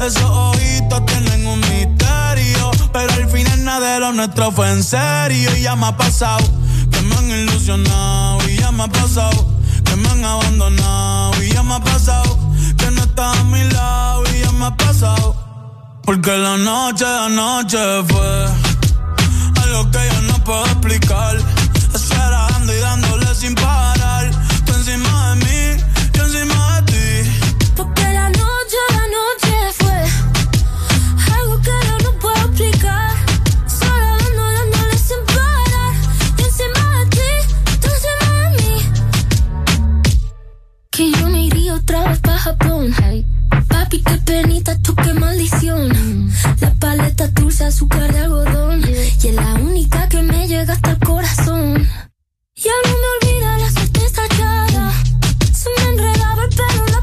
Esos ojitos tienen un misterio. Pero al final nada de nuestro fue en serio. Y ya me ha pasado que me han ilusionado. Y ya me ha pasado que me han abandonado. Y ya me ha pasado que no estás a mi lado. Y ya me ha pasado. Porque la noche, la noche fue algo que yo no puedo explicar. Esperando y dándole sin parar. Que yo me iría otra vez para Japón. Papi, qué penita, tú qué maldición. La paleta dulce, azúcar de algodón. Y es la única que me llega hasta el corazón. Ya no me olvida la suerte estallada. Se me enredaba el pelo en la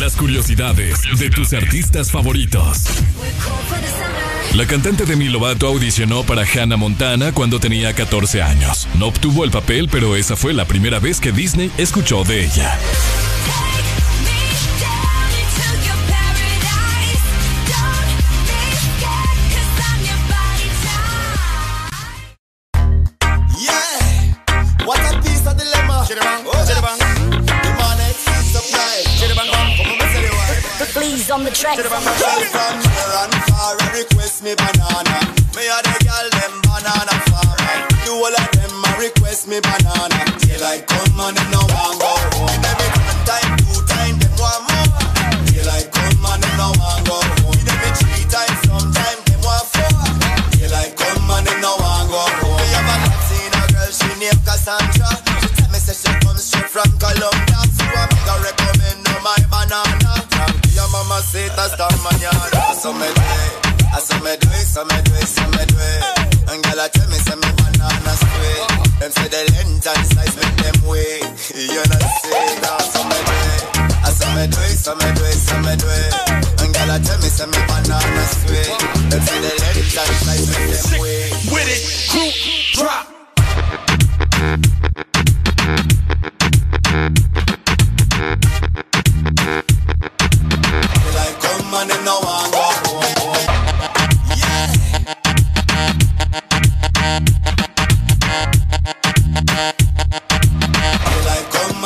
Las curiosidades de tus artistas favoritos. La cantante Demi Lovato audicionó para Hannah Montana cuando tenía 14 años. No obtuvo el papel, pero esa fue la primera vez que Disney escuchó de ella. And far, a request me banana. Me a the girl them banana farmer. The whole of them a request me banana. Mañana. So me do it, I so me do it, so me do it, so me it. And girl I tell me say me banana sweet. Them say the length and size make them wait. [laughs] You know say that so me do it, I so me do it, so me do it, so me it. And girl I tell me say me banana sweet. Them say the length and size make them wait. With it, crew, drop. Like come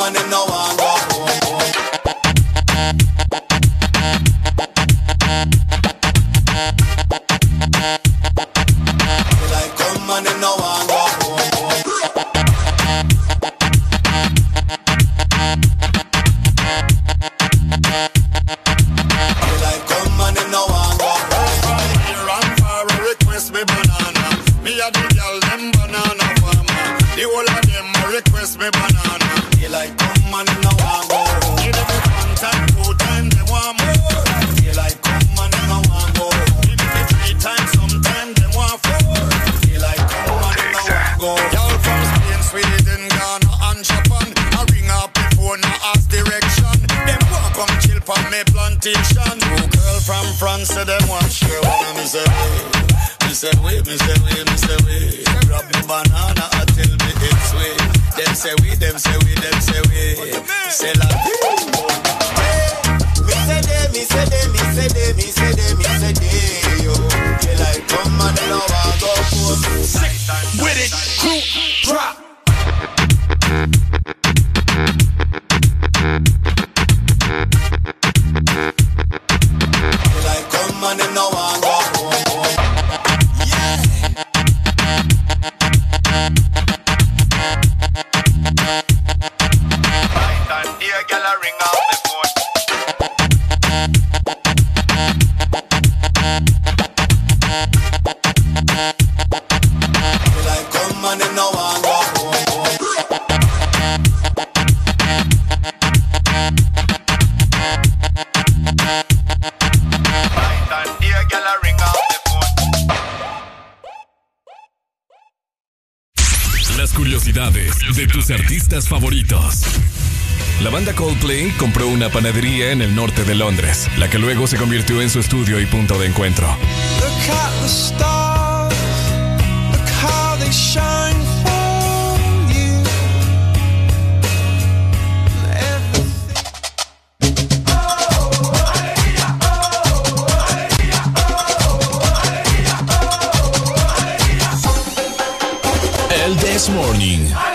politician. Girl from France said. Artistas favoritos. La banda Coldplay compró una panadería en el norte de Londres, la que luego se convirtió en su estudio y punto de encuentro. El This Morning.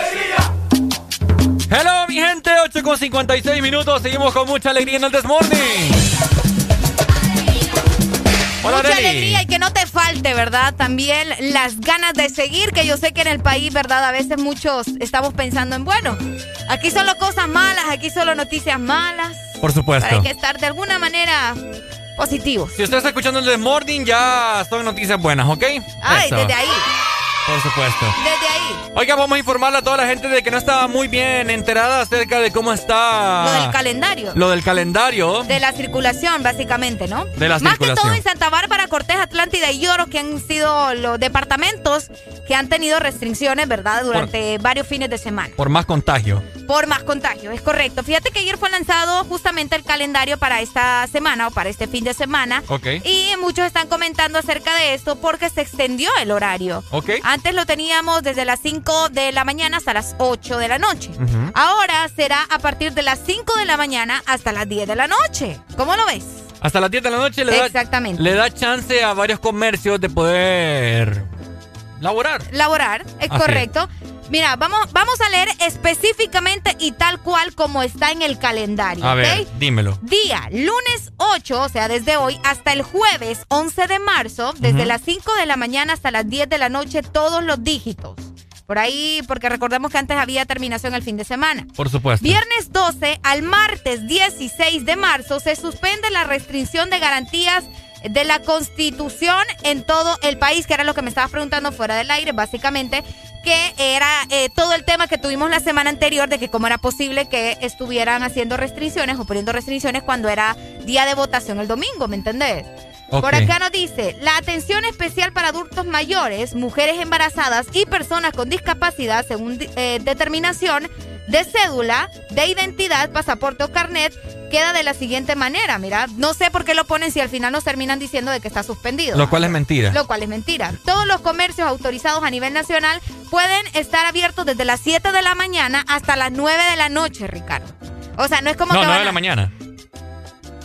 Con 56 minutos. Seguimos con mucha alegría en el Desmorning. Hola, Mucha alegría y que no te falte, ¿verdad? También las ganas de seguir, que yo sé que en el país, ¿verdad? A veces muchos estamos pensando en, bueno, aquí solo cosas malas, aquí solo noticias malas. Por supuesto. Pero hay que estar de alguna manera positivos. Si usted está escuchando el Desmorning, ya son noticias buenas, ¿ok? Ay, Eso, desde ahí, Por supuesto. desde ahí. Oiga, vamos a informarle a toda la gente de que no estaba muy bien enterada acerca de cómo está... Lo del calendario. Lo del calendario. De la circulación, básicamente, ¿no? De la Más circulación. que todo en Santa Bárbara, Cortés, Atlántida y Lloro, que han sido los departamentos que han tenido restricciones, ¿verdad? Durante varios fines de semana. Por más contagio. Por más contagio, es correcto. Fíjate que ayer fue lanzado justamente el calendario para esta semana o para este fin de semana. Ok. Y muchos están comentando acerca de esto porque se extendió el horario. Ok. Antes lo teníamos desde las 5 de la mañana hasta las 8 de la noche. Ahora será a partir de las 5 de la mañana hasta las 10 de la noche. ¿Cómo lo ves? Hasta las 10 de la noche le da, Exactamente. le da chance a varios comercios de poder laborar. Laborar, es Así correcto. Mira, vamos, vamos a leer específicamente y tal cual como está en el calendario. A ver, dímelo. Día, lunes 8, o sea, desde hoy hasta el jueves 11 de marzo, desde las 5 de la mañana hasta las 10 de la noche, todos los dígitos. Por ahí, porque recordemos que antes había terminación el fin de semana. Por supuesto. Viernes 12 al martes 16 de marzo se suspende la restricción de garantías de la Constitución en todo el país, que era lo que me estabas preguntando fuera del aire, básicamente, que era eh, todo el tema que tuvimos la semana anterior de que cómo era posible que estuvieran haciendo restricciones o poniendo restricciones cuando era día de votación el domingo, ¿me entendés? Ok. Por acá nos dice, la atención especial para adultos mayores, mujeres embarazadas y personas con discapacidad según eh, determinación de cédula, de identidad, pasaporte o carnet, queda de la siguiente manera. Mira, no sé por qué lo ponen si al final nos terminan diciendo de que está suspendido. Lo cual es mentira. Lo cual es mentira. Todos los comercios autorizados a nivel nacional pueden estar abiertos desde las 7 de la mañana hasta las 9 de la noche, Ricardo. O sea, no es como No, que 9 van de la mañana.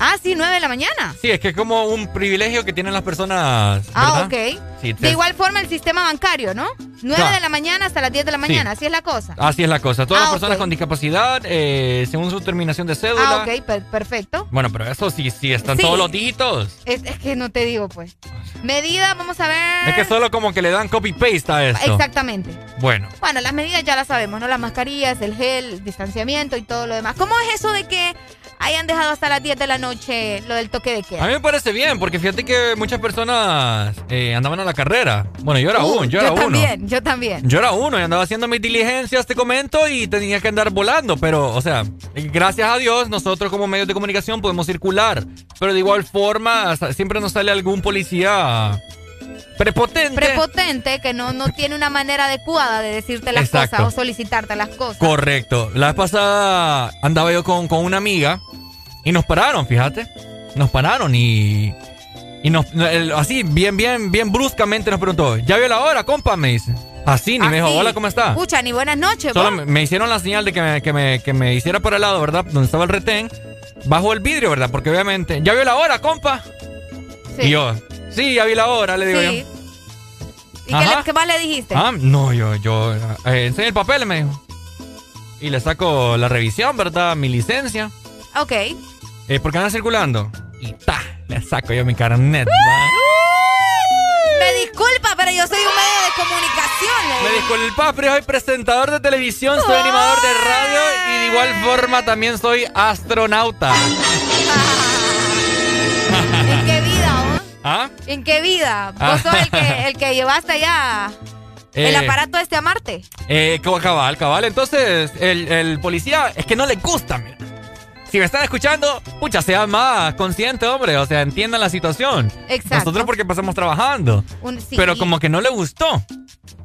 Ah, sí, 9 de la mañana. Sí, es que es como un privilegio que tienen las personas. Ah, ¿verdad? ok. Sí, De igual forma el sistema bancario, ¿no? 9 Claro. de la mañana hasta las 10 de la mañana, así es la cosa. Así es la cosa. Todas Ah, las personas ok. con discapacidad, eh, según su terminación de cédula. Ah, ok, per- perfecto. Bueno, pero eso sí, sí, están Sí. todos los dígitos. Es, es que no te digo, pues. Medida, vamos a ver. Es que solo como que le dan copy-paste a esto. Exactamente. Bueno. Bueno, las medidas ya las sabemos, ¿no? Las mascarillas, el gel, el distanciamiento y todo lo demás. ¿Cómo es eso de que hayan dejado hasta las 10 de la noche lo del toque de queda? A mí me parece bien, porque fíjate que muchas personas eh, andaban a la carrera. Bueno, yo era Uh, uno, yo era uno. también, yo también. Yo era uno y andaba haciendo mis diligencias, te comento, y tenía que andar volando. Pero, o sea, gracias a Dios, nosotros como medios de comunicación podemos circular. Pero de igual forma, siempre nos sale algún policía prepotente. Prepotente, que no, no tiene una manera adecuada de decirte las Exacto. cosas o solicitarte las cosas. Correcto. La vez pasada andaba yo con, con una amiga y nos pararon, fíjate. Nos pararon y. Y nos, así, bien, bien, bien bruscamente nos preguntó: ¿Ya vio la hora, compa? Me dice. Así, ni me dijo: Así. Hola, ¿cómo está? Escucha, ni buenas noches, Solo me, me hicieron la señal de que me, que, me, que me hiciera para el lado, ¿verdad? Donde estaba el retén. Bajo el vidrio, ¿verdad? Porque obviamente. ¿Ya vio la hora, compa? Sí. Y yo: Sí, ya vi la hora, le digo Sí. yo. ¿Y qué, Ajá. le- qué más le dijiste? Ah, no, yo, yo, eh, el papel, me dijo. Y le saco la revisión, ¿verdad? Mi licencia. Ok. Eh, porque anda circulando. Y ta, le saco yo mi carnet. Me disculpa, pero yo soy un medio de comunicación. le Me disculpa, pero soy presentador de televisión, soy animador de radio y de igual forma también soy astronauta. ¿En qué vida, vos? ¿Ah? ¿En qué vida? Ah. Vos sos el que, el que llevaste ya el Eh, aparato este a Marte. Eh, cabal, cabal. Entonces, el, el policía es que no le gusta, mira. Si me están escuchando, pucha, sean más conscientes, hombre. O sea, entiendan la situación. Exacto. Nosotros porque pasamos trabajando. Un- sí, pero como que no le gustó.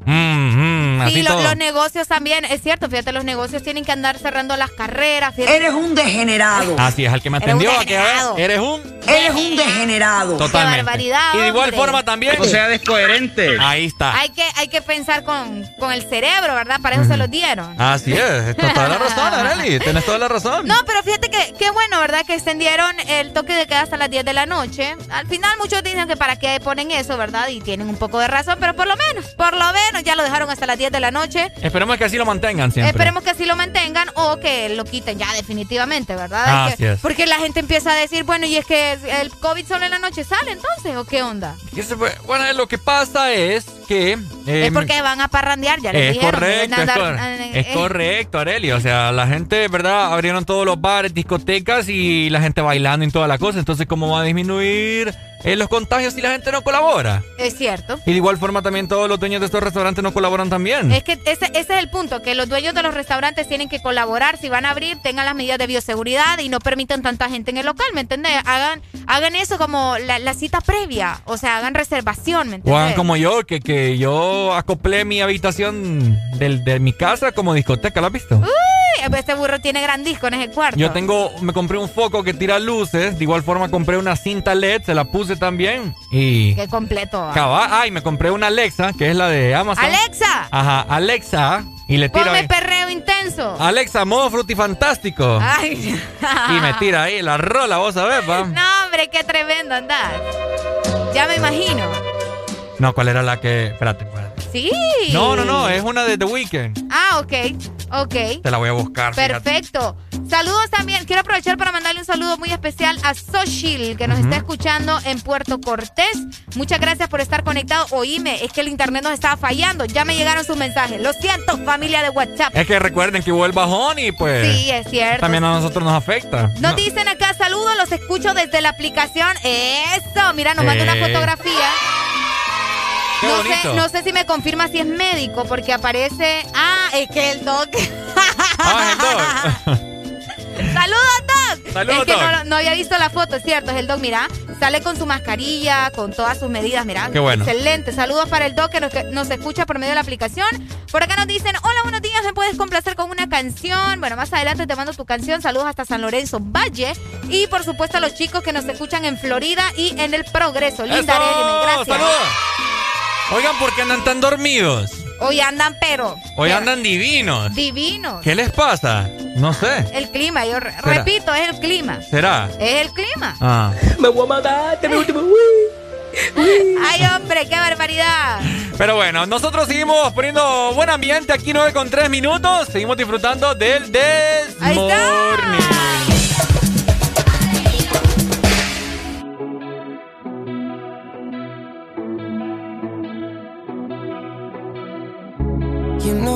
Mm, mm, así Sí, lo- todo. los negocios también, es cierto, fíjate, los negocios tienen que andar cerrando las carreras. fíjate. Eres un degenerado. Así es, al que me Eres un atendió. vez, degenerado. Eres un... Eres un degenerado. Totalmente. Qué barbaridad, y de igual hombre. forma también... O sea, descoherente. Ahí está. Hay que, hay que pensar con, con el cerebro, ¿verdad? Para eso se los dieron. Así es. Tienes toda la razón, Arely. Tienes toda la razón. No, pero fíjate que qué bueno, ¿verdad? Que extendieron el toque de queda hasta las 10 de la noche. Al final muchos dicen que para qué ponen eso, ¿verdad? Y tienen un poco de razón, pero por lo menos, por lo menos ya lo dejaron hasta las 10 de la noche. Esperemos que así lo mantengan siempre. Esperemos que así lo mantengan o que lo quiten ya definitivamente, ¿verdad? Así que- es. Porque la gente empieza a decir, bueno, y es que el COVID solo en la noche sale entonces, ¿o qué onda? Bueno, lo que pasa es que... eh, es porque van a parrandear, ya les Es dijeron. correcto, es, andar- es correcto, Areli. O sea, la gente, ¿verdad? Abrieron todos los bares, discotecas y la gente bailando y toda la cosa. Entonces, ¿cómo va a disminuir eh, los contagios si la gente no colabora? Es cierto. Y de igual forma también todos los dueños de estos restaurantes no colaboran también. Es que ese, ese es el punto, que los dueños de los restaurantes tienen que colaborar, si van a abrir, tengan las medidas de bioseguridad y no permitan tanta gente en el local, ¿me entiendes? Hagan, hagan eso como la, la cita previa, o sea, hagan reservación, ¿me O entiendes? hagan como yo, que, que yo acoplé mi habitación del- de mi casa como discoteca, ¿la has visto? Uy, este burro tiene gran disco en ese cuarto. Yo tengo, me compré un foco que tira luces, de igual forma compré una cinta LED, se la puse también y... Qué completo. ¿ah? Cabal, ay, me compré una Alexa, que es la de Amazon. Alexa, Ajá, Alexa, y le tiro ponme ahí. perreo intenso. Alexa, modo frutifantástico. Ay. Y me tira ahí la rola, vos sabés, va. No, hombre, qué tremendo andar. Ya me imagino. No, ¿cuál era la que...? Espérate, espérate. Sí. No, no, no, es una de The Weeknd. Ah, ok, ok. Te la voy a buscar. fíjate. Perfecto. Saludos también. Quiero aprovechar para mandarle un saludo muy especial a Sochil, que nos está escuchando en Puerto Cortés. Muchas gracias por estar conectado. Oíme, es que el internet nos estaba fallando. Ya me llegaron sus mensajes. Lo siento, familia de WhatsApp. Es que recuerden que hubo el bajón y pues. Sí, es cierto. También a nosotros nos afecta. Nos No. dicen acá, saludos, los escucho desde la aplicación. Eso, mira, nos manda una Eh. fotografía. Qué no bonito. sé, no sé si me confirma si es médico, porque aparece. Ah, es que el doc. Ah, es el doc. [laughs] ¡Saludos, Doc! Saludos, es que Doc. No, no había visto la foto, es cierto, es el Doc, mira. Sale con su mascarilla, con todas sus medidas, mira. Qué bueno. Excelente. Saludos para el Doc que nos, que nos escucha por medio de la aplicación. Por acá nos dicen, hola, buenos días, ¿me puedes complacer con una canción? Bueno, más adelante te mando tu canción. Saludos hasta San Lorenzo Valle. Y por supuesto a los chicos que nos escuchan en Florida y en el Progreso. Linda. Arely, gracias. ¡Saludos! Oigan, ¿por qué andan tan dormidos? Hoy andan, pero. Hoy pero andan divinos. Divinos. ¿Qué les pasa? No sé. El clima, yo re- repito, es el clima. ¿Será? Es el clima. Ah. Me voy a matar, te me Ay, hombre, qué barbaridad. Pero bueno, nosotros seguimos poniendo buen ambiente aquí 9 con 3 minutos. Seguimos disfrutando del Desmorning.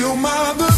feel my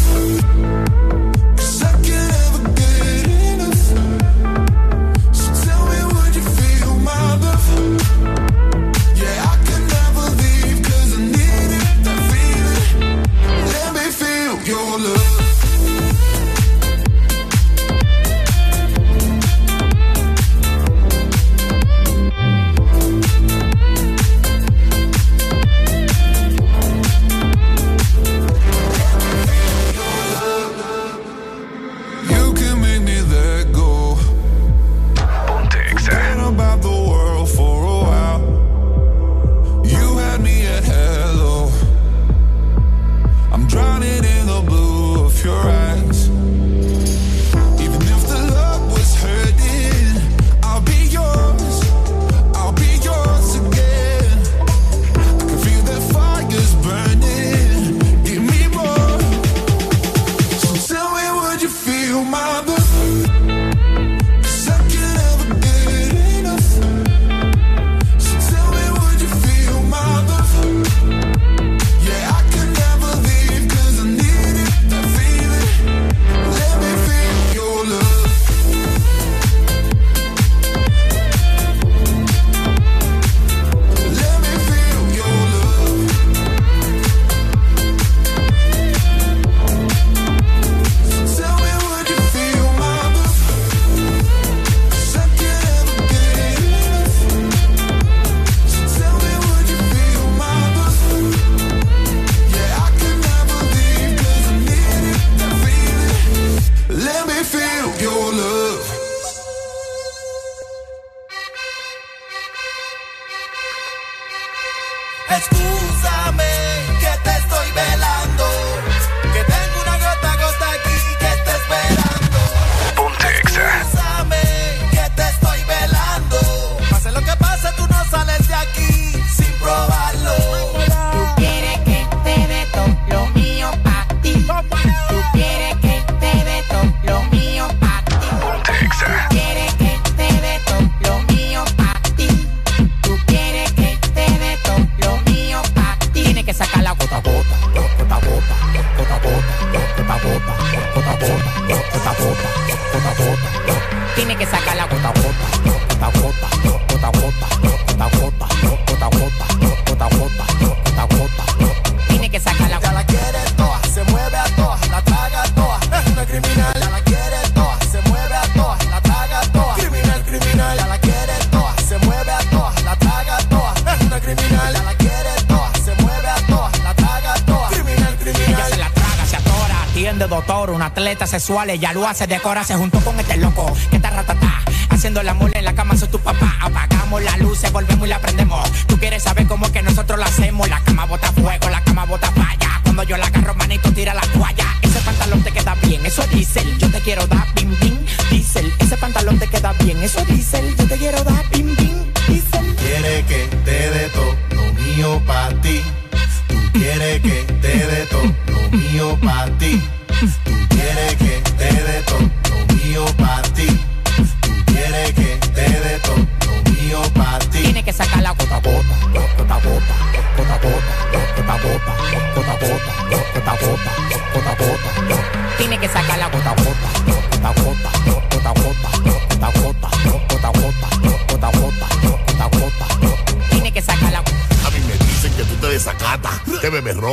ya lo hace, decorase junto con este loco que está ratatá. Haciendo el amor en la cama, soy tu papá. Apagamos las luces, volvemos y la prendemos. Tú quieres saber cómo es que nosotros la hacemos. La cama bota fuego, la cama bota falla. Cuando yo la agarro, manito, tira la toalla. Ese pantalón te queda bien, eso diésel. Yo te quiero dar bim bim, diesel. Ese pantalón te queda bien, eso diésel. Yo te quiero dar bim bim, diesel. Quiere que te dé todo lo mío para ti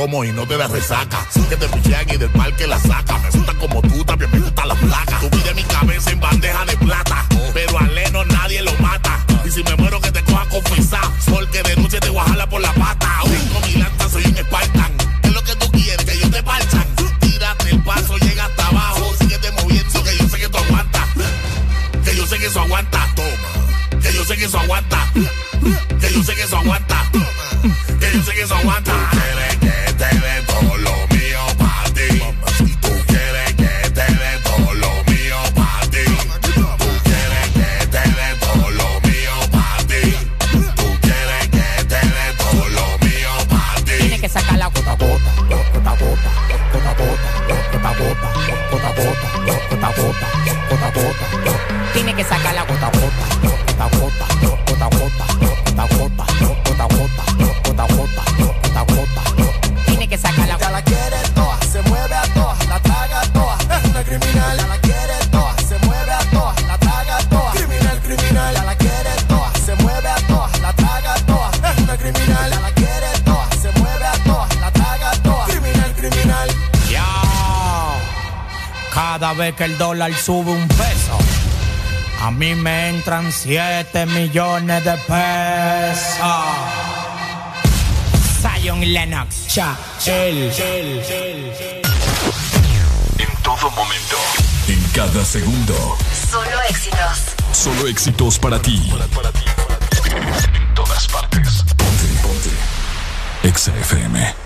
cromo y no te da resaca. Que te pichean y del parque la saca. dólar sube un peso, a mí me entran 7 millones de pesos. Zion Lennox, cha, el. En todo momento, en cada segundo. Solo éxitos. Solo éxitos para ti. En todas partes. Ponte, ponte. Exa FM.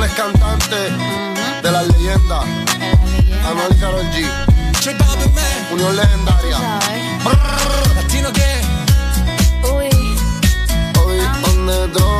Simples cantantes de las leyendas, Anuel y Karol G, Unión Legendaria, Latino que Obi on the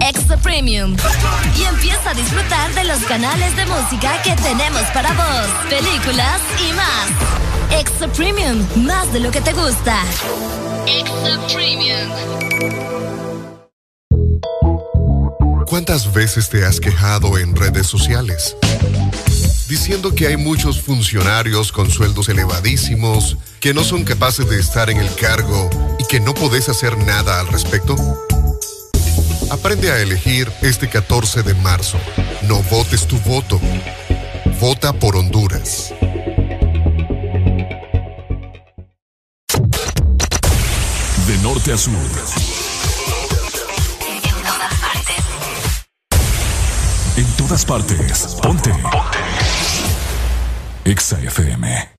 Extra Premium. Y empieza a disfrutar de los canales de música que tenemos para vos, películas y más. Extra Premium, más de lo que te gusta. Extra Premium. ¿Cuántas veces te has quejado en redes sociales? Diciendo que hay muchos funcionarios con sueldos elevadísimos, que no son capaces de estar en el cargo y que no podés hacer nada al respecto. Aprende a elegir este 14 de marzo. No votes tu voto. Vota por Honduras. De norte a sur. En todas partes. Ponte. Ponte. Exa FM.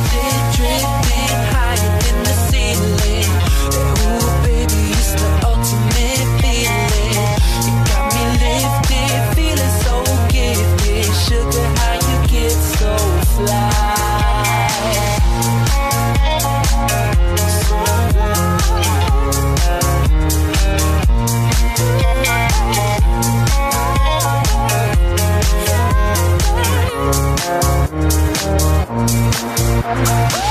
Bye.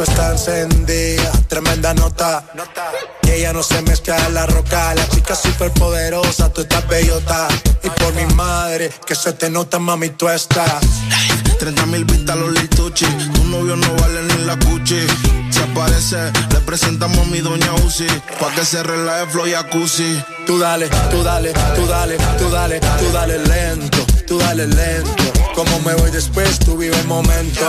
disco está encendida, tremenda nota. Y ella no se mezcla en la roca. La chica súper poderosa, tú estás bellota. Y por mi madre, que se te nota, mami, tú estás. 30 mil vistas los lituchi. Tu novio no vale ni la cuchi. Se aparece, le presentamos a mi doña Uzi. Pa' que se relaje flow y jacuzzi. Tú dale, tú dale, tú dale, tú dale, tú dale lento, tú dale lento. Como me voy después, tú vive el momento.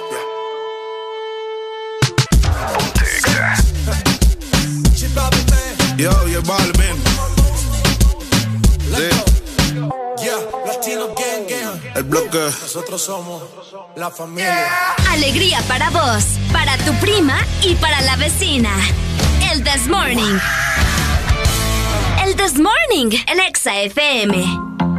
Nosotros somos la familia. Alegría para vos, para tu prima y para la vecina. El This Morning. El This Morning, el Exa FM.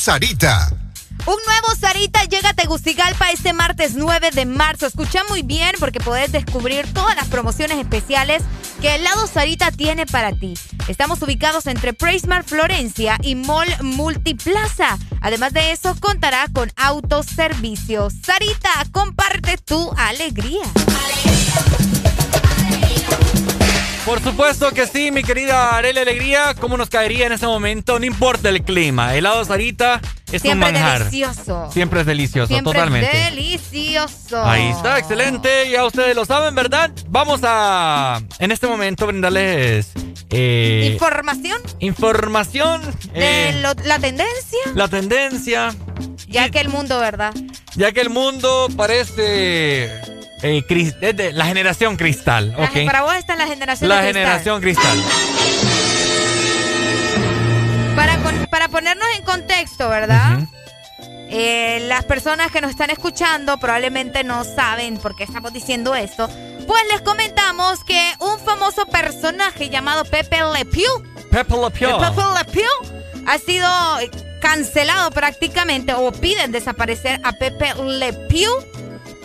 Sarita. Un nuevo Sarita llega a Tegucigalpa este martes 9 de marzo. Escucha muy bien porque podés descubrir todas las promociones especiales que el lado Sarita tiene para ti. Estamos ubicados entre Preismar Florencia y Mall Multiplaza. Además de eso, contará con autoservicio. Sarita, comparte tu alegría. Por supuesto que sí, mi querida Arela Alegría. ¿Cómo nos caería en ese momento? No importa el clima. Helado Sarita es Siempre un manjar. Es delicioso. Siempre es delicioso, Siempre totalmente. Es delicioso. Ahí está, excelente. Ya ustedes lo saben, ¿verdad? Vamos a, en este momento, brindarles. Eh, información. Información. De eh, la tendencia. La tendencia. Ya que el mundo, ¿verdad? Ya que el mundo parece eh, cris- la generación cristal, La- ¿ok? Para vos está la generación La cristal. generación cristal. Para, con- para ponernos en contexto, ¿verdad? Eh, las personas que nos están escuchando probablemente no saben por qué estamos diciendo esto. Pues les comentamos que un famoso personaje llamado Pepe Le Pew, Pepe Le Pew. Pepe Le Pew ha sido cancelado prácticamente o piden desaparecer a Pepe Le Pew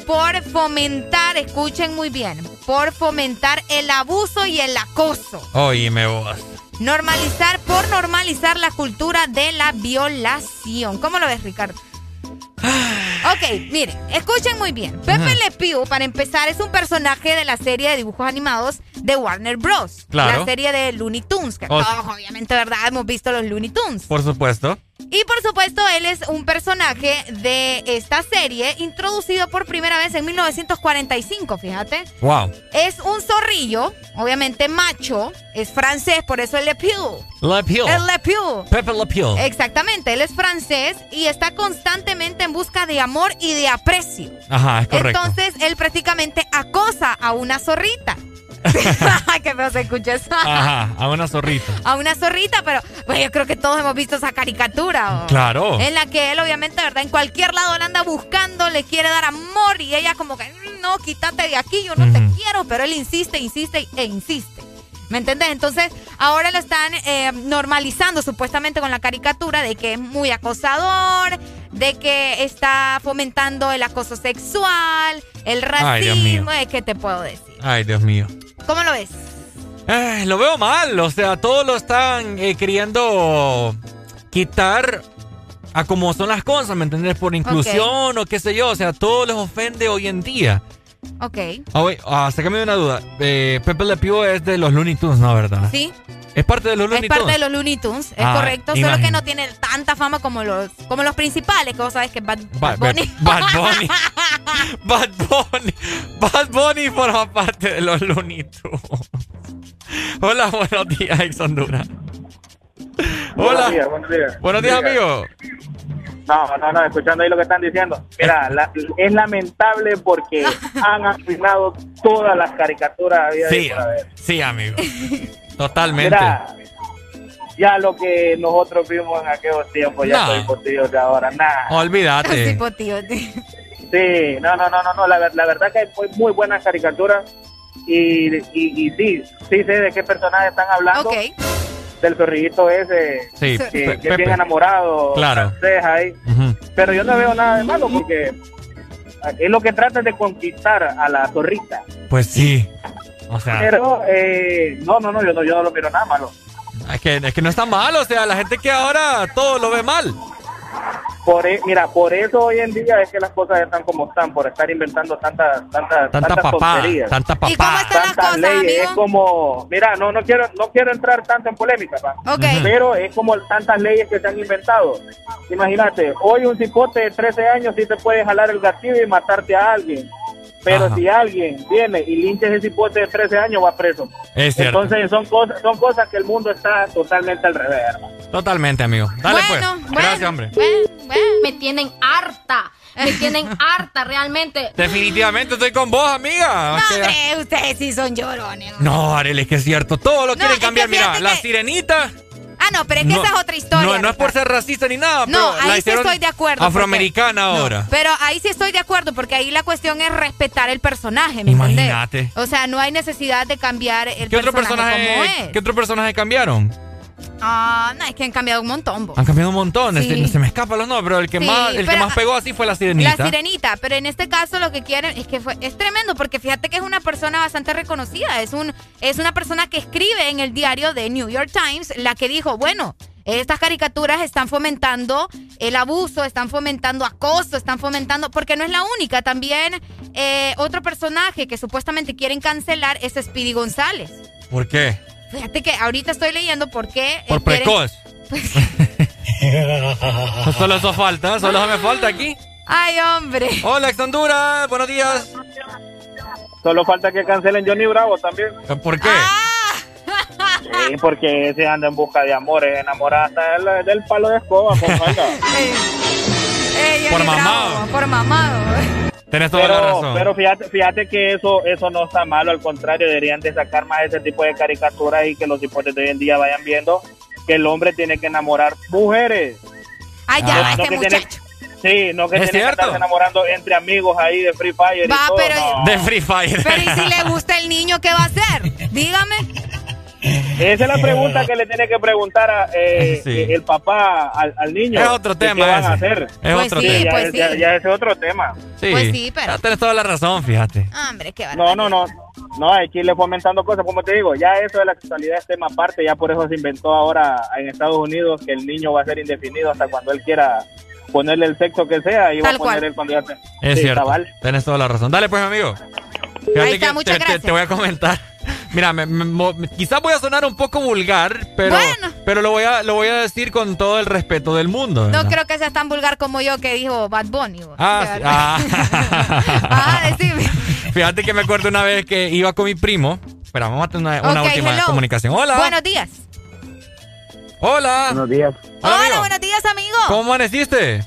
por fomentar, escuchen muy bien, por fomentar el abuso y el acoso. Oíme vos. Normalizar, por normalizar la cultura de la violación. ¿Cómo lo ves, Ricardo? Ok, miren, escuchen muy bien. Pepe Ajá. Le Pew, para empezar, es un personaje de la serie de dibujos animados de Warner Bros. Claro. La serie de Looney Tunes, que Oh. todos, obviamente, ¿verdad? Hemos visto los Looney Tunes. Por supuesto. Y por supuesto, él es un personaje de esta serie introducido por primera vez en 1945, fíjate. Wow. Es un zorrillo, obviamente macho, es francés, por eso el Le Pew. Le Pew. El Le Pew. Pepe Le Pew. Exactamente, él es francés y está constantemente en busca de amor y de aprecio. Ajá, es correcto. Entonces, él prácticamente acosa a una zorrita. [laughs] Qué feo se escucha eso. Ajá, a una zorrita. A una zorrita, pero bueno, yo creo que todos hemos visto esa caricatura. ¿o? Claro. En la que él, obviamente, ¿verdad? En cualquier lado la anda buscando, le quiere dar amor y ella como que, "Mm, no, quítate de aquí, yo no te quiero, pero él insiste, insiste e insiste. ¿Me entendés? Entonces, ahora lo están eh, normalizando supuestamente con la caricatura de que es muy acosador, de que está fomentando el acoso sexual, el Ay, racismo, eh, ¿qué te puedo decir? Ay, Dios mío. ¿Cómo lo ves? Ay, lo veo mal, o sea, todos lo están eh, queriendo quitar a como son las cosas, ¿me entendés? Por inclusión o qué sé yo, o sea, todo les ofende hoy en día. Ok. Ah, wait, ah, sácame de una duda. Eh, Pepe Le Pew es de los Looney Tunes, ¿no? ¿Verdad? Sí. Es parte de los Looney Es parte Tunes. de los Looney Tunes, es Ah, correcto. Solo imagino. que no tiene tanta fama como los, como los principales, que vos sabés que es Bad, Ba- Bad Bunny. Bad Bunny. [laughs] Bad Bunny. Bad Bunny forma parte de los Looney Tunes. Hola, buenos días, ex Honduras. Hola. Buenos días, buenos días. Buenos días, amigo. No, no, no, escuchando ahí lo que están diciendo. Mira, la- es lamentable porque [laughs] han arruinado todas las caricaturas habidas y Sí, sí, amigo. Totalmente. Mira, ya lo que nosotros vimos en aquellos tiempos, ya No. soy potillos de ahora, nada. Olvídate. Sí, no, no, no, no, no, la, la verdad que fue muy buena caricatura y, y, y sí, sí sé de qué personaje están hablando. Ok. Del zorrillito ese Sí, que, es bien enamorado, Claro. ahí. Pero yo no veo nada de malo porque es lo que trata de conquistar a la zorrita. Pues sí. O sea, Pero eh, no, no, no, yo no, yo no lo miro nada malo. es que, es que no está mal. O sea, la gente que ahora todo lo ve mal. Por, e- mira, por eso hoy en día es que las cosas están como están, por estar inventando tantas, tantas, Tanta tantas papá. Tanta ¿Y cómo papá. están las tantas cosas, leyes, amigo? es como, mira, no, no quiero, no quiero entrar tanto en polémica, pa, pero es como tantas leyes que se han inventado. Imagínate, hoy un cipote de 13 años sí te puede jalar el gatillo y matarte a alguien. Pero Ajá. si alguien viene y lincha ese cipote de 13 años, va preso. Es cierto. Entonces son cosas, son cosas que el mundo está totalmente al revés. hermano. Totalmente, amigo. Dale Bueno, pues. bueno, Gracias, hombre. bueno, bueno. Me tienen harta. Me tienen [laughs] harta realmente. Definitivamente estoy con vos, amiga. No, Que- hombre, ustedes sí son llorones. No, Arely, es que es cierto. Todo lo No, quieren que cambiar. Mira, fíjate la que- sirenita. Ah, no, pero es que no- esa es otra historia. No, no es por ser racista ni nada. No, pero ahí sí estoy de acuerdo. porque- Afroamericana No, ahora. pero ahí sí estoy de acuerdo, porque ahí la cuestión es respetar el personaje, ¿me Imagínate. entendés? O sea, no hay necesidad de cambiar el ¿Qué otro personaje, como personaje? es. ¿Qué otro personaje cambiaron? Ah, no, es que han cambiado un montón. vos. Han cambiado un montón. Sí. este, se me escapan los nombres, pero el que Sí, más, el que más pegó así fue la sirenita. La sirenita, pero en este caso lo que quieren es que fue, es tremendo porque fíjate que es una persona bastante reconocida, es un es una persona que escribe en el diario de New York Times la que dijo, bueno, estas caricaturas están fomentando el abuso, están fomentando acoso, están fomentando, porque no es la única, también eh, otro personaje que supuestamente quieren cancelar es Speedy González. ¿Por qué? Fíjate que ahorita estoy leyendo por qué. Por precoz. [laughs] Solo eso falta, solo eso me falta aquí. Ay, hombre. Hola, ex Honduras, buenos días. Solo falta que cancelen Johnny Bravo también. ¿Por qué? Sí, porque ese anda en busca de amores, enamorada hasta del, del palo de escoba, [laughs] con falda. Ey, Por mamado. Bravo, por mamado. Tienes toda la Pero, razón. pero fíjate, fíjate que eso, eso no está malo, al contrario, deberían de sacar más ese tipo de caricaturas y que los hipotes de hoy en día vayan viendo que el hombre tiene que enamorar mujeres. Ay, ya, No, este no que tiene- muchacho. sí, no que Es tiene que estarse enamorando entre amigos ahí de Free Fire Va, y todo. pero- no. De Free Fire. Pero ¿y si le gusta el niño, qué va a hacer? Dígame. Esa es la pregunta que le tiene que preguntar a, eh, [laughs] Sí. el papá al, al niño. Es otro ¿Qué tema van a ese. hacer? Es Pues otro sí, tema. Ya, pues es- ya- sí. ya ese es otro tema. Sí. Pues sí, pero- Ya Tienes toda la razón, fíjate. Hombre, qué No, no, no. No, hay que irle fomentando cosas. Como te digo, ya eso de la sexualidad es tema aparte. Ya por eso se inventó ahora en Estados Unidos que el niño va a ser indefinido hasta cuando él quiera ponerle el sexo que sea. Y va a poner cual. él cuando ya te... Es Sí, cierto. cabal. Tienes toda la razón. Dale, pues, amigo. Fíjate Ahí está, que muchas te, te- gracias. te voy a comentar. Mira, me- me- quizás voy a sonar un poco vulgar, pero, Bueno. pero lo, voy a, lo voy a decir con todo el respeto del mundo. No creo que sea tan vulgar como yo que dijo Bad Bunny. vos. Ah, sí, ah. [laughs] Ah, decime. [laughs] Fíjate que me acuerdo una vez que iba con mi primo. Espera, vamos a tener una, una última hello. comunicación. Hola. Buenos días. Hola. Buenos días. Hola, buenos días, amigo. ¿Cómo amaneciste?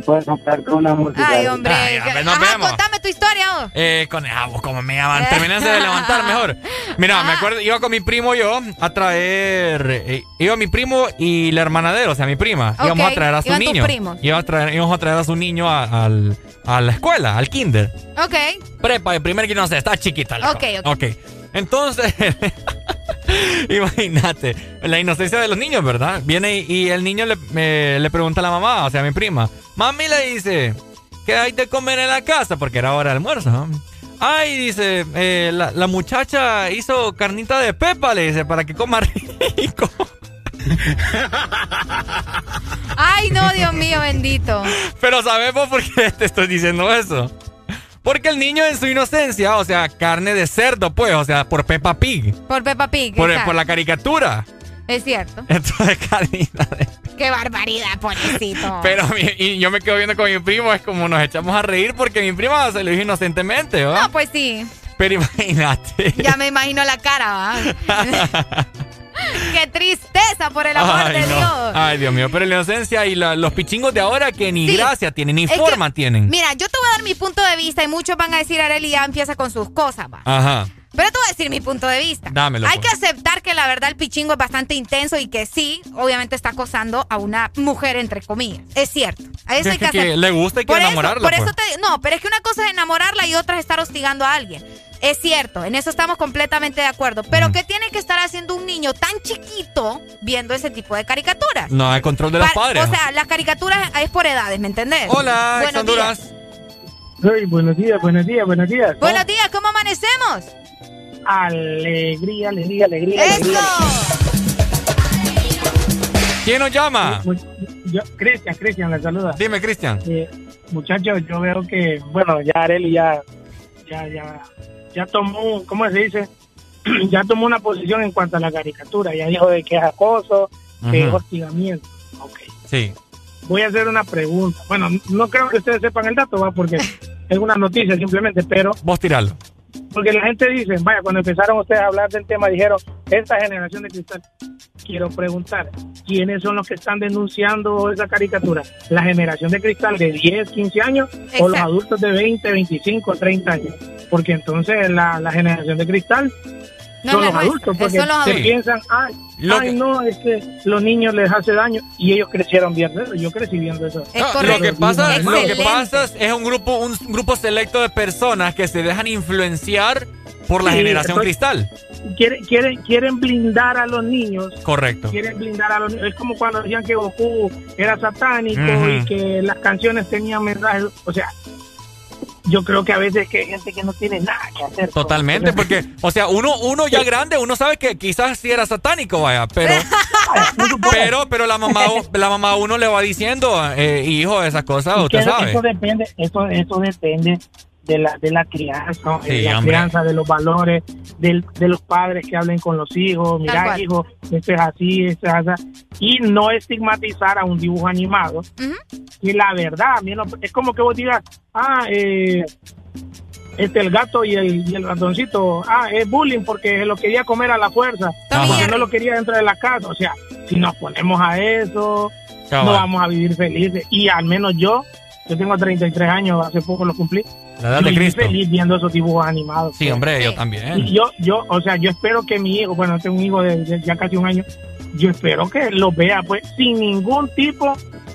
Puedes contar con una música. Ay, hombre. Ay, a ver, nos Ajá, vemos. contame tu historia. vos. Eh, con ah, vos, como me llaman. Terminaste de [laughs] levantar mejor. Mira, me acuerdo, iba con mi primo yo a traer. eh, iba mi primo y la hermana de él, o sea, mi prima. Ok, Íbamos a traer a su iban niño. Iba a traer, íbamos a traer a su niño a, al- a la escuela, al kinder. Ok. Prepa, el primer que no sé, está chiquita. la Ok, cosa. ok. Ok. Entonces, [laughs] [laughs] imagínate, la inocencia de los niños, ¿verdad? Viene y, y el niño le, me- le pregunta a la mamá, o sea, a mi prima. Mami le dice, ¿qué hay de comer en la casa? Porque era hora de almuerzo. ¿no? Ay, dice, eh, la, la muchacha hizo carnita de pepa, le dice, para que coma rico. [laughs] Ay, no, Dios mío, bendito. Pero ¿sabemos por qué te estoy diciendo eso? Porque el niño en su inocencia, o sea, carne de cerdo, pues, o sea, por Peppa Pig. Por Peppa Pig. Por, por la caricatura. Es cierto. Entonces, de... Qué barbaridad, pobrecito. [laughs] Pero y yo me quedo viendo con mi primo, es como nos echamos a reír porque mi prima se lo dijo inocentemente, ¿va? No, pues sí. Pero imagínate. Ya me imagino la cara, ¿va? [laughs] [laughs] Qué tristeza, por el amor Ay, de no. Dios. Ay, Dios mío, pero la inocencia y la- los pichingos de ahora que ni Sí. gracia tienen, ni Es que, forma tienen. Mira, yo te voy a dar mi punto de vista y muchos van a decir, Areli ya empieza con sus cosas, va. Ajá. Pero te voy a decir mi punto de vista. Dámelo, Hay pues. que aceptar que la verdad el pichingo es bastante intenso y que sí, obviamente está acosando a una mujer, entre comillas. Es cierto. A eso Es hay [laughs] que, que, le gusta y que eso- enamorarla. Por eso, pues. te No, pero es que una cosa es enamorarla y otra es estar hostigando a alguien. Es cierto, en eso estamos completamente de acuerdo. Pero ¿qué tiene que estar haciendo un niño tan chiquito viendo ese tipo de caricaturas? No, hay control de los Pa- padres. O sea, las caricaturas es por edades, ¿me entendés? Hola, Buenos Honduras. días. Hey, buenos días, buenos días, buenos días. Buenos días, ¿cómo amanecemos? Alegría, alegría, alegría. ¡Eso! alegría. ¿Quién nos llama? Yo, Cristian, Cristian, le saluda. Dime, Cristian. Eh, muchachos, yo veo que, bueno, ya Areli ya, ya, ya, ya tomó, ¿cómo se dice? [clears throat] ya tomó una posición en cuanto a la caricatura. Ya dijo de que es acoso, que es hostigamiento. Ok. Sí. Voy a hacer una pregunta. Bueno, no creo que ustedes sepan el dato, va, porque [laughs] es una noticia simplemente, pero Vos tiralo. Porque la gente dice, vaya, cuando empezaron ustedes a hablar del tema, dijeron, esta generación de cristal. Quiero preguntar, ¿quiénes son los que están denunciando esa caricatura? ¿La generación de cristal de 10, 15 años o los adultos de 20, 25, 30 años? Porque entonces la, la generación de cristal No son los adultos, porque son los se adultos. piensan, ay, Lo ay que- no, es que los niños les hace daño y ellos crecieron viendo eso. Yo crecí viendo eso. Es No, lo que pasa, lo que pasa es, un grupo, un grupo selecto de personas que se dejan influenciar por la Sí, generación estoy- cristal. Quieren, quieren, quieren blindar a los niños Correcto. quieren blindar a los niños. Es como cuando decían que Goku era satánico y que las canciones tenían mensajes. O sea, yo creo que a veces que hay gente que no tiene nada que hacer. Totalmente, porque, o sea, uno, uno ya grande, uno sabe que quizás sí era satánico, vaya, pero, [laughs] pero, pero la mamá, [laughs] la mamá uno le va diciendo, eh, hijo, esas cosas, usted sabe. Eso depende, eso, eso depende de la, de la crianza, Sí, de la hombre. crianza, de los valores, del, de los padres que hablen con los hijos, mira hijo, esto es así, esto es así, y no estigmatizar a un dibujo animado, y la verdad, a mí no- es como que vos digas, ah, eh, este el gato y el, y el ratoncito, ah, es bullying porque lo quería comer a la fuerza, porque no lo quería dentro de la casa, o sea, si nos ponemos a eso, Cabal. no vamos a vivir felices, y al menos yo, yo tengo 33 años, hace poco lo cumplí, La edad yo de Cristo. feliz viendo esos dibujos animados. Sí, hombre, yo también. Y yo, yo, o sea, yo espero que mi hijo, bueno, tengo un hijo de, de ya casi un año, yo espero que lo vea, pues, sin ningún tipo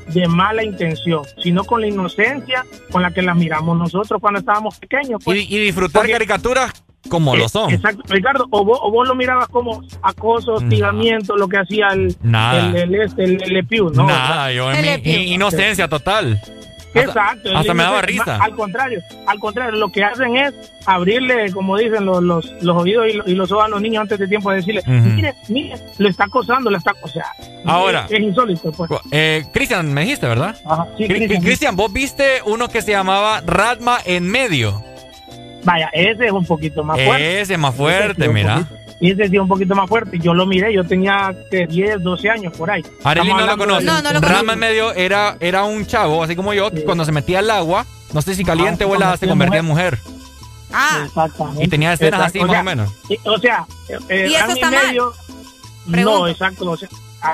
de mala intención, sino con la inocencia con la que la miramos nosotros cuando estábamos pequeños. Pues. Y, y disfrutar caricaturas como lo son. Exacto, Ricardo, o vos, o vos lo mirabas como acoso, hostigamiento, lo que hacía el, Nada. el, el, este, el, el Epiu, ¿no? Nada, yo en mi inocencia total. Exacto. Hasta me daba risa. Al contrario, al contrario, lo que hacen es abrirle, como dicen los, los, los oídos y, lo- y los ojos a los niños antes de tiempo de decirle, mire, mire, lo está acosando, lo está, o sea, Ahora. es, es insólito, pues. Eh, Cristian, me dijiste, ¿verdad? sí, Cri- Cristian. Vos viste uno que se llamaba Radma en medio. Vaya, ese es un poquito más fuerte. Ese es más fuerte, Ese sí, mira. poquito- Y ese sí es un poquito más fuerte. Yo lo miré, yo tenía que 10, 12 años por ahí. Arely no lo conoce. No, no lo Radma en medio era, era un chavo, así como yo, cuando se metía al agua, no sé si caliente Ah, o helada, se se convertía en mujer. Ah, Exactamente. Y tenía escenas así, Exacto, más o menos. O sea, eh, ¿Y eso está mal? medio. Pregunto. No, exacto. O sea,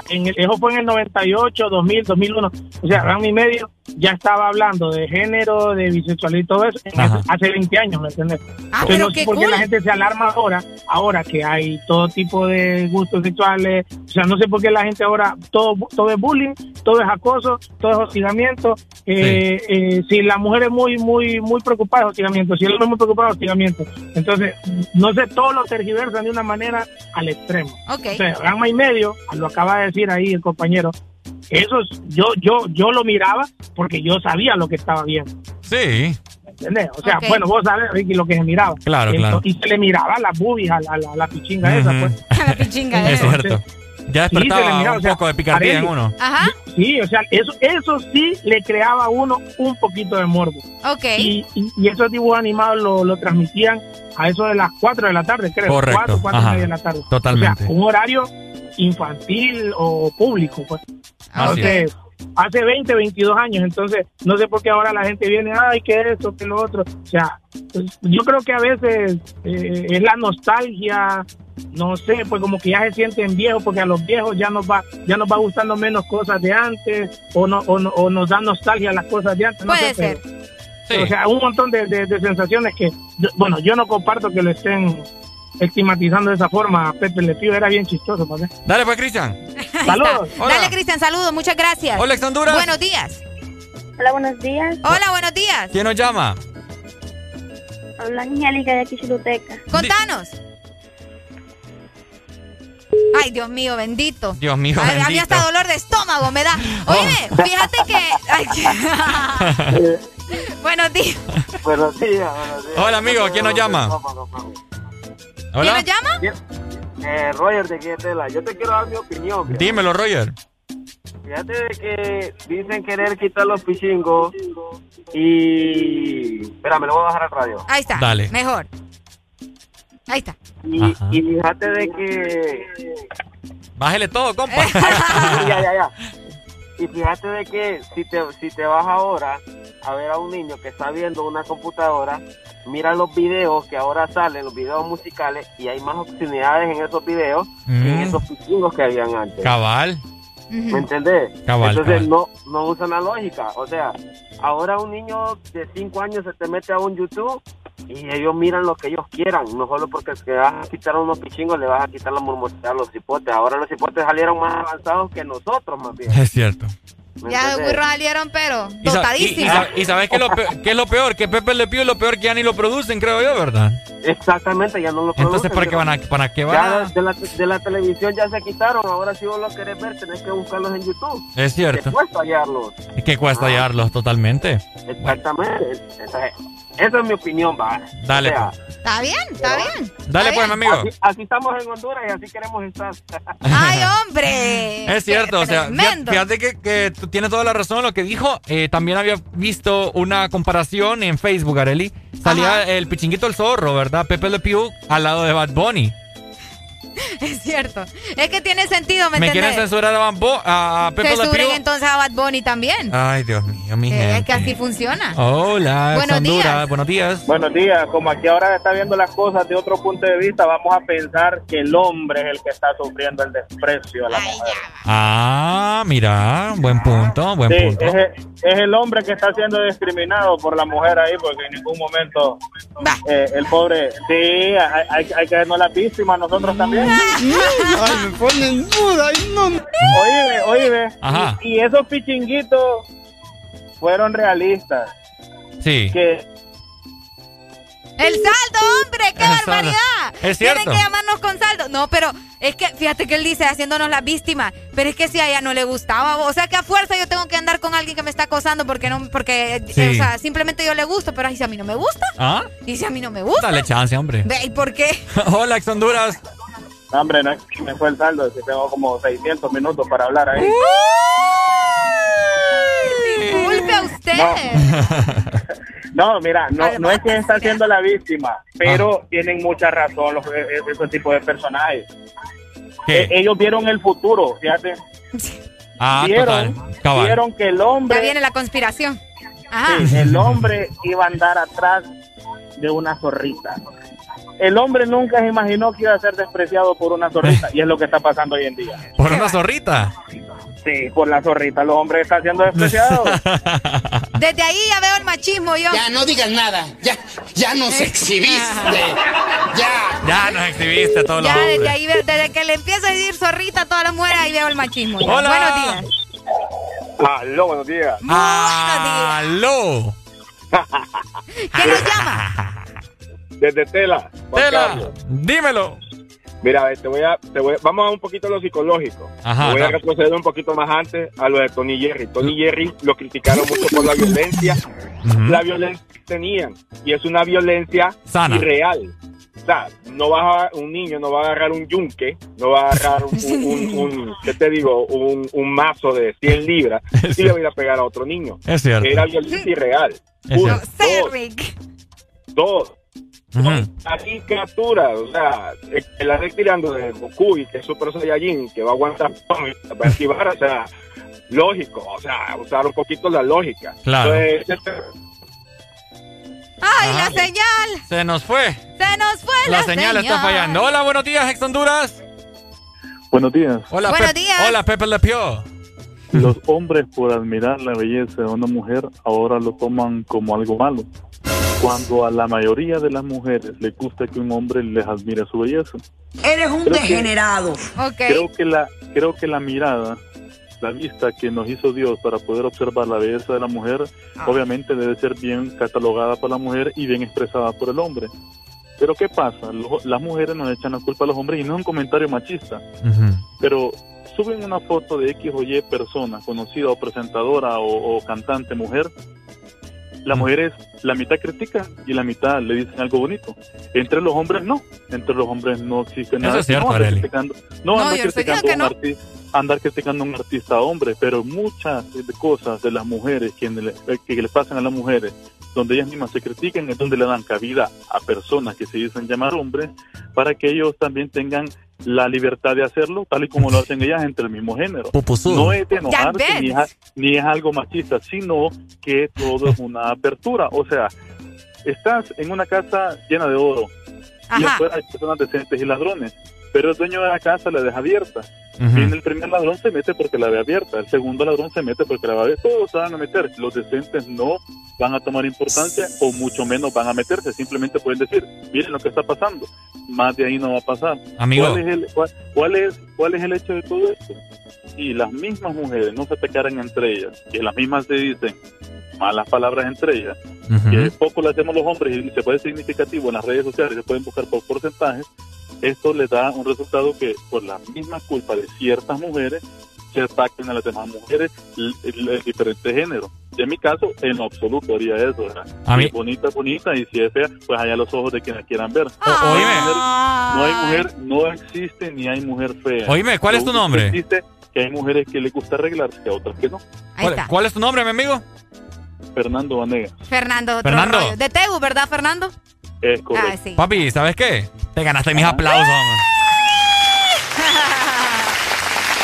en el, eso fue en el 98, 2000, 2001. O sea, Ranma y medio ya estaba hablando de género, de bisexualidad y todo eso en Ajá. ese- hace 20 años, ¿me entiendes? Ah, Entonces, pero no sé por qué cool. la gente se alarma ahora, ahora que hay todo tipo de gustos sexuales. O sea, no sé por qué la gente ahora, todo, todo es bullying, todo es acoso, todo es hostigamiento. Eh, eh, si la mujer es muy, muy, muy preocupada, es hostigamiento. Si el hombre es muy preocupado, es hostigamiento. Entonces, no sé, todo lo tergiversan de una manera al extremo. Ok. O sea, Gama y medio, lo acaba de decir ahí el compañero, eso es- yo, yo, yo lo miraba porque yo sabía lo que estaba viendo. Sí. ¿Entendés? O sea, bueno, vos sabés, Ricky, lo que se miraba. Claro, claro. Y se le miraba las boobies a la, a la, a la pichinga esa, pues. la pichinga Es esa. cierto. Ya Sí, despertaba miraba, un o sea, poco de picardía en uno. Ajá, Sí, o sea, eso, eso sí le creaba a uno un poquito de morbo. ok. Y, y, y esos dibujos animados lo, lo transmitían a eso de las 4 de la tarde, creo. Correcto, 4, 4 y ajá, media de la tarde. totalmente. O sea, un horario infantil o público, pues. Así Entonces, hace 20, 22 años, entonces no sé por qué ahora la gente viene, ay, que esto, que lo otro. O sea, pues, yo creo que a veces eh, es la nostalgia, no sé, pues como que ya se sienten viejos, porque a los viejos ya nos va ya nos va gustando menos cosas de antes, o, no, o, no- o nos dan nostalgia las cosas de antes. no Puede sé, pero- ser. o sea, un montón de, de- de sensaciones que, yo- bueno, yo no comparto que lo estén estigmatizando de esa forma. A Pepe Le Pew era bien chistoso, ¿para qué? Dale pues, Cristian. [laughs] Saludos. Dale, Cristian, saludos, muchas gracias. Hola, ex Honduras. Buenos días. Hola, buenos días. Hola, buenos días. ¿Quién nos llama? Habla Angélica de aquí, Chiluteca. Contanos. Ay, Dios mío, bendito. Dios mío, Ay, a mí bendito. Oh. hasta dolor de estómago me da. Oye, [laughs] fíjate que. ay, [laughs] buenos días. Buenos días, buenos días. Hola, amigo, ¿quién nos llama? ¿Quién Hola. nos llama? Eh, Roger de Quietela, yo te quiero dar mi opinión. Dímelo, Roger. Fíjate de que dicen querer quitar los pichingos y... Espera, me lo voy a bajar al radio. Ahí está. Dale. Mejor. Ahí está. Y, y fíjate de que... Bájele todo, compa. [laughs] [laughs] ya, ya, ya. Y fíjate de que si te, si te vas ahora a ver a un niño que está viendo una computadora, mira los videos que ahora salen, los videos musicales, y hay más oportunidades en esos videos que en Mm. esos pichingos que habían antes. Cabal. ¿Me entendés? Cabal, Entonces cabal. no no usan la lógica. O sea, ahora un niño de 5 años se te mete a un YouTube y ellos miran lo que ellos quieran. No solo porque te vas a quitar unos pichingos, le vas a quitar la murmurita a los cipotes. Ahora los cipotes salieron más avanzados que nosotros, más bien. Es cierto. ¿Me Ya los burros salieron, pero Y, sa- y- y tostadísimos. y sabes qué es lo peor, qué es lo peor, que Pepe Le es lo peor que ya ni lo producen, creo yo, ¿verdad? Exactamente, ya no lo Entonces, producen, ¿para qué van a, para qué van a? de la, de la televisión ya se quitaron. Ahora si vos lo querés ver, tenés que buscarlos en YouTube. Es cierto. cuesta hallarlos. Es que cuesta hallarlos totalmente. Exactamente. Entonces, Esa es mi opinión, va. Dale, O sea, pues. Está bien, está bien. Dale, Está pues, mi bien. amigo. Así, así estamos en Honduras y así queremos estar. [laughs] Ay, hombre. Es cierto, o sea, tremendo. fíjate que, que tú tienes toda la razón en lo que dijo. Eh, también había visto una comparación en Facebook, Areli. Salía el pichinguito del zorro, ¿verdad? Pepe Le Pew al lado de Bad Bunny. [laughs] Es cierto. Es que tiene sentido, ¿me, ¿Me quieren censurar a, Bad Bu- a Pepe Le Censuren Pew? entonces a Bad Bunny también. Ay, Dios mío, mi Eh, es gente. que así funciona. Hola, Buenos Honduras. días. Buenos días. Buenos días, como aquí ahora está viendo las cosas de otro punto de vista, vamos a pensar que el hombre es el que está sufriendo el desprecio a la mujer. Ah, mira, buen punto, buen Sí, punto. es, el- es el hombre que está siendo discriminado por la mujer ahí, porque en ningún momento eh, el pobre, sí, hay, hay, hay que vernos las víctimas nosotros también. Ay, me ponen duda. Ay, no. Oíme, oíme, Ajá. y, y esos pichinguitos fueron realistas. Sí. Que El saldo, hombre, qué El saldo. barbaridad. Es cierto. Tienen que llamarnos con saldo. No, pero es que fíjate que él dice haciéndonos las víctimas, pero es que si a ella no le gustaba, o sea que a fuerza yo tengo que andar con alguien que me está acosando porque no porque eh, Sí. o sea, simplemente yo le gusto, pero ay, si a mí no me gusta, ¿Ah? y si a mí no me gusta. Dale chance, hombre. Ve, ¿y por qué? [laughs] Hola, ex Honduras. No, hombre, no es que me fue el saldo, es que tengo como 600 minutos para hablar ahí. Disculpe a usted. [laughs] No, mira, no, no es que está siendo la víctima, Ah. pero tienen mucha razón los, e- e- ese tipo de personajes. ¿Qué? Eh, ellos vieron el futuro, fíjate. Ah, vieron, total. Vieron que el Ya hombre, viene la conspiración. Ajá. sí, el hombre iba a andar atrás de una zorrita. El hombre nunca se imaginó que iba a ser despreciado por una zorrita y es lo que está pasando hoy en día. ¿Por una zorrita? Sí, por la zorrita los hombres están siendo despreciados. [laughs] Desde ahí ya veo el machismo yo. Ya, no digas nada. Ya, ya nos exhibiste. Ya. Ya nos exhibiste a todos los Ya desde hombres. ahí ve- desde que le empieza a decir zorrita a todas las mujeres, ahí veo el machismo. ya. Hola. Buenos días. Aló, buenos días. ¡Aló! ¿Quién nos llama? [laughs] Desde Tela. Juan Tela, Carlos. dímelo. Mira, a ver, te voy a, te voy, vamos a un poquito a lo psicológico. Ajá, voy a dale. retroceder un poquito más antes a lo de Tony Jerry. Tony Jerry lo criticaron mucho por la violencia, la violencia que tenían y es una violencia Sana. irreal. O sea, no va a, un niño no va a agarrar un yunque, no va a agarrar un, un, un- un- ¿qué te digo? Un, un mazo de 100 libras [laughs] y le va a ir a pegar a otro niño. Es cierto. Era violencia irreal. Es Uno, cierto. Rick. dos, Criatura, o sea, la tirando de Goku y que es Super Saiyajin, que va a aguantar todo y va a esquivar, o sea, lógico, o sea, usar un poquito la lógica. Claro. Entonces, este- ¡Ay, Ajá. la señal! Se nos fue. Se nos fue la, La señal está fallando. Hola, buenos días, ex Honduras. Buenos días. Hola, Buenos Pep- días. Hola, Pepe Le Pew. Los hombres por admirar la belleza de una mujer ahora lo toman como algo malo. Cuando a la mayoría de las mujeres le gusta que un hombre les admire su belleza. Eres un Creo que- degenerado. Ok. Creo que la creo que la mirada, la vista que nos hizo Dios para poder observar la belleza de la mujer, obviamente debe ser bien catalogada por la mujer y bien expresada por el hombre. Pero ¿qué pasa? Lo- las mujeres nos echan la culpa a los hombres y no es un comentario machista, pero suben una foto de X o Y persona, conocida o presentadora o, o cantante mujer, las mujeres la mitad critican y la mitad le dicen algo bonito. Entre los hombres no, entre los hombres no existe nada. es cierto, no andar criticando, No, no andar criticando a un arti- andar criticando a un artista hombre, pero muchas de cosas de las mujeres que le, que le pasan a las mujeres, donde ellas mismas se critican, es donde le dan cabida a personas que se dicen llamar hombres, para que ellos también tengan la libertad de hacerlo, tal y como lo hacen ellas entre el mismo género. No es de enojarse, ni es, ni es algo machista, sino que todo es una apertura. O sea, estás en una casa llena de oro y afuera hay personas decentes y ladrones, pero el dueño de la casa la deja abierta. Ujú. Viene el primer ladrón, se mete porque la ve abierta. El segundo ladrón se mete porque la va a ver. Todos se van a meter. Los decentes no van a tomar importancia o mucho menos van a meterse. Simplemente pueden decir, miren lo que está pasando. Más de ahí no va a pasar. Amigo. ¿Cuál es el, cuál, cuál es, cuál es el hecho de todo esto? Si las mismas mujeres no se atacaran entre ellas, que las mismas se dicen malas palabras entre ellas, que poco lo hacemos los hombres y se puede ser significativo en las redes sociales, se pueden buscar por porcentajes, esto le da un resultado que por la misma culpa de ciertas mujeres se ataquen a las demás mujeres de diferentes géneros. en mi caso, en absoluto haría eso. ¿verdad? A Si mí- es bonita, bonita, y si es fea, pues allá los ojos de quienes quieran ver. O- oíme. No hay mujer, no existe ni hay mujer fea. Oíme, ¿cuál Lo es tu nombre? que Existe que hay mujeres que les gusta arreglarse a otras que no. ¿Cuál, cuál es tu nombre, mi amigo? Fernando Vanegas. Fernando, otro Fernando. rollo. De Tegu, ¿verdad, Fernando? Es Ah, sí. Papi, ¿sabes qué? Te ganaste mis aplausos. hombre.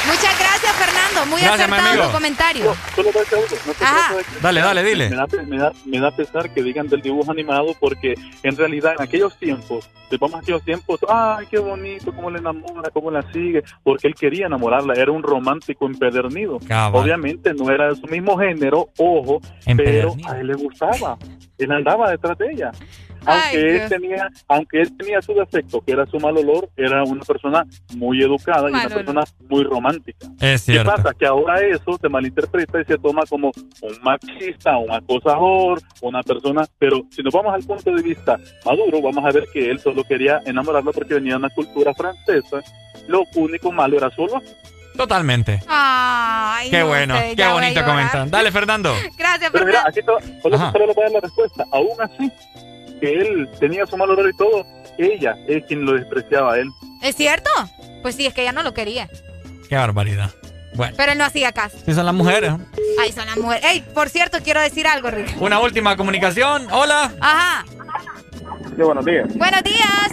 Muchas Muy Gracias, acertado tu comentario. No Ajá. de que- Dale, dale, dile. Me da, me, da, me da pesar que digan del dibujo animado porque en realidad en aquellos tiempos, si vamos a aquellos tiempos, ay, qué bonito, cómo le enamora, cómo la sigue, porque él quería enamorarla, era un romántico empedernido. Cabal. Obviamente no era de su mismo género, ojo, pero a él le gustaba, él andaba detrás de ella. Aunque él tenía, aunque él tenía su defecto, que era su mal olor, era una persona muy educada y Mal una olor. persona muy romántica. Es ¿Qué cierto. pasa? Que ahora eso se malinterpreta y se toma como un machista, un acosador, una persona. Pero si nos vamos al punto de vista maduro, vamos a ver que él solo quería enamorarla porque venía de una cultura francesa. Lo único malo era solo. Totalmente. Ay, Qué no bueno, sé, qué bonito llorar. comentario. Dale, Fernando. [laughs] Gracias, Pero mira, Fernando. aquí solo le voy a dar la respuesta. Aún así, que él tenía su mal olor y todo, ella es quien lo despreciaba a él. ¿Es cierto? Pues sí, es que ella no lo quería. Qué barbaridad. Bueno, Pero él no hacía caso. son las mujeres. Ay, son las mujeres. Ey, por cierto, quiero decir algo, Rick. Una última comunicación. Hola. Ajá. Sí, buenos días. Buenos días.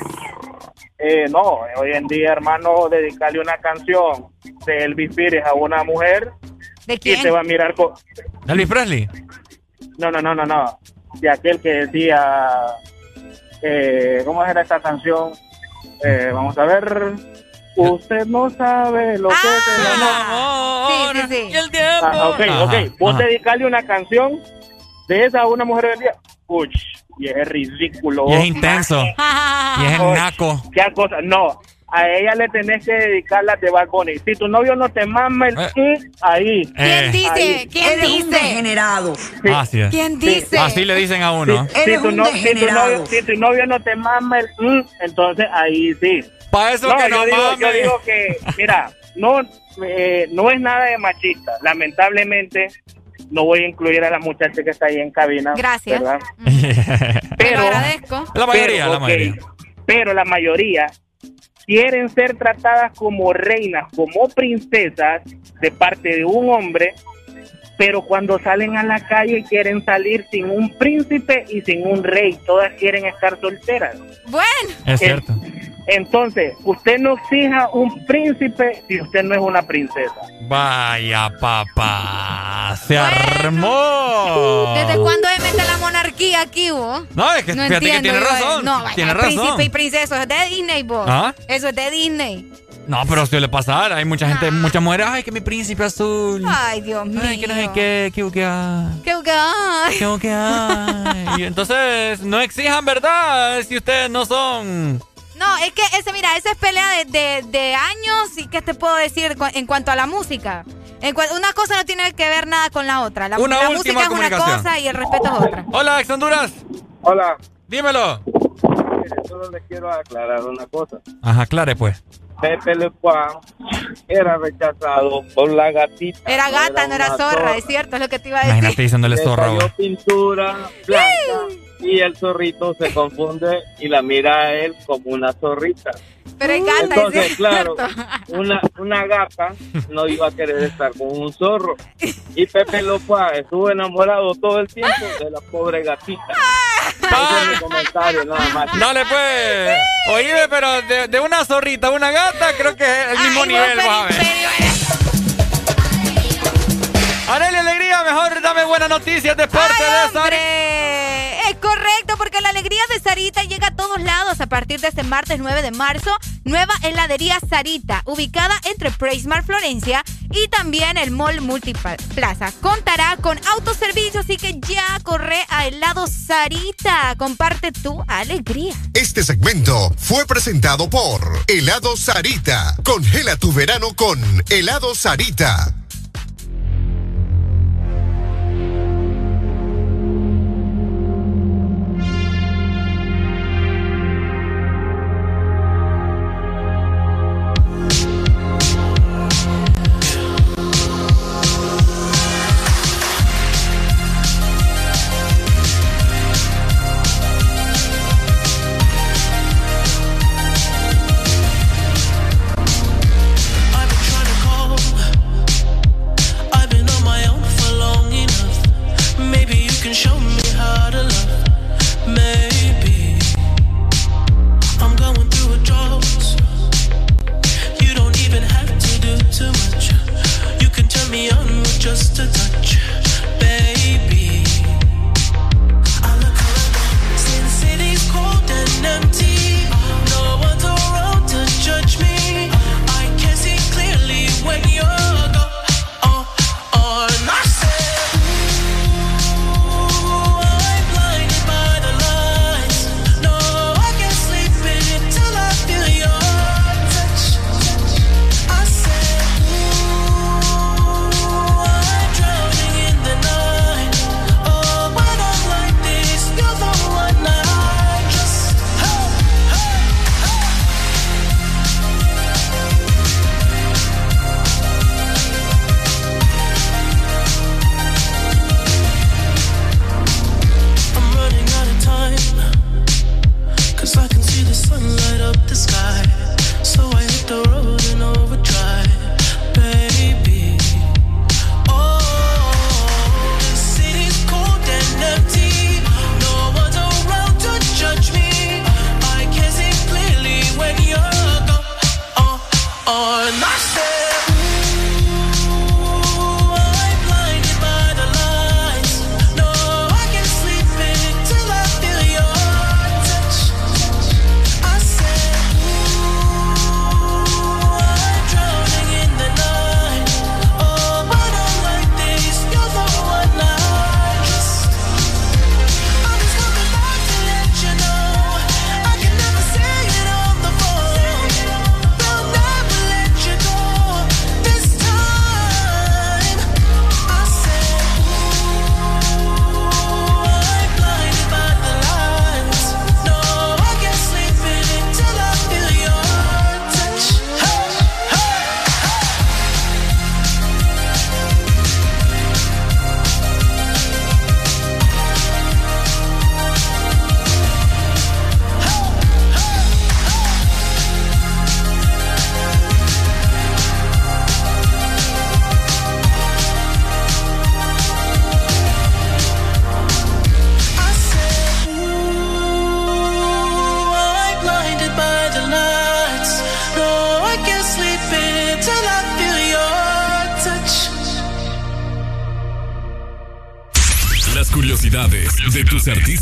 Eh, no, hoy en día, hermano, dedicarle una canción de Elvis Pires a una mujer ¿De y quién? te va a mirar con... Elvis Presley. No, no, no, no, no. De aquel que decía... Eh, ¿Cómo era esta canción? Eh, vamos a ver... Usted no sabe lo que es el amor. Sí, sí, sí. Y el tiempo. Ah, ok, Ajá, ok. Vos ajá. dedicarle una canción de esa a una mujer del día. Uy, y es ridículo. Y es intenso. [laughs] Y es naco. ¿Qué cosa? No. A ella le tenés que dedicar la de Bad Bunny. Si tu novio no te mama el Eh. ahí. ¿Quién Eh. dice? Ahí. ¿Quién Eres un dice? degenerado. Así es. ¿Quién dice? Así le dicen a uno. Si Eres tu, un no- si tu degenerado. novio, si tu novio no te mama el entonces ahí sí. Para eso No, que yo, no digo, mame. yo digo que, mira, no, eh, no es nada de machista. Lamentablemente, no voy a incluir a la muchacha que está ahí en cabina. Gracias. ¿verdad? [laughs] Te lo Pero, agradezco. la mayoría, pero, la mayoría. pero la mayoría quieren ser tratadas como reinas, como princesas de parte de un hombre, pero cuando salen a la calle quieren salir sin un príncipe y sin un rey. Todas quieren estar solteras. Bueno, Es cierto. Entonces, usted no exija un príncipe si usted no es una princesa. Vaya, papá. Se armó. ¿desde cuándo se mete la monarquía aquí, vos? No, es que No fíjate que tiene yo, razón. No, vaya, tiene príncipe razón. y princesa, eso es de Disney, vos. ¿Ah? Eso es de Disney. No, pero suele pasar. Hay mucha gente, muchas mujeres. Ay, que mi príncipe azul. Ay, Dios mío. Ay, que no sé qué, que que ay, Qué guay. que que ay. Y entonces, no exijan, ¿verdad? Si ustedes no son. No, es que ese, mira, esa es pelea de, de, de años y qué te puedo decir cu- en cuanto a la música. En cua- una cosa no tiene que ver nada con la otra. La, Una la última música es una cosa y el respeto es otra. Hola, ex Honduras. Hola, Dímelo. solo les quiero aclarar una cosa. Ajá, clare, pues. Pepe Le Pan era rechazado por la gatita. Era gata, no era zorra, es cierto, es lo que te iba a decir. Imagínate diciéndole Le zorra, cayó güey. pintura blanca y el zorrito se confunde y la mira a él como una zorrita. Pero es gata, Entonces, es claro, una, una gata no iba a querer estar con un zorro. Y Pepe Lopa estuvo enamorado todo el tiempo de la pobre gatita. Ese es mi comentario, nada más. Dale, pues. Oíme, pero de, de una zorrita a una gata, creo que es el mismo Ay, nivel, vas a ver. Eres- Arely Alegría, mejor dame buenas noticias de parte ¡Ay, de Sari. Es correcto, porque la alegría de Sarita llega a todos lados a partir de este martes 9 de marzo. Nueva heladería Sarita, ubicada entre Praismar Florencia y también el Mall Multiplaza. Contará con autoservicio, así que ya corre a helado Sarita. Comparte tu alegría. Este segmento fue presentado por Helado Sarita. Congela tu verano con Helado Sarita.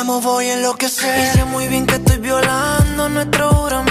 amo voy a enloquecer. Y sé muy bien que estoy violando nuestro juramento.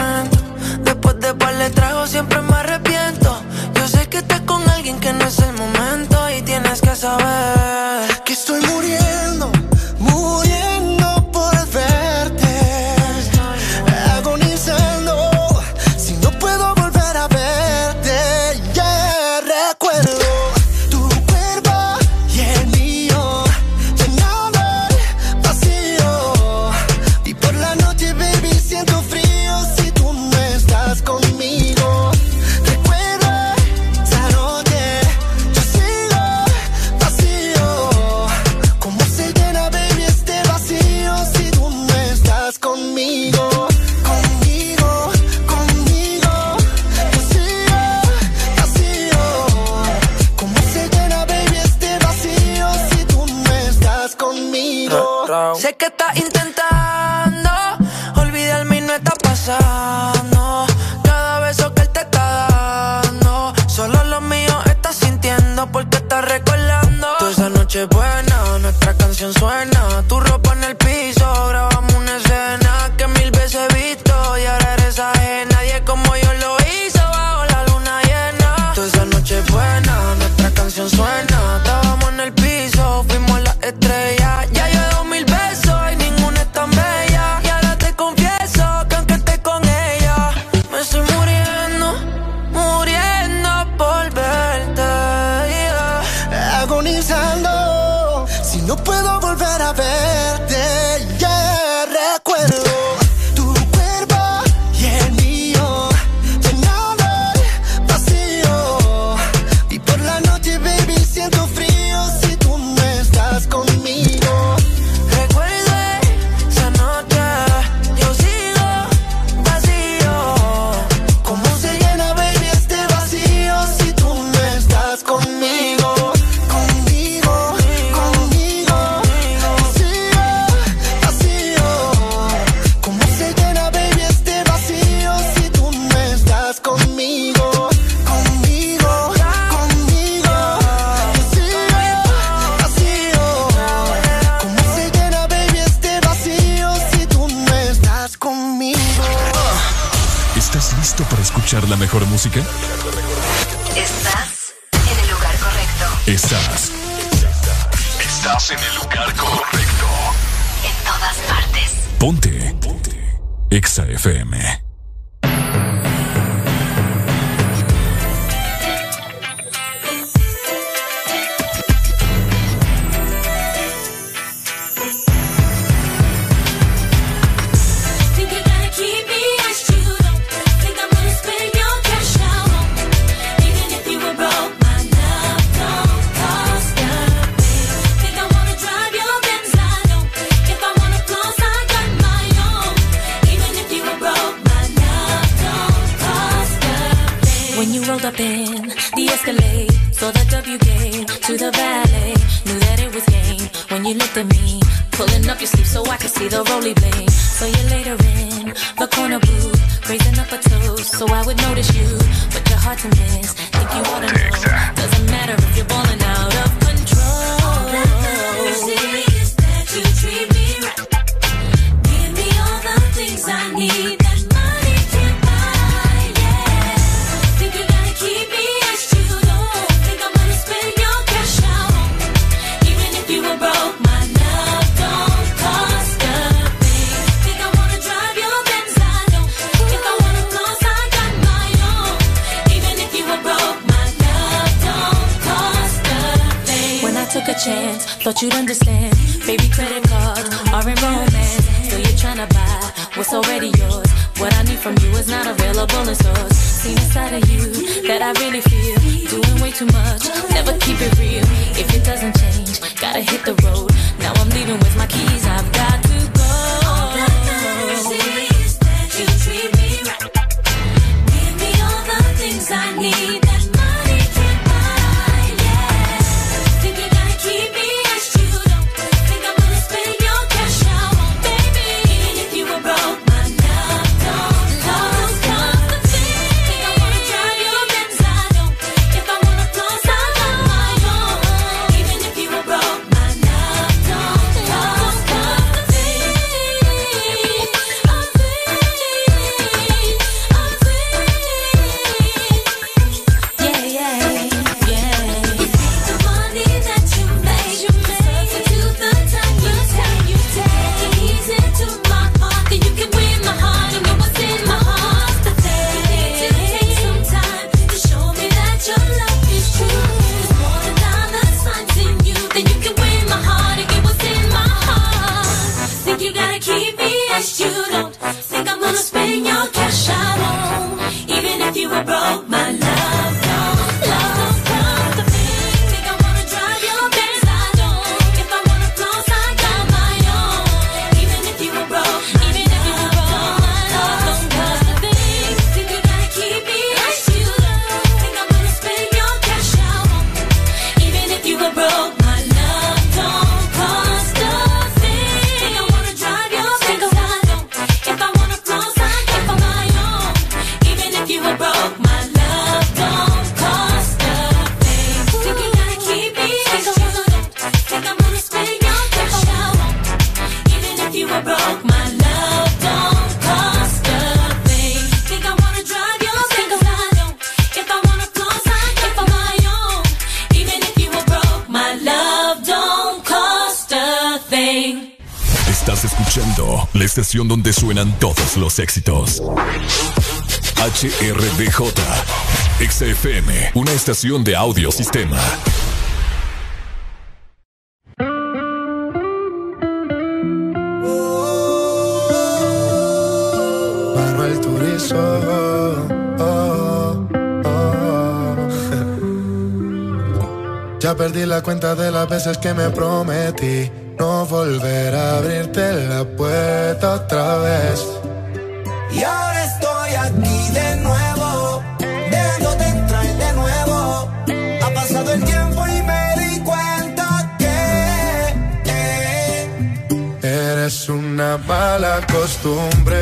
donde suenan todos los éxitos. HRDJ, XFM, una estación de audio sistema. Manuel Turizo, [laughs] ya perdí la cuenta de las veces que me prometí no volver a abrirte la puerta otra vez. Y ahora estoy aquí de nuevo, dejándote entrar de nuevo. Ha pasado el tiempo y me di cuenta que eh, eres una mala costumbre.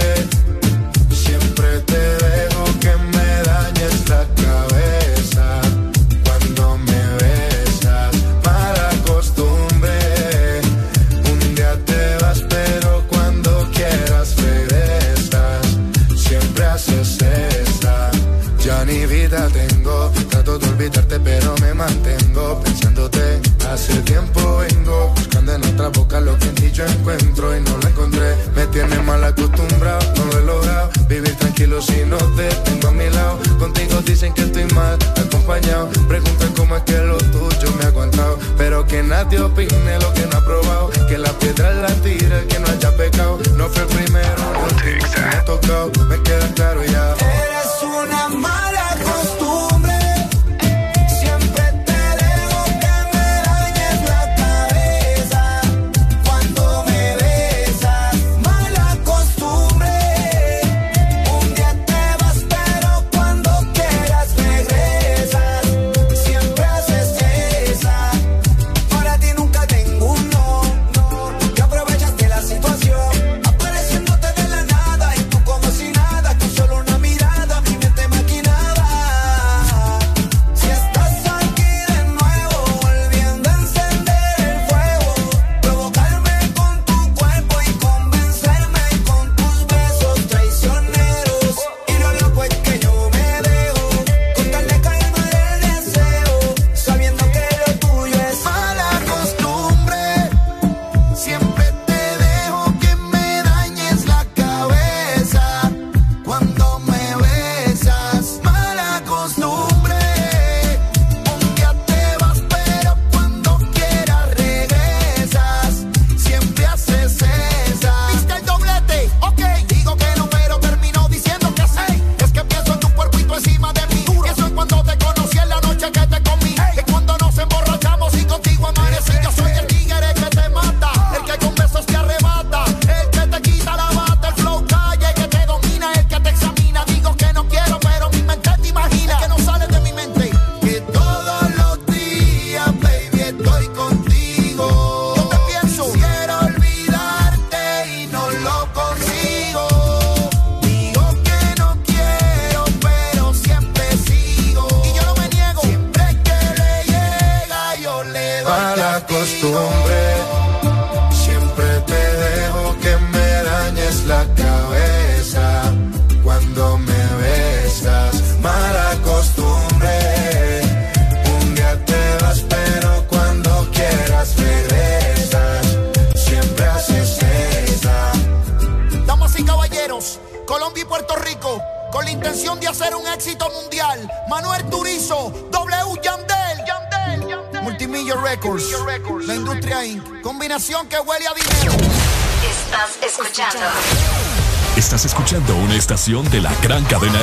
De la gran cadena.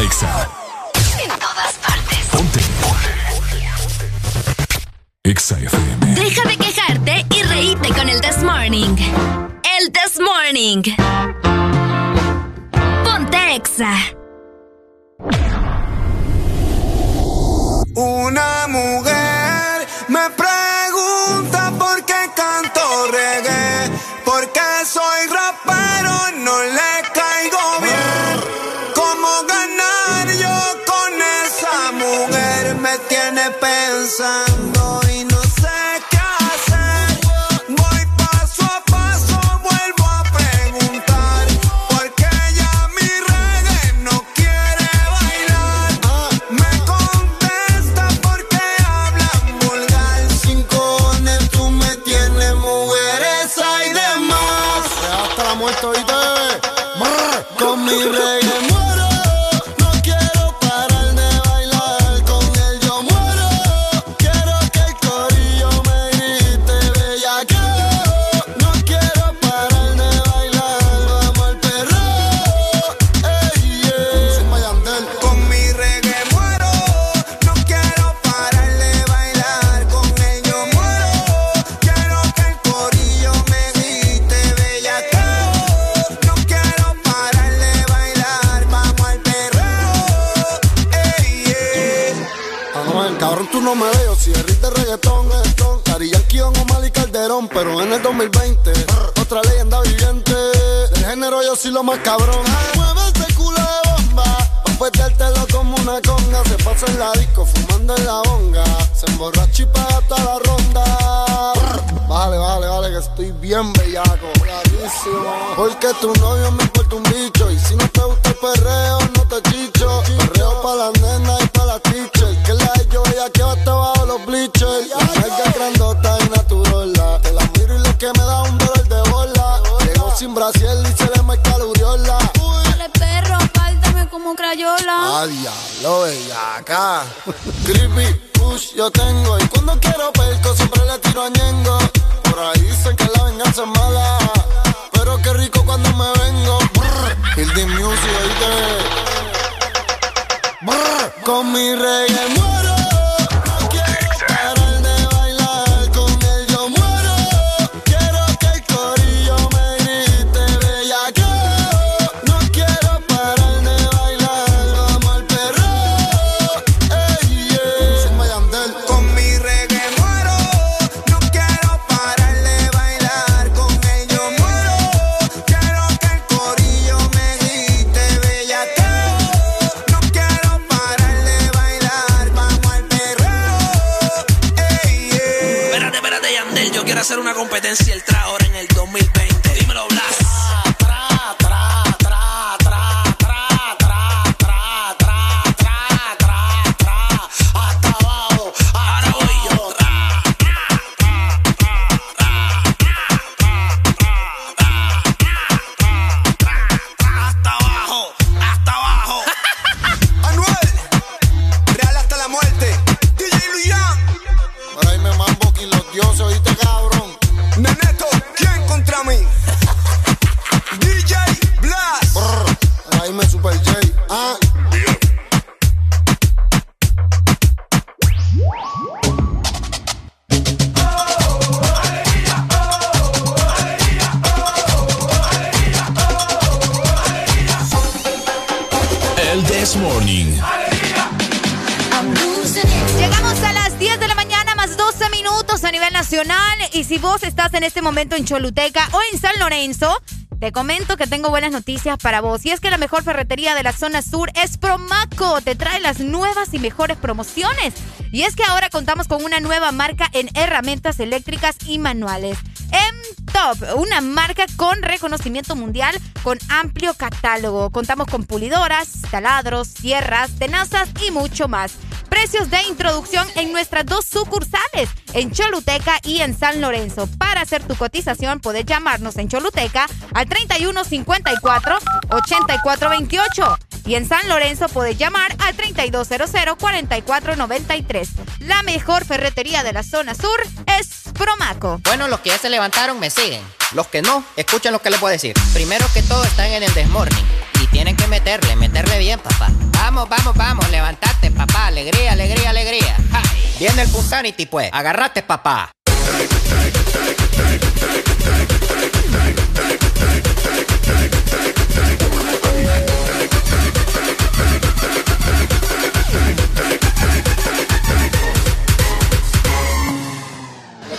Para vos. Y es que la mejor ferretería de la zona sur es Promaco. Te trae las nuevas y mejores promociones. Y es que ahora contamos con una nueva marca en herramientas eléctricas y manuales. M-Top, una marca con reconocimiento mundial con amplio catálogo. Contamos con pulidoras, taladros, sierras, tenazas y mucho más. Precios de introducción en nuestras dos sucursales, en Choluteca y en San Lorenzo. Para hacer tu cotización, puedes llamarnos en Choluteca al 3154 8428 y en San Lorenzo puedes llamar al 3200-4493. La mejor ferretería de la zona sur es Promaco. Bueno, los que ya se levantaron me siguen. Los que no, escuchen lo que les voy a decir. Primero que todo están en el desmorning. Y tienen que meterle, meterle bien, papá. Vamos, vamos, vamos, levantate, papá. Alegría, alegría, alegría. Ja. Viene el Punsanity, pues. Agarrate, papá.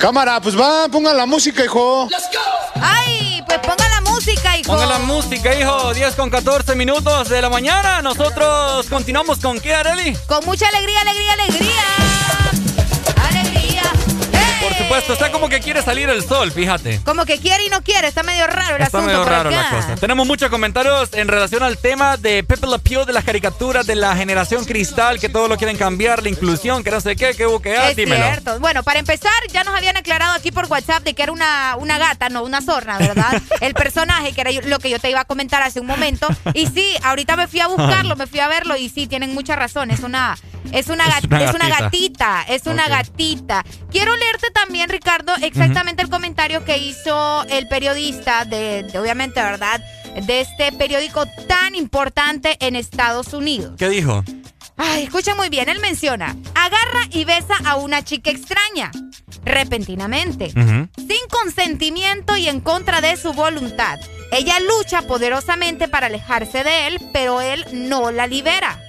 Cámara, pues va, pongan la música, hijo. ¡Ay! Pues ponga la música, hijo. Ponga la música, hijo. 10 con 14 minutos de la mañana. Nosotros continuamos con qué, Areli? Con mucha alegría, alegría. Alegría. Supuesto, está como que quiere salir el sol, fíjate. Como que quiere y no quiere, está medio raro el Está asunto medio por raro acá. la cosa. Tenemos muchos comentarios en relación al tema de Pepe Le Pew, de las caricaturas, de la generación cristal, que todo lo quieren cambiar, la inclusión, que no sé qué, que que ah, Es dímelo. cierto. Bueno, para empezar, ya nos habían aclarado aquí por WhatsApp de que era una, una gata, no una zorra, ¿verdad? [laughs] El personaje, que era lo que yo te iba a comentar hace un momento. Y sí, ahorita me fui a buscarlo, me fui a verlo y sí, tienen mucha razón. Es una, es una, gat- una es una gatita. gatita, es una gatita. Quiero leerte también, Ricardo, exactamente el comentario que hizo el periodista de, de, obviamente, ¿verdad? De este periódico tan importante en Estados Unidos. ¿Qué dijo? Ay, escucha muy bien, él menciona, agarra y besa a una chica extraña, repentinamente, sin consentimiento y en contra de su voluntad. Ella lucha poderosamente para alejarse de él, pero él no la libera.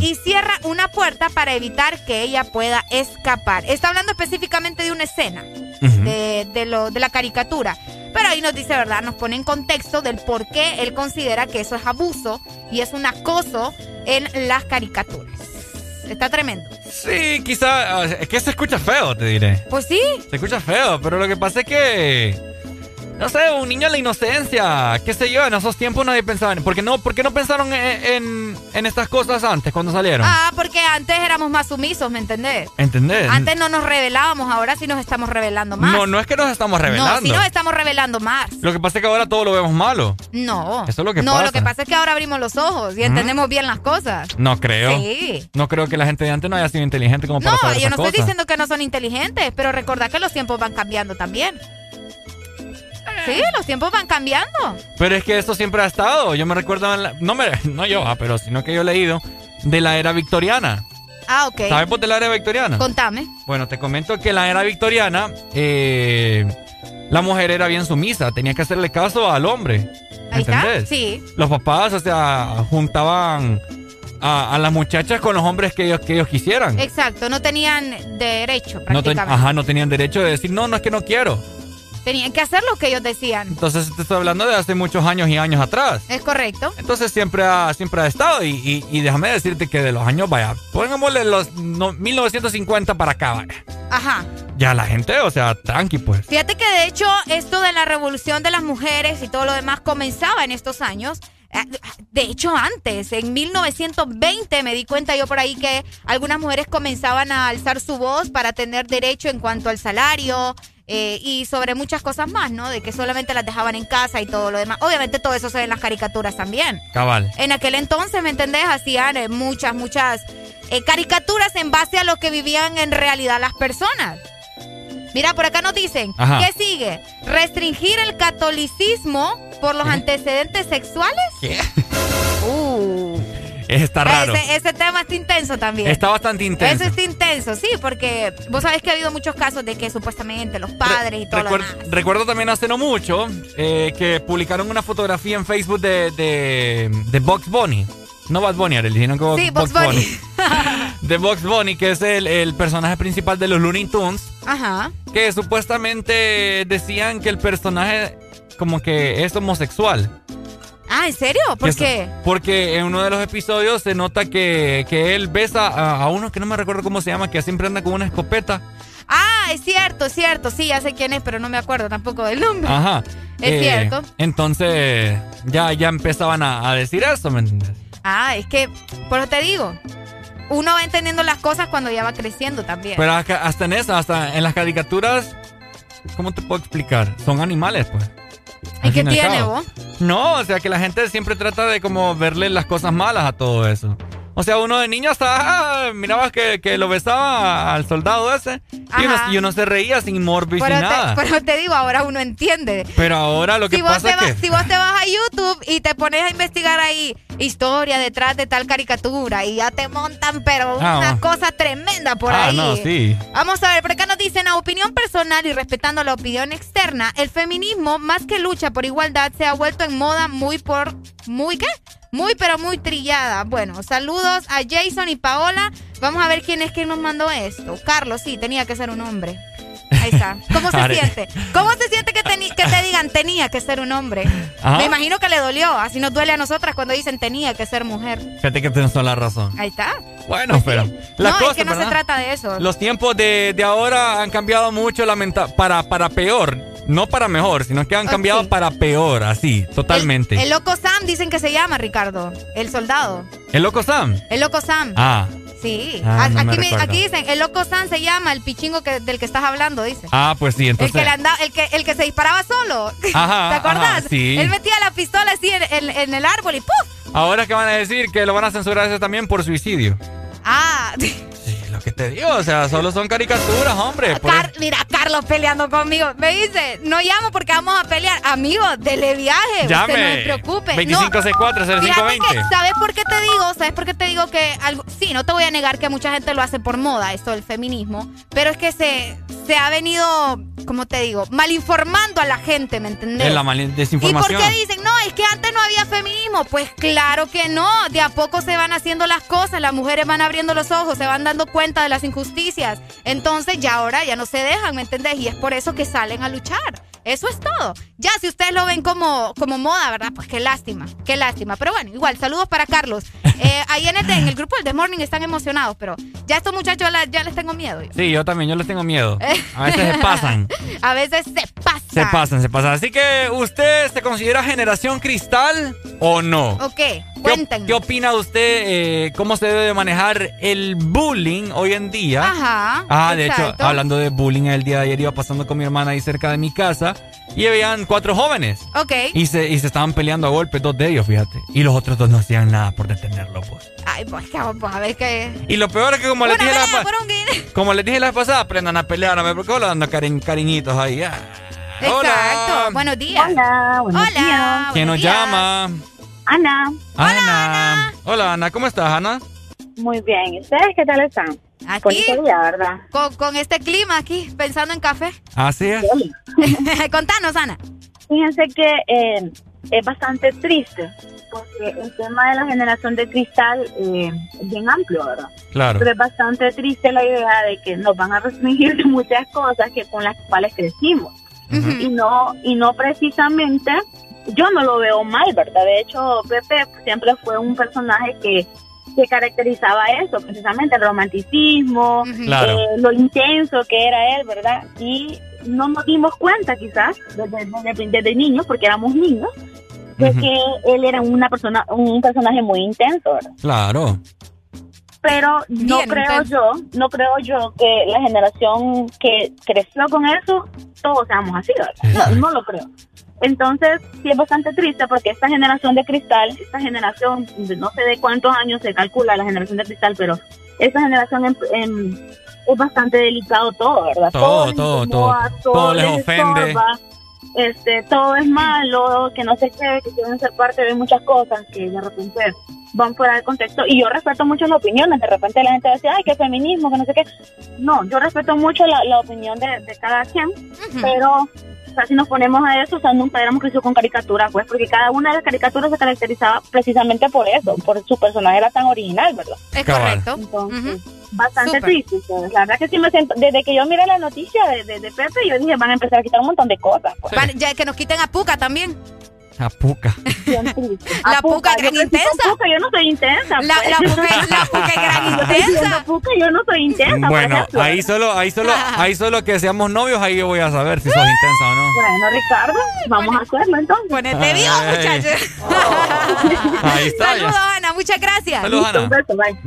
Y cierra una puerta para evitar que ella pueda escapar. Está hablando específicamente de una escena de, de lo, de la caricatura. Pero ahí nos dice, ¿verdad? Nos pone en contexto del por qué él considera que eso es abuso y es un acoso en las caricaturas. Está tremendo. Sí, quizá. ah, Es que se escucha feo, te diré. Pues sí. Se escucha feo, pero lo que pasa es que. No sé, un niño en la inocencia, qué sé yo, en esos tiempos nadie pensaba en... ¿Por qué no, por qué no pensaron en, en, en estas cosas antes, cuando salieron? Ah, porque antes éramos más sumisos, ¿me entendés? ¿Entendés? Antes no nos revelábamos, ahora sí nos estamos revelando más. No, no es que nos estamos revelando. No, sí nos estamos revelando más. Lo que pasa es que ahora todo lo vemos malo. No. Eso es lo que no, pasa. lo que pasa es que ahora abrimos los ojos y entendemos bien las cosas. No creo. Sí. No creo que la gente de antes no haya sido inteligente como para No, saber yo no estoy cosas. diciendo que no son inteligentes, pero recordad que los tiempos van cambiando también. Sí, los tiempos van cambiando. Pero es que eso siempre ha estado. Yo me recuerdo, en la- no, me, no yo, ah, pero sino que yo he leído de la era victoriana. Ah, ok. ¿Sabes por qué la era victoriana? Contame. Bueno, te comento que en la era victoriana eh, la mujer era bien sumisa, tenía que hacerle caso al hombre. Ahí está. ¿Entendés? Sí. Los papás, o sea, juntaban a, a las muchachas con los hombres que ellos, que ellos quisieran. Exacto, no tenían derecho No ten- prácticamente. ajá, no tenían derecho de decir, no, no es que no quiero. Tenían que hacer lo que ellos decían. Entonces te estoy hablando de hace muchos años y años atrás. Es correcto. Entonces siempre ha, siempre ha estado y, y- y déjame decirte que de los años, vaya, pongámosle los no- 1950 para acá, vaya. Ajá. Ya la gente, o sea, tranqui pues. Fíjate que de hecho esto de la revolución de las mujeres y todo lo demás comenzaba en estos años. Eh, De hecho, antes, en 1920, me di cuenta yo por ahí que algunas mujeres comenzaban a alzar su voz para tener derecho en cuanto al salario eh, y sobre muchas cosas más, ¿no? De que solamente las dejaban en casa y todo lo demás. Obviamente todo eso se ve en las caricaturas también. Cabal. En aquel entonces, ¿me entendés? Hacían eh, muchas, muchas eh, caricaturas en base a lo que vivían en realidad las personas. Mira, por acá nos dicen, Ajá. ¿qué sigue? ¿Restringir el catolicismo por los antecedentes sexuales? ¿Qué? Uh. Está raro. Ese, ese tema está intenso también. Está bastante intenso. Eso está intenso, sí, porque vos sabés que ha habido muchos casos de que supuestamente los padres y todo lo Recuer- demás. recuerdo también hace no mucho eh, que publicaron una fotografía en Facebook de, de, de Box Bunny. No Bad Bunny, Arely, sino que Sí, Bugs Bunny. [laughs] de Box Bunny, que es el, el personaje principal de los Looney Tunes. Ajá. Que supuestamente decían que el personaje como que es homosexual. Ah, ¿en serio? ¿Por qué? Porque en uno de los episodios se nota que, que él besa a, a uno que no me recuerdo cómo se llama, que siempre anda con una escopeta. Ah, es cierto, es cierto. Sí, ya sé quién es, pero no me acuerdo tampoco del nombre. Ajá. Es Eh, cierto. Entonces, ya, ya empezaban a, a decir eso, ¿me entiendes? Ah, es que, por eso te digo, uno va entendiendo las cosas cuando ya va creciendo también. Pero hasta en eso, hasta en las caricaturas, ¿cómo te puedo explicar? Son animales, pues. ¿Y qué y tiene vos? No, o sea que la gente siempre trata de como verle las cosas malas a todo eso. O sea, uno de niño hasta ah, mirabas que, que lo besaba al soldado ese y uno, y uno se reía sin Pero ni te, nada. pero te digo, ahora uno entiende. Pero ahora lo que si, pasa es que... si vos te vas a YouTube y te pones a investigar ahí historia detrás de tal caricatura y ya te montan, pero Ah, una cosa tremenda por ah, ahí. no, sí. Vamos a ver, por acá nos dicen, a opinión personal y respetando la opinión externa, el feminismo, más que lucha por igualdad, se ha vuelto en moda muy por... ¿Muy qué? Muy, pero muy trillada. Bueno, saludos a Jason y Paola. Vamos a ver quién es que nos mandó esto. Carlos, sí, tenía que ser un hombre. Ahí está. ¿Cómo se siente? ¿Cómo se siente que, que te digan tenía que ser un hombre? Ajá. Me imagino que le dolió. Así nos duele a nosotras cuando dicen tenía que ser mujer. Fíjate que tienes toda la razón. Ahí está. Bueno, pero... La no, cosa, es que no se trata de eso. Los tiempos de, de ahora han cambiado mucho lamenta para, para peor. No para mejor, sino que han cambiado para peor, así, totalmente. El loco Sam dicen que se llama Ricardo, el soldado. ¿El loco Sam? El loco Sam. Ah. Sí. Ah, A- no me aquí, me- recuerdo. aquí dicen, el loco Sam se llama el pichingo que, del que estás hablando, dice. Ah, pues sí, El entonces. que, le andaba, el, que, el que se disparaba solo. [laughs] Ajá, ¿Te acordás? ajá, sí. Él metía la pistola así en, en- en el árbol y ¡puf! Ahora que van a decir que lo van a censurar eso también por suicidio. Ah, [laughs] Lo que te digo, o sea, solo son caricaturas, hombre. por Car- mira, Carlos peleando conmigo. Me dice, no llamo porque vamos a pelear. Amigo, dele viaje. Llame. Usted no se preocupe. No, 2564-0520. Fíjate que, ¿sabes por qué te digo? ¿Sabes por qué te digo que algo, sí, no te voy a negar que mucha gente lo hace por moda, esto del feminismo, pero es que se, se ha venido, como te digo, malinformando a la gente, ¿me entendés? Es la mal- ¿Y desinformación. por qué dicen, no, es que antes no había feminismo? Pues claro que no, de a poco se van haciendo las cosas, las mujeres van abriendo los ojos, se van dando cuenta de las injusticias. Entonces ya ahora ya no se dejan, ¿me entendés? Y es por eso que salen a luchar. Eso es todo. Ya, si ustedes lo ven como, como moda, ¿verdad? Pues qué lástima, qué lástima. Pero bueno, igual, saludos para Carlos. [laughs] Eh, ahí en el, en el grupo del The Morning están emocionados, pero ya estos muchachos la- ya les tengo miedo. yo. Sí, yo también, yo les tengo miedo. A veces se pasan. [laughs] A veces se pasa. Se pasan, se pasan. Así que, ¿usted se considera generación cristal o no? Ok, ¿Qué, cuéntenme. qué opina usted? eh, ¿Cómo se debe manejar el bullying hoy en día? Ajá. Ah, de hecho, hablando de bullying, el día de ayer iba pasando con mi hermana ahí cerca de mi casa y habían cuatro jóvenes. Ok. Y se, y se estaban peleando a golpes, dos de ellos, fíjate. Y los otros dos no hacían nada por detenerlo, pues. Ay, pues, que vamos a ver qué. Y lo peor es que como les dije la pelea pa- por un guine. [laughs] como les dije la pasada, aprendan a pelear, a ver, porque hola, dando cariñ- cariñitos ahí. ah. Exacto. Buenos días. Hola, buenos Hola. días. ¿Quién nos días. llama? Ana, Ana. Hola, Ana, ¿cómo estás, Ana? muy bien. ¿Y ustedes qué tal están? Aquí. Día, ¿verdad? Con, con este clima aquí, pensando en café. Así es. [laughs] Contanos, Ana. Fíjense que eh, es bastante triste porque el tema de la generación de cristal eh, es bien amplio, ¿verdad? Claro. Pero es bastante triste la idea de que nos van a restringir [laughs] muchas cosas que con las cuales crecimos. Y no y no precisamente, yo no lo veo mal, ¿verdad? De hecho, Pepe siempre fue un personaje que, que caracterizaba eso, precisamente el romanticismo, Claro. eh, lo intenso que era él, ¿verdad? Y no nos dimos cuenta quizás desde, desde, desde niños, porque éramos niños, de que él era una persona, un personaje muy intenso, ¿verdad? Claro. pero no Bien, creo entonces- yo, no creo yo que la generación que creció con eso, todos seamos así, ¿verdad? No, no lo creo. Entonces, sí es bastante triste porque esta generación de cristal, esta generación, no sé de cuántos años se calcula la generación de cristal, pero esta generación en- en- es bastante delicado todo, ¿verdad? Todo, todo, todo. Todo les ofende. estorba, este, todo es malo, que no sé qué, que quieren ser parte de muchas cosas que de repente van fuera del contexto. Y yo respeto mucho las opiniones. De repente la gente decía, ay, que feminismo, que no sé qué. No, yo respeto mucho la, la opinión de, de cada quien, pero sea, si nos ponemos a eso, o sea, nunca éramos crecido con caricaturas, pues, porque cada una de las caricaturas se caracterizaba precisamente por eso, por su personaje era tan original, ¿verdad? Es correcto. Entonces, Bastante Súper. triste. pues. La verdad que sí me siento, desde que yo miré la noticia de, de, de Pepe, yo dije, van a empezar a quitar un montón de cosas. pues. Ya que nos quiten a Puca también. A puca. La Puca gran intensa. Puca, yo no soy intensa. La, pues. la Puca, la Puca gran [laughs] intensa. diciendo Puca, yo no soy intensa. por Bueno, ahí solo, ahí solo, ahí solo que seamos novios, ahí yo voy a saber si sos intensa o no. Bueno, Ricardo, vamos a hacerlo entonces. Ponete vivo, muchachos. [laughs] Ahí está Saludos. Ana. Muchas gracias. Saludos, Ana.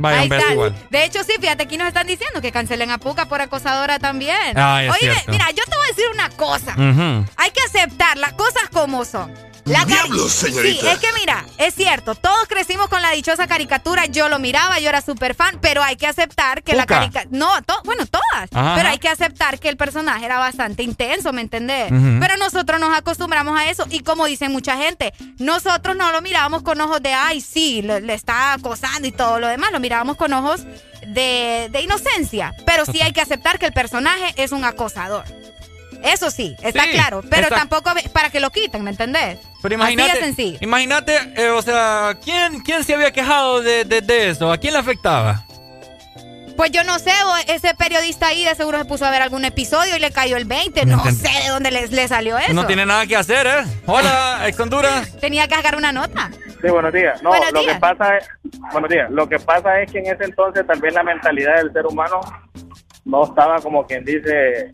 Ahí está. De hecho, sí, fíjate, aquí nos están diciendo que cancelen a Puca por acosadora también. Es Oye, cierto. mira, yo te voy a decir una cosa. Hay que aceptar las cosas como son. La Diablos, señorita. Sí, es que mira, es cierto, todos crecimos con la dichosa caricatura, yo lo miraba, yo era súper fan, pero hay que aceptar que la caricatura... No, to- bueno, todas, Ajá, pero ajá. hay que aceptar que el personaje era bastante intenso, ¿me entendés? Pero nosotros nos acostumbramos a eso y como dicen mucha gente, nosotros no lo mirábamos con ojos de, ay, sí, le, le está acosando y todo lo demás, lo mirábamos con ojos de, de inocencia, pero sí [laughs] hay que aceptar que el personaje es un acosador. Eso sí, está Sí, claro, pero tampoco para que lo quiten, ¿me entendés? Pero Así imagínate, de sencillo. imagínate, eh, o sea, ¿quién, ¿quién se había quejado de, de- de eso? ¿A quién le afectaba? Pues yo no sé, ese periodista ahí de seguro se puso a ver algún episodio y le cayó el 20. No sé de dónde le, le salió eso. No tiene nada que hacer, ¿eh? Hola, [laughs] ex Honduras. Tenía que sacar una nota. Sí, buenos días. No, Buenos lo días. que pasa es, buenos días. Lo que pasa es que en ese entonces tal vez la mentalidad del ser humano no estaba como quien dice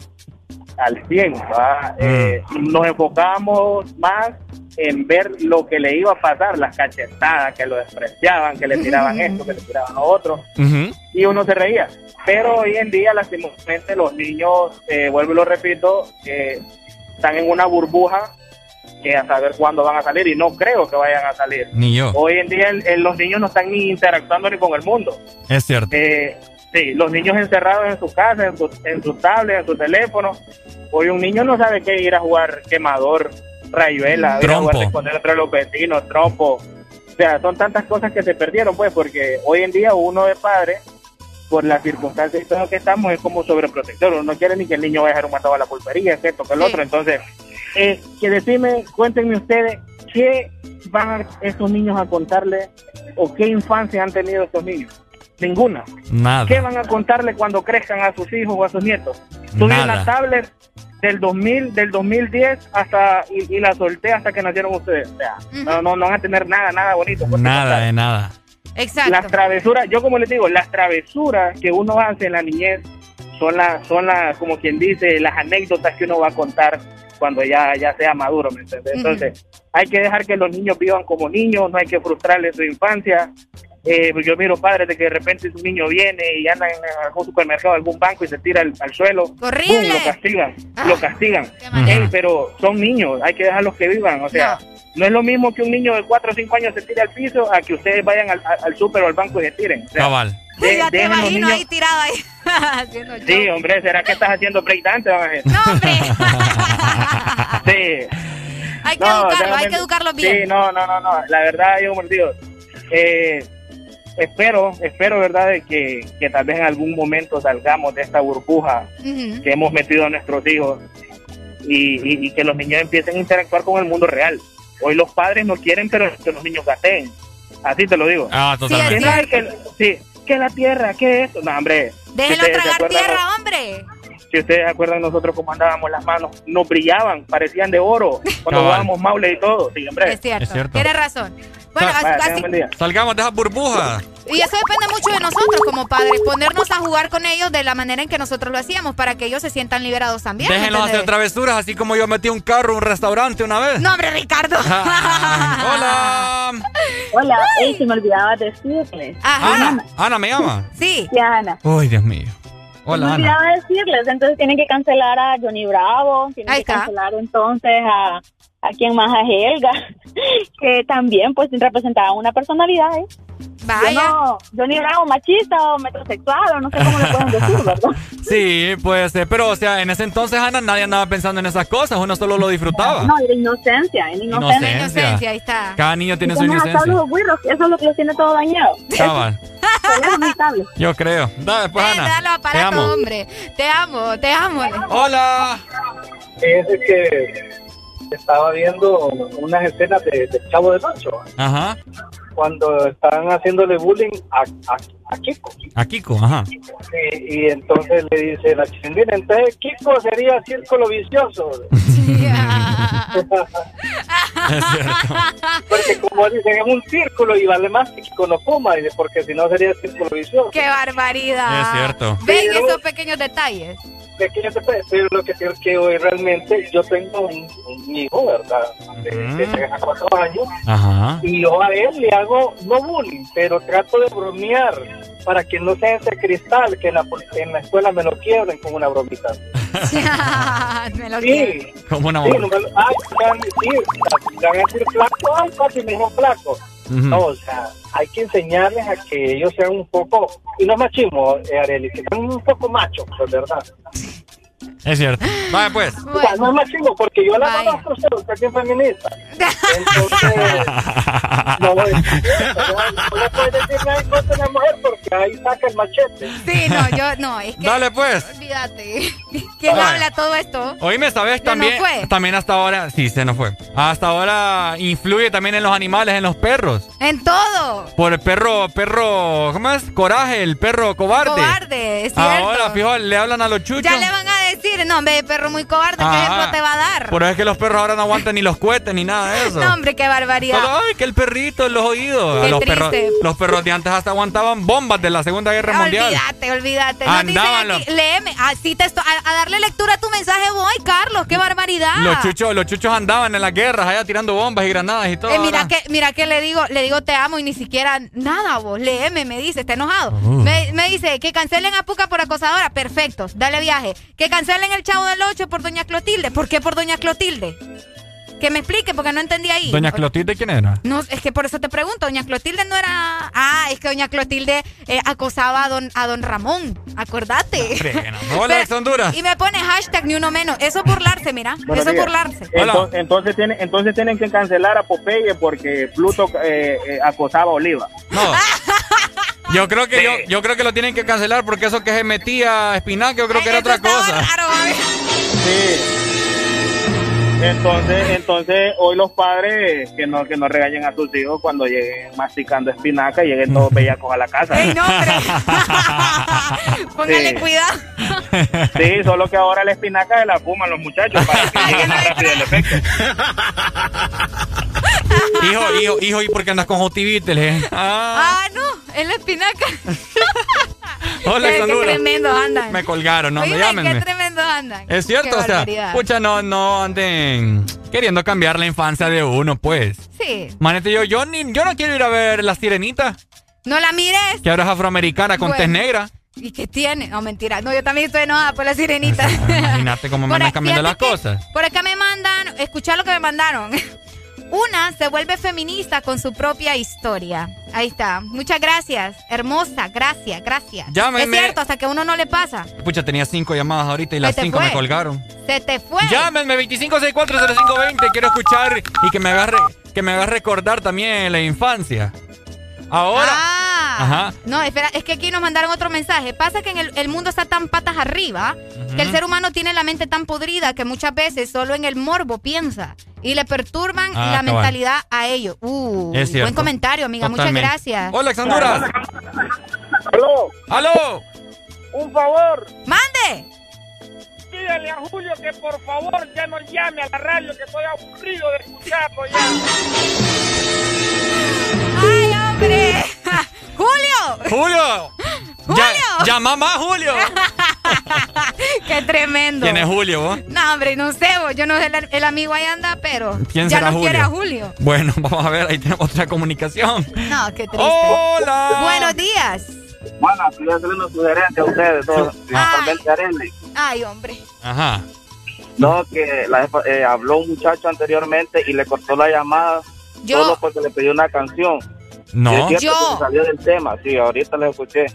al 100, ¿va? Eh, nos enfocábamos más en ver lo que le iba a pasar, las cachetadas, que lo despreciaban, que le tiraban esto, que le tiraban lo otro, y uno se reía. Pero hoy en día, lastimosamente, los niños, eh, vuelvo y lo repito, eh, están en una burbuja que a saber cuándo van a salir, y no creo que vayan a salir. Ni yo. Hoy en día el- el- los niños no están ni interactuando ni con el mundo. Es cierto. Eh, sí, los niños encerrados en su casa, en su, en su tablet, en su teléfono. Hoy un niño no sabe qué ir a jugar quemador, rayuela, ir a jugar esconder entre los vecinos, trompo. O sea, son tantas cosas que se perdieron, pues, porque hoy en día uno de padre, por las circunstancias y todo lo que estamos, es como sobreprotector. Uno no quiere ni que el niño vaya a dejar un matado a la pulpería, es esto, que el otro. Entonces, eh, que decime, cuéntenme ustedes, ¿qué van a estos niños a contarle o qué infancia han tenido estos niños? Ninguna. Nada. ¿Qué van a contarle cuando crezcan a sus hijos o a sus nietos? Tuve una tablet del 2000, del 2010 hasta y, y la solté hasta que nacieron ustedes. O sea, no, no, no van a tener nada, nada bonito. Nada de nada. Exacto. Las travesuras, yo como les digo, las travesuras que uno hace en la niñez son las, son las, como quien dice, las anécdotas que uno va a contar cuando ya, ya sea maduro, ¿me entiendes? Entonces, hay que dejar que los niños vivan como niños, no hay que frustrarles su infancia. Eh, yo miro padres de que de repente un niño viene y anda en algún supermercado, algún banco y se tira al, al suelo. ¡Horrible! Lo castigan, lo castigan. manera. Ey, pero son niños, hay que dejarlos que vivan. O sea, no. es lo mismo que un niño de 4 o 5 años se tire al piso a que ustedes vayan al, al, súper o al banco y se tiren. O sea, Cabal. de- ya te dejen los imagino niños- ahí tirado ahí. [laughs] haciendo show. Sí, hombre, ¿será que estás haciendo breakdance? Van a decir? No, hombre. [laughs] Sí. Hay que No, educarlo, hay que educarlo bien. Sí, no, no, no, no. La verdad, yo, como digo, eh, espero, espero, ¿verdad?, de que, que tal vez en algún momento salgamos de esta burbuja que hemos metido a nuestros hijos y, y- y que los niños empiecen a interactuar con el mundo real. Hoy los padres no quieren, pero que los niños gateen. Así te lo digo. Ah, totalmente. Hay que, sí, que la tierra, que esto. No, hombre. Déjenlo tragar tierra, hombre. Si ustedes se acuerdan nosotros cómo andábamos las manos, nos brillaban, parecían de oro cuando Cabal. jugábamos maule y todo. Sí, hombre. Es cierto. Es cierto. Tienes razón. Bueno, Vaya, así- tengan buen día. Salgamos de esa burbuja. y eso depende mucho de nosotros como padres, ponernos a jugar con ellos de la manera en que nosotros lo hacíamos para que ellos se sientan liberados también. ¿me Déjenlos hacer travesuras, así como yo metí un carro en un restaurante una vez. No, hombre, Ricardo. [laughs] Hola. Hola, ey, se me olvidaba decirles. Ana. Ana me llama. Sí. Sí, Ana. Uy, Dios mío. Me Hola, Ana. olvidaba decirles, entonces tienen que cancelar a Johnny Bravo, tienen Ahí que está. cancelar entonces a, a quien más a Helga, [laughs] que también pues representaba una personalidad, ¿eh? Vaya. Yo no, Johnny Bravo machista o metrosexual o no sé cómo le pueden decir, [laughs] ¿verdad? Sí, puede ser. Pero, o sea, en ese entonces, Ana, nadie andaba pensando en esas cosas. Uno solo lo disfrutaba. No, era inocencia, era inocencia. Inocencia. Inocencia, ahí está. Cada niño tiene Y su inocencia. los güiros, eso es lo que los tiene todo dañado. Cabal. [laughs] Es. Yo creo. Dale, pues, Ana. dale los Te amo. hombre. Te amo, te amo. Hola. Fíjense que estaba viendo unas escenas de, de Chavo del Ocho, Ajá. cuando estaban haciéndole bullying a, a, a Kiko. A Kiko, ajá. Y entonces le dice la chilindrina, entonces Kiko sería círculo vicioso. [laughs] Es cierto. Porque como dicen, es un círculo y vale más que Kiko no fuma, dice, porque si no sería círculo vicioso. ¡Qué barbaridad! Es cierto. Ven Pero- esos pequeños detalles. Pequeño detalle, pero lo que creo que hoy realmente yo tengo un, un hijo, ¿verdad? De, de tres a cuatro años. Ajá. Y yo a él le hago, no bullying, pero trato de bromear para que no sea ese cristal que en la, en la escuela me lo quiebren con una bromita. [laughs] [laughs] Me lo Sí, Como una sí, no me lo- ay, me van a decir, me van a decir flaco, ay, papi, me dijo flaco. No, o sea, hay que enseñarles a que ellos sean un poco, y no machismo, eh, Arely, que sean un poco machos, pues, ¿verdad? Es cierto. Vaya pues. O sea, no es machismo, porque yo la conozco a usted, usted es feminista. Entonces, no, no, no le puedes decir nada en contra de la mujer porque ahí saca el machete. Sí, no, yo no, es que. Dale pues. Olvídate. ¿Quién Vaya. habla todo esto? Oíme, ¿sabes? ¿Se También, nos fue? también hasta ahora, sí, se nos fue. Hasta ahora influye también en los animales, en los perros. En todo. Por el perro, perro, ¿cómo es? Coraje, el perro cobarde. Cobarde, es cierto. Ahora, fijo, le hablan a los chuchos. Ya le van a decir, no, hombre, perro muy cobarde, ¿qué Ajá. ejemplo te va a dar? Por eso es que los perros ahora no aguantan ni los cohetes ni nada de [laughs] eso. No, hombre, qué barbaridad. Solo, ay, que el perrito en los oídos. Qué los, triste. perros, los perros de antes hasta aguantaban bombas de la Segunda Guerra Mundial. Olvídate, olvídate. Andaban aquí, léeme. Así te a, a darle lectura a tu mensaje voy, Carlos. Qué barbaridad. Los chuchos, los chuchos andaban en las guerras allá tirando bombas y granadas y todo. Eh, mira ahora. que, mira que le digo, le digo te amo y ni siquiera nada vos, léeme, me dice, está enojado. Uh. Me, me dice que cancelen a Puca por acosadora, perfecto, dale viaje. Que cancelen el Chavo del 8 por Doña Clotilde, ¿por qué por Doña Clotilde? Que me explique porque no entendí ahí. Doña Clotilde, ¿quién era? No, es que por eso te pregunto, Doña Clotilde no era... Ah, es que Doña Clotilde eh, acosaba a don, a don Ramón, acordate. Hola, ex Honduras. Y me pone hashtag ni uno menos. Eso es burlarse, mira. Buenos eso es burlarse. Entonces, entonces, tienen, entonces tienen que cancelar a Popeye porque Pluto eh, eh, acosaba a Oliva. No. [laughs] Yo creo que yo, yo creo que lo tienen que cancelar porque eso que se metía espinaca, yo creo que era otra cosa. Sí. Entonces, entonces hoy los padres que no que no regañen a sus hijos cuando lleguen masticando espinaca y lleguen todos bellacos a la casa. ¡Ey, no, hombre! [laughs] Póngale Sí. cuidado. Sí, solo que ahora la espinaca se la fuman los muchachos para que llegue más rápido el efecto. [laughs] hijo, hijo, hijo, ¿y por qué andas con jotivitel, eh? Ah, Ah, no, es la espinaca. [laughs] hola, qué, tremendos andan. Me colgaron, no, me Oíme, llámenme. qué tremendos andan. Es cierto, Qué o sea, pucha, no, no anden queriendo cambiar la infancia de uno, pues. Sí. Manete, yo, yo, ni, yo no quiero ir a ver la sirenita, No la mires. que ahora es afroamericana con Bueno. tez negra. ¿Y qué tiene? No, mentira. No, yo también estoy enojada por la sirenita. [laughs] Imagínate cómo me andan cambiando las cosas. Por acá me mandan, escuchar lo que me mandaron. Una se vuelve feminista con su propia historia. Ahí está. Muchas gracias. Hermosa, gracias, gracias. Llámenme. Es cierto, hasta que uno no le pasa. Pucha, tenía cinco llamadas ahorita y las cinco me colgaron. Se te fue. Llámenme 25640520. Quiero escuchar y que me hagas que me hagas recordar también la infancia. Ahora. Ah, Ajá. no, espera, es que aquí nos mandaron otro mensaje. Pasa que en el, el mundo está tan patas arriba que el ser humano tiene la mente tan podrida que muchas veces solo en el morbo piensa y le perturban Ah, la cabal. mentalidad a ellos. Uh, buen comentario, amiga. Totalmente. Muchas gracias. Hola, ex Honduras. ¡Aló! ¡Aló! ¡Un favor! ¡Mande! Dígale a Julio que por favor ya no llame a la radio, que estoy aburrido de escucharlo ya. ¡Ay, [laughs] hombre! ¡Julio! [laughs] ¡Julio! Ya, llama más, Julio. [laughs] ¡Qué tremendo! ¿Quién es Julio, vos? No, hombre, no sé, vos, yo no sé, el, el amigo ahí anda, pero ¿Quién ya será no quiere Julio? a Julio. Bueno, vamos a ver, ahí tenemos otra comunicación. No, qué triste. Hola. Buenos días. Bueno, estoy haciendo una sugerencia a ustedes, todos. Ay, hombre. Ajá. No, que la, eh, habló un muchacho anteriormente y le cortó la llamada Yo. solo porque le pidió una canción. No. Yo. se salió del tema, sí, ahorita le escuché.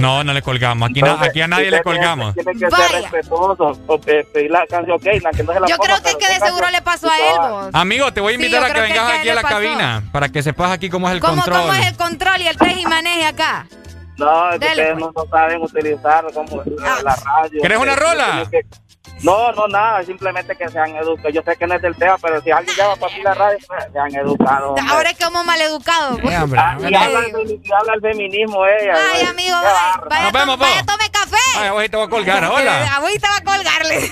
No, no le colgamos. Aquí, na- Entonces, aquí a nadie le colgamos. Tiene que Vaya. ser respetuoso, o, eh, pedir la canción, ok, la que no se la Yo ponga, creo que, que de seguro le pasó a él, vos. Amigo, te voy a Sí, invitar yo a que vengas que aquí a la pasó. cabina para que sepas aquí cómo es el ¿Cómo, control. ¿Cómo es el control y el teje y maneje acá? No, es que ustedes pues. no, no saben utilizar como la, la radio. ¿Querés una rola? que- No, no, nada, simplemente que sean educados. Yo sé que no es del tema, pero si alguien llama para ti la radio, pues, sean educados. hombre. Ahora es como maleducado. pues. Ah, y, habla el, femi- y habla el feminismo ella. Ay, güey. amigo, vaya, vaya, Nos vemos, to- vaya, tome café. Ay, hoy te voy a colgar, [laughs] Eh, hola. Ahorita va a colgarle.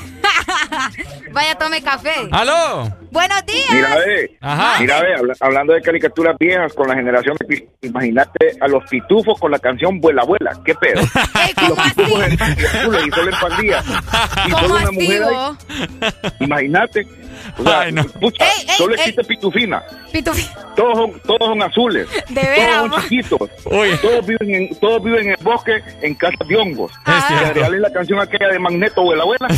[laughs] vaya, tome café. ¿Aló? Buenos días. Mira, ve, Ajá. mira, ve, habla- hablando de caricaturas viejas con la generación, imagínate a los pitufos con la canción Vuela Abuela, ¿qué pedo? [laughs] Y los pitufos en y solo en pandilla. Y ¿Cómo solo una así, mujer imagínate. O sea, pucha, Ey, ey, solo ey. existe pitufina. Pitufi. Todos son, todos son azules. [laughs] De veras, todos son chiquitos. Todos viven, en, todos viven en el bosque, en casas de hongos. Ah. Es la canción aquella de Magneto, Vuela [laughs] Abuela.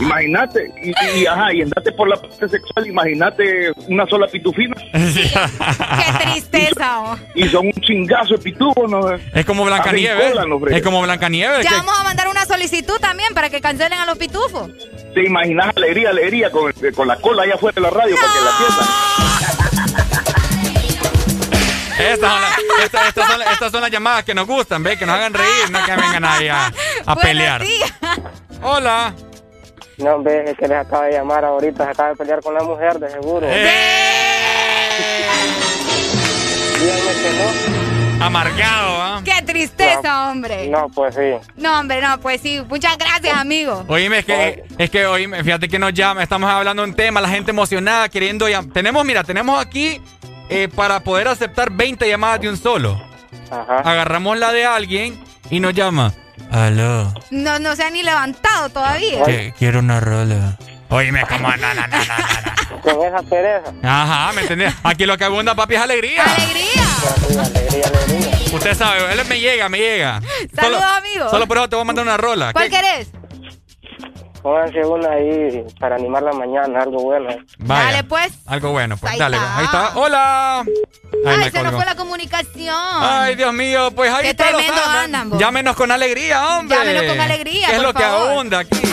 Imagínate, y, y- y, ajá, y andate por la parte sexual, imagínate una sola pitufina. [laughs] Qué tristeza. Y son un chingazo de pitufos, ¿no? Es como Blancanieves. No. Es como Blancanieves. Ya que- vamos a mandar una solicitud también para que cancelen a los pitufos. Te imaginas alegría, alegría con, con la cola allá afuera de la radio para que la Estas son, las, estas, estas son, estas son las llamadas que nos gustan, ¿ves? Que nos hagan reír, no que vengan ahí a, a pelear. Hola. No, hombre, es que les acaba de llamar ahorita, se acaba de pelear con la mujer, de seguro. Díganme que no. Amargado, ¿ah? Qué tristeza, hombre. No, pues sí. No, hombre, no, pues sí. Muchas gracias, amigo. Oíme, es que, es que oíme, fíjate que nos llama, estamos hablando de un tema, la gente emocionada, queriendo Tenemos, mira, tenemos aquí eh, para poder aceptar 20 llamadas de un solo. Agarramos la de alguien y nos llama. Aló. No, no se ha ni levantado todavía. que quiero una rola. Oíme, como no, no, no, no, no. Con esa pereza. Ajá, ¿me entendés? Aquí lo que abunda, papi, es alegría. ¡Alegría! Alegría, alegría. Usted sabe, él me llega, me llega. Saludos, Solo- amigo. Solo por eso te voy a mandar una rola. ¿Cuál ¿Qué- querés? Pónganse una ahí para animar la mañana, algo bueno. Vaya. Dale, pues. Algo bueno, pues Ahí dale. está. Ahí está. Hola. Ay, se nos fue la comunicación. Ay, Dios mío, pues ahí Qué está. tremendo andan, vos. Llámenos con alegría, hombre. Llámenos con alegría, ¿Qué es por lo que abunda aquí? [laughs]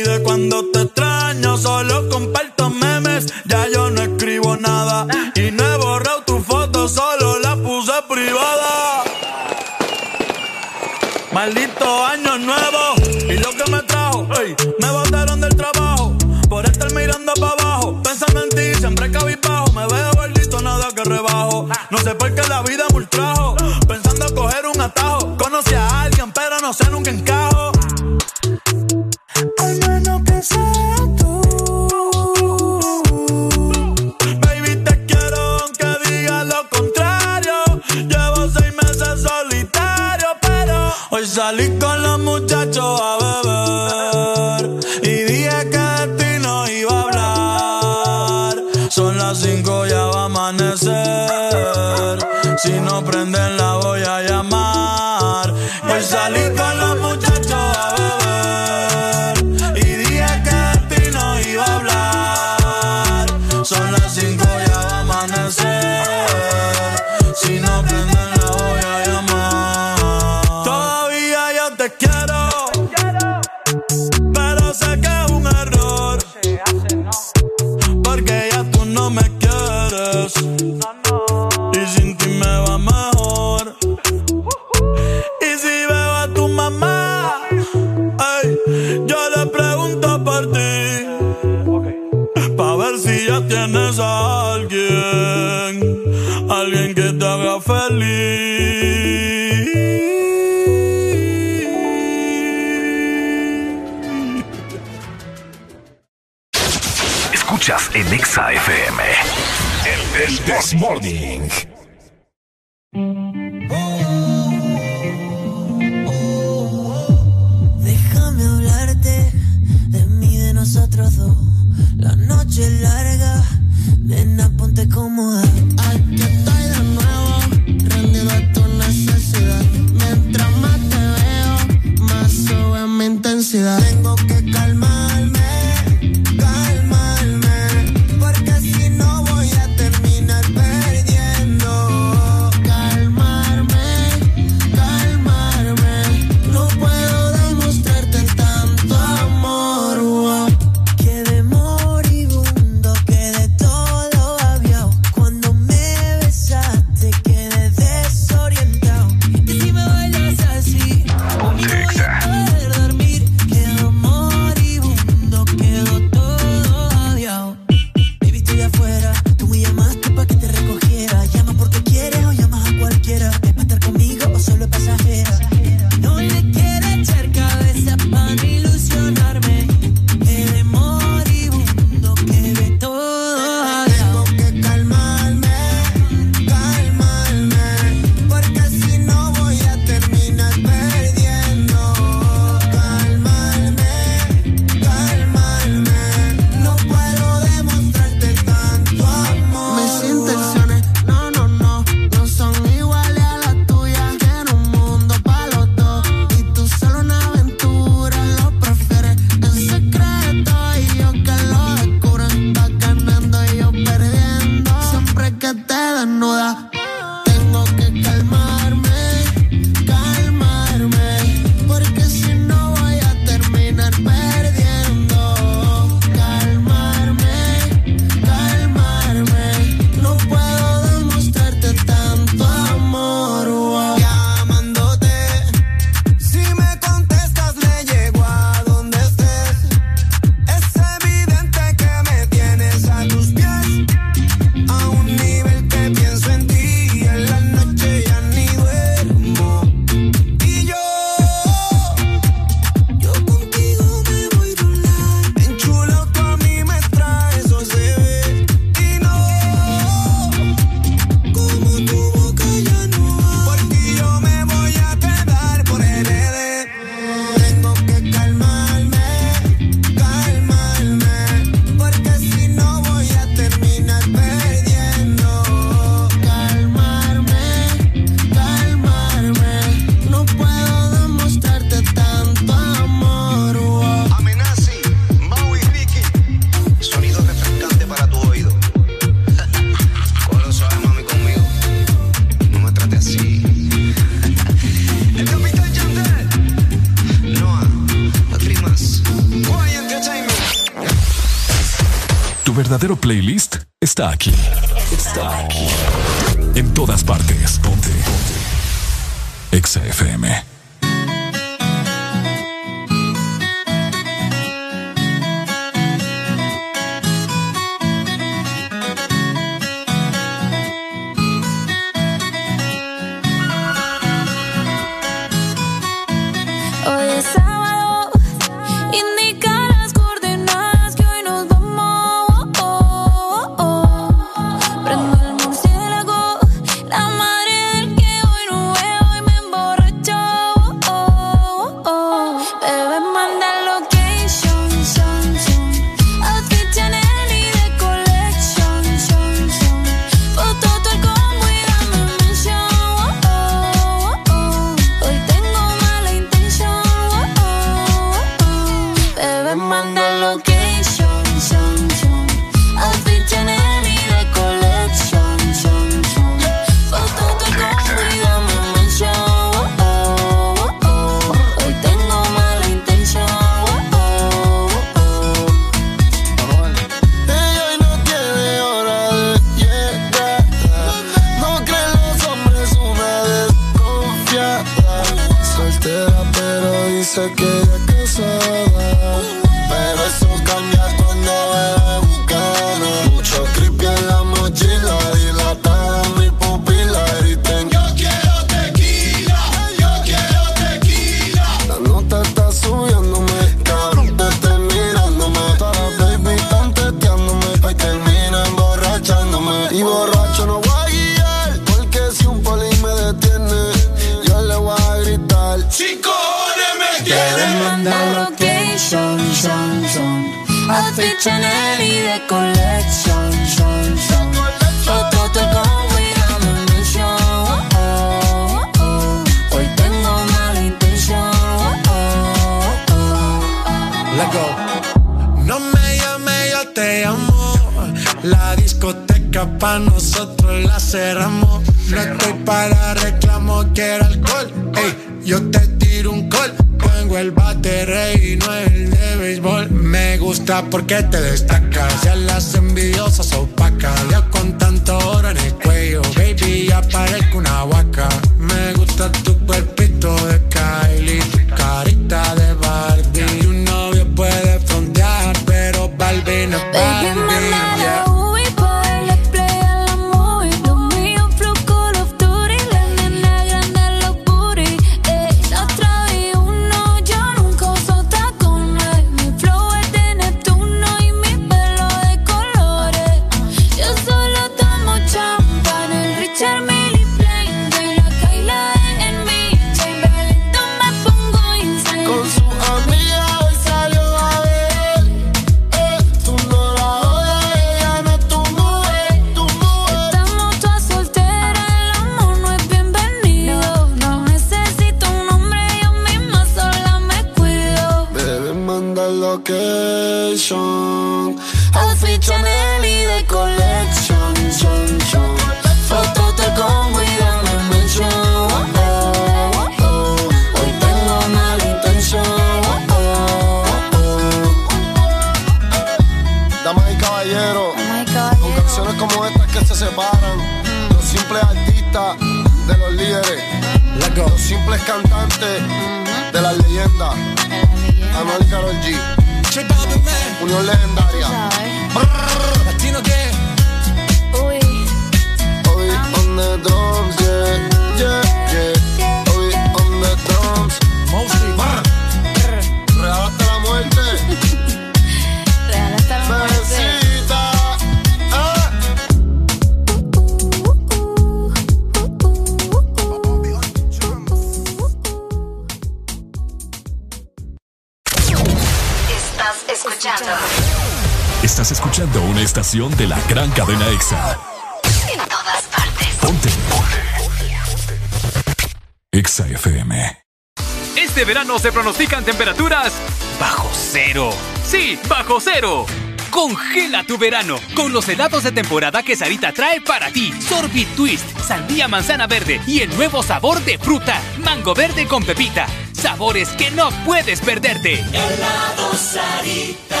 cero. Congela tu verano con los helados de temporada que Sarita trae para ti. Sorbit Twist, sandía manzana verde y el nuevo sabor de fruta, mango verde con pepita. Sabores que no puedes perderte. Helado Sarita.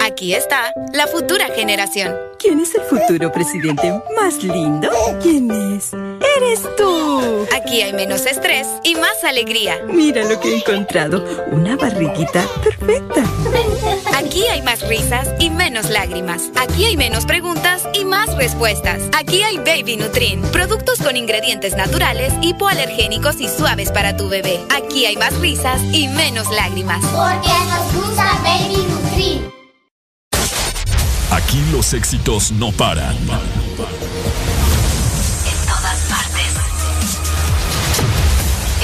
Aquí está la futura generación. ¿Quién es el futuro presidente más lindo? ¿Quién es? ¡Eres tú! Aquí hay menos estrés y más alegría. Mira lo que he encontrado. Una barriguita perfecta risas y menos lágrimas. Aquí hay menos preguntas y más respuestas. Aquí hay Baby Nutrin, productos con ingredientes naturales, hipoalergénicos y suaves para tu bebé. Aquí hay más risas y menos lágrimas. Porque nos gusta Baby Nutrin. Aquí los éxitos no paran. En todas partes.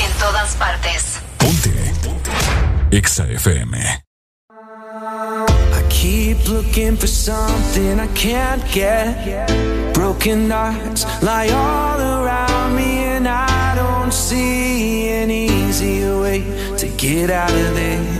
En todas partes. Ponte. Ponte. Exa FM. looking for something I can't get. Broken hearts lie all around me, and I don't see an easy way to get out of this.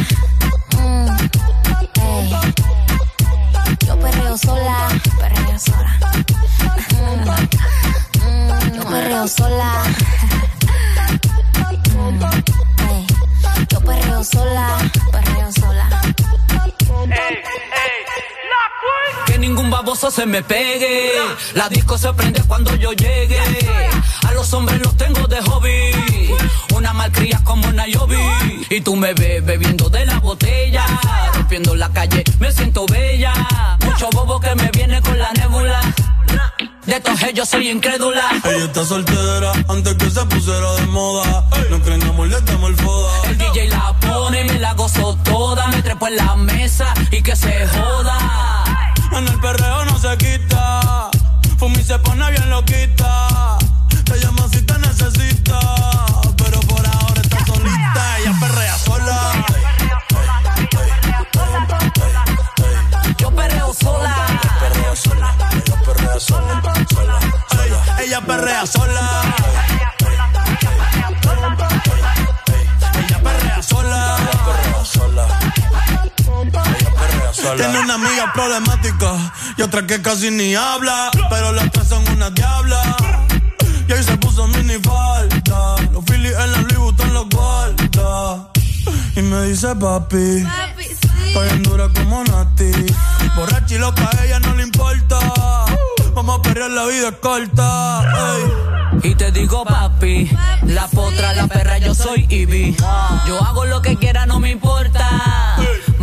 Me pegue. La disco se prende cuando yo llegue. A los hombres los tengo de hobby. Una malcria como una Yobi. Y tú me ves bebiendo de la botella. Rompiendo la calle, me siento bella. Mucho bobo que me viene con la nébula. De estos [laughs] yo soy incrédula. Ella está soltera antes que se pusiera de moda. No creen amor, le damos el foda. El DJ la pone y me la gozo toda. Me trepo en la mesa y que se joda. En el perreo no se quita. Fumi se pone bien loquita. Te llama si te necesita. Pero por ahora está solita. Ella perrea sola. Yo perreo sola. Ella perrea sola. sola, sola. Ella perrea sola. Sola. Tiene una amiga problemática y otra que casi ni habla. Pero las tres son una diabla. Y ahí se puso mini falta. Los Phillies en la Louis Vuitton los guarda. Y me dice papi. Estoy en dura como Nati. Borracha y loca, a ella no le importa. Vamos a perrear, la vida es corta. ey. Y te digo papi, la potra, la perra, yo soy Ivy. Yo hago lo que quiera, no me importa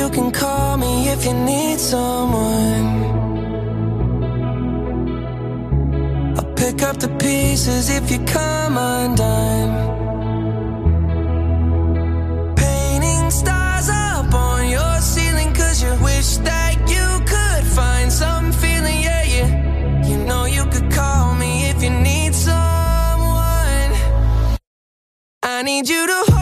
You can call me if you need someone. I'll pick up the pieces if you come undone. Painting stars up on your ceiling cause you wish that you could find some feeling, yeah, yeah. You know you could call me if you need someone. I need you to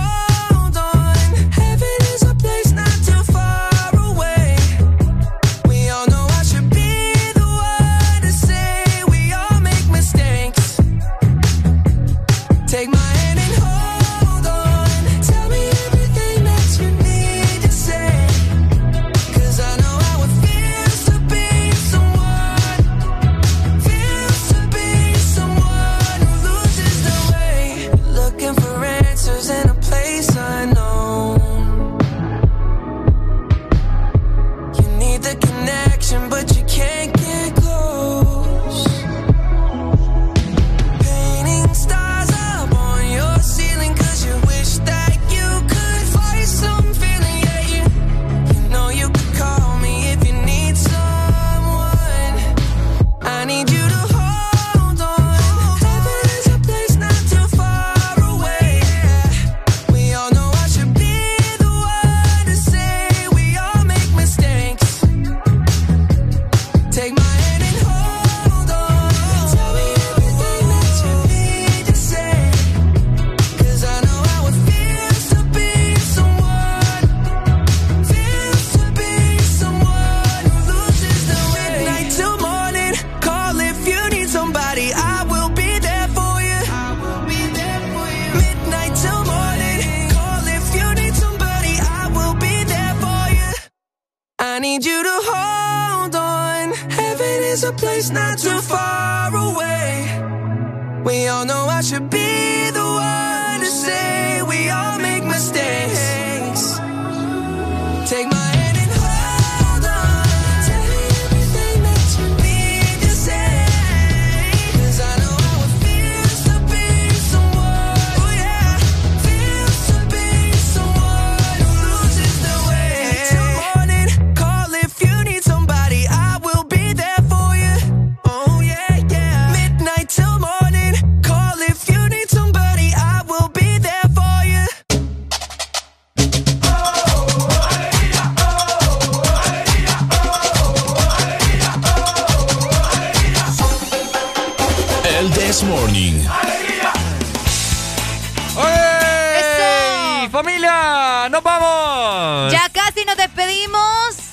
I need you to hold on. Heaven is a place not too far away. We all know I should be the one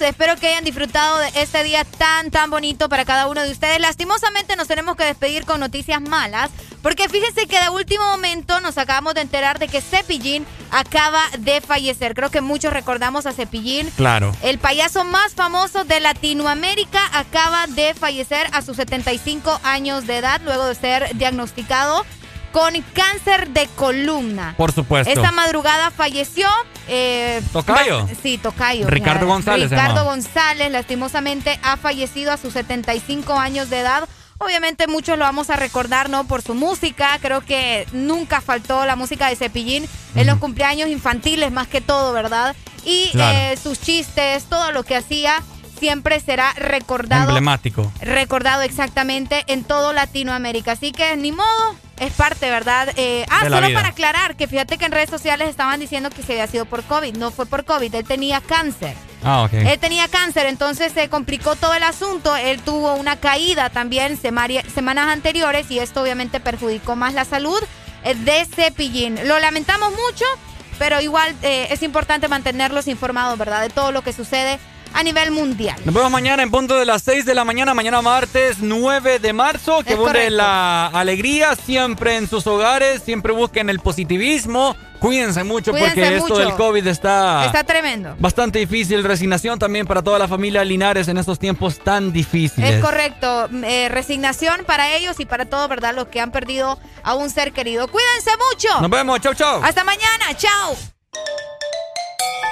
Espero que hayan disfrutado de este día tan, tan bonito para cada uno de ustedes. Lastimosamente nos tenemos que despedir con noticias malas. Porque fíjense que de último momento nos acabamos de enterar de que Cepillín acaba de fallecer. Creo que muchos recordamos a Cepillín. Claro. El payaso más famoso de Latinoamérica acaba de fallecer a sus 75 años de edad luego de ser diagnosticado con cáncer de columna. Por supuesto. Esta madrugada falleció. eh, ¿Tocayo? Sí, Tocayo. Ricardo González Ricardo. González, lastimosamente, ha fallecido a sus 75 años de edad. Obviamente muchos lo vamos a recordar, ¿no? Por su música. Creo que nunca faltó la música de Cepillín en los cumpleaños infantiles, más que todo, ¿verdad? Y Claro. eh, sus chistes, todo lo que hacía, siempre será recordado Emblemático. recordado exactamente en todo Latinoamérica. Así que ni modo, es parte, ¿verdad? Eh, ah, solo vida. para aclarar que fíjate que en redes sociales estaban diciendo que se había sido por COVID. No fue por COVID, él tenía cáncer. Ah, ok. Él tenía cáncer, entonces se complicó todo el asunto. Él tuvo una caída también semanas anteriores y esto obviamente perjudicó más la salud eh, de Cepillín. Lo lamentamos mucho, pero igual eh, es importante mantenerlos informados, ¿verdad? De todo lo que sucede a nivel mundial. Nos vemos mañana en punto de las 6 de la mañana, mañana martes 9 de marzo. Que busquen la alegría siempre en sus hogares, siempre busquen el positivismo. Cuídense mucho porque esto del COVID está... Está tremendo. Bastante difícil. Resignación también para toda la familia Linares en estos tiempos tan difíciles. Es correcto. Eh, resignación para ellos y para todos, ¿verdad? Los que han perdido a un ser querido. Cuídense mucho. Nos vemos. Chau, chau. Hasta mañana. Chao.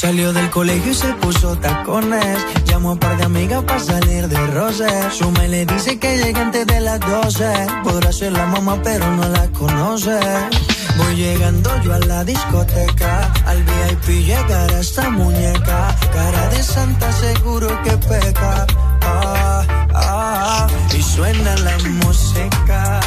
Salió del colegio y se puso tacones. Llamó a un par de amigas para salir de roce. Su le dice que llegue antes de las 12. Podrá ser la mamá, pero no la conoce. Voy llegando yo a la discoteca. Al VIP llegará esta muñeca. Cara de santa, seguro que peca. Ah, ah, y suena la música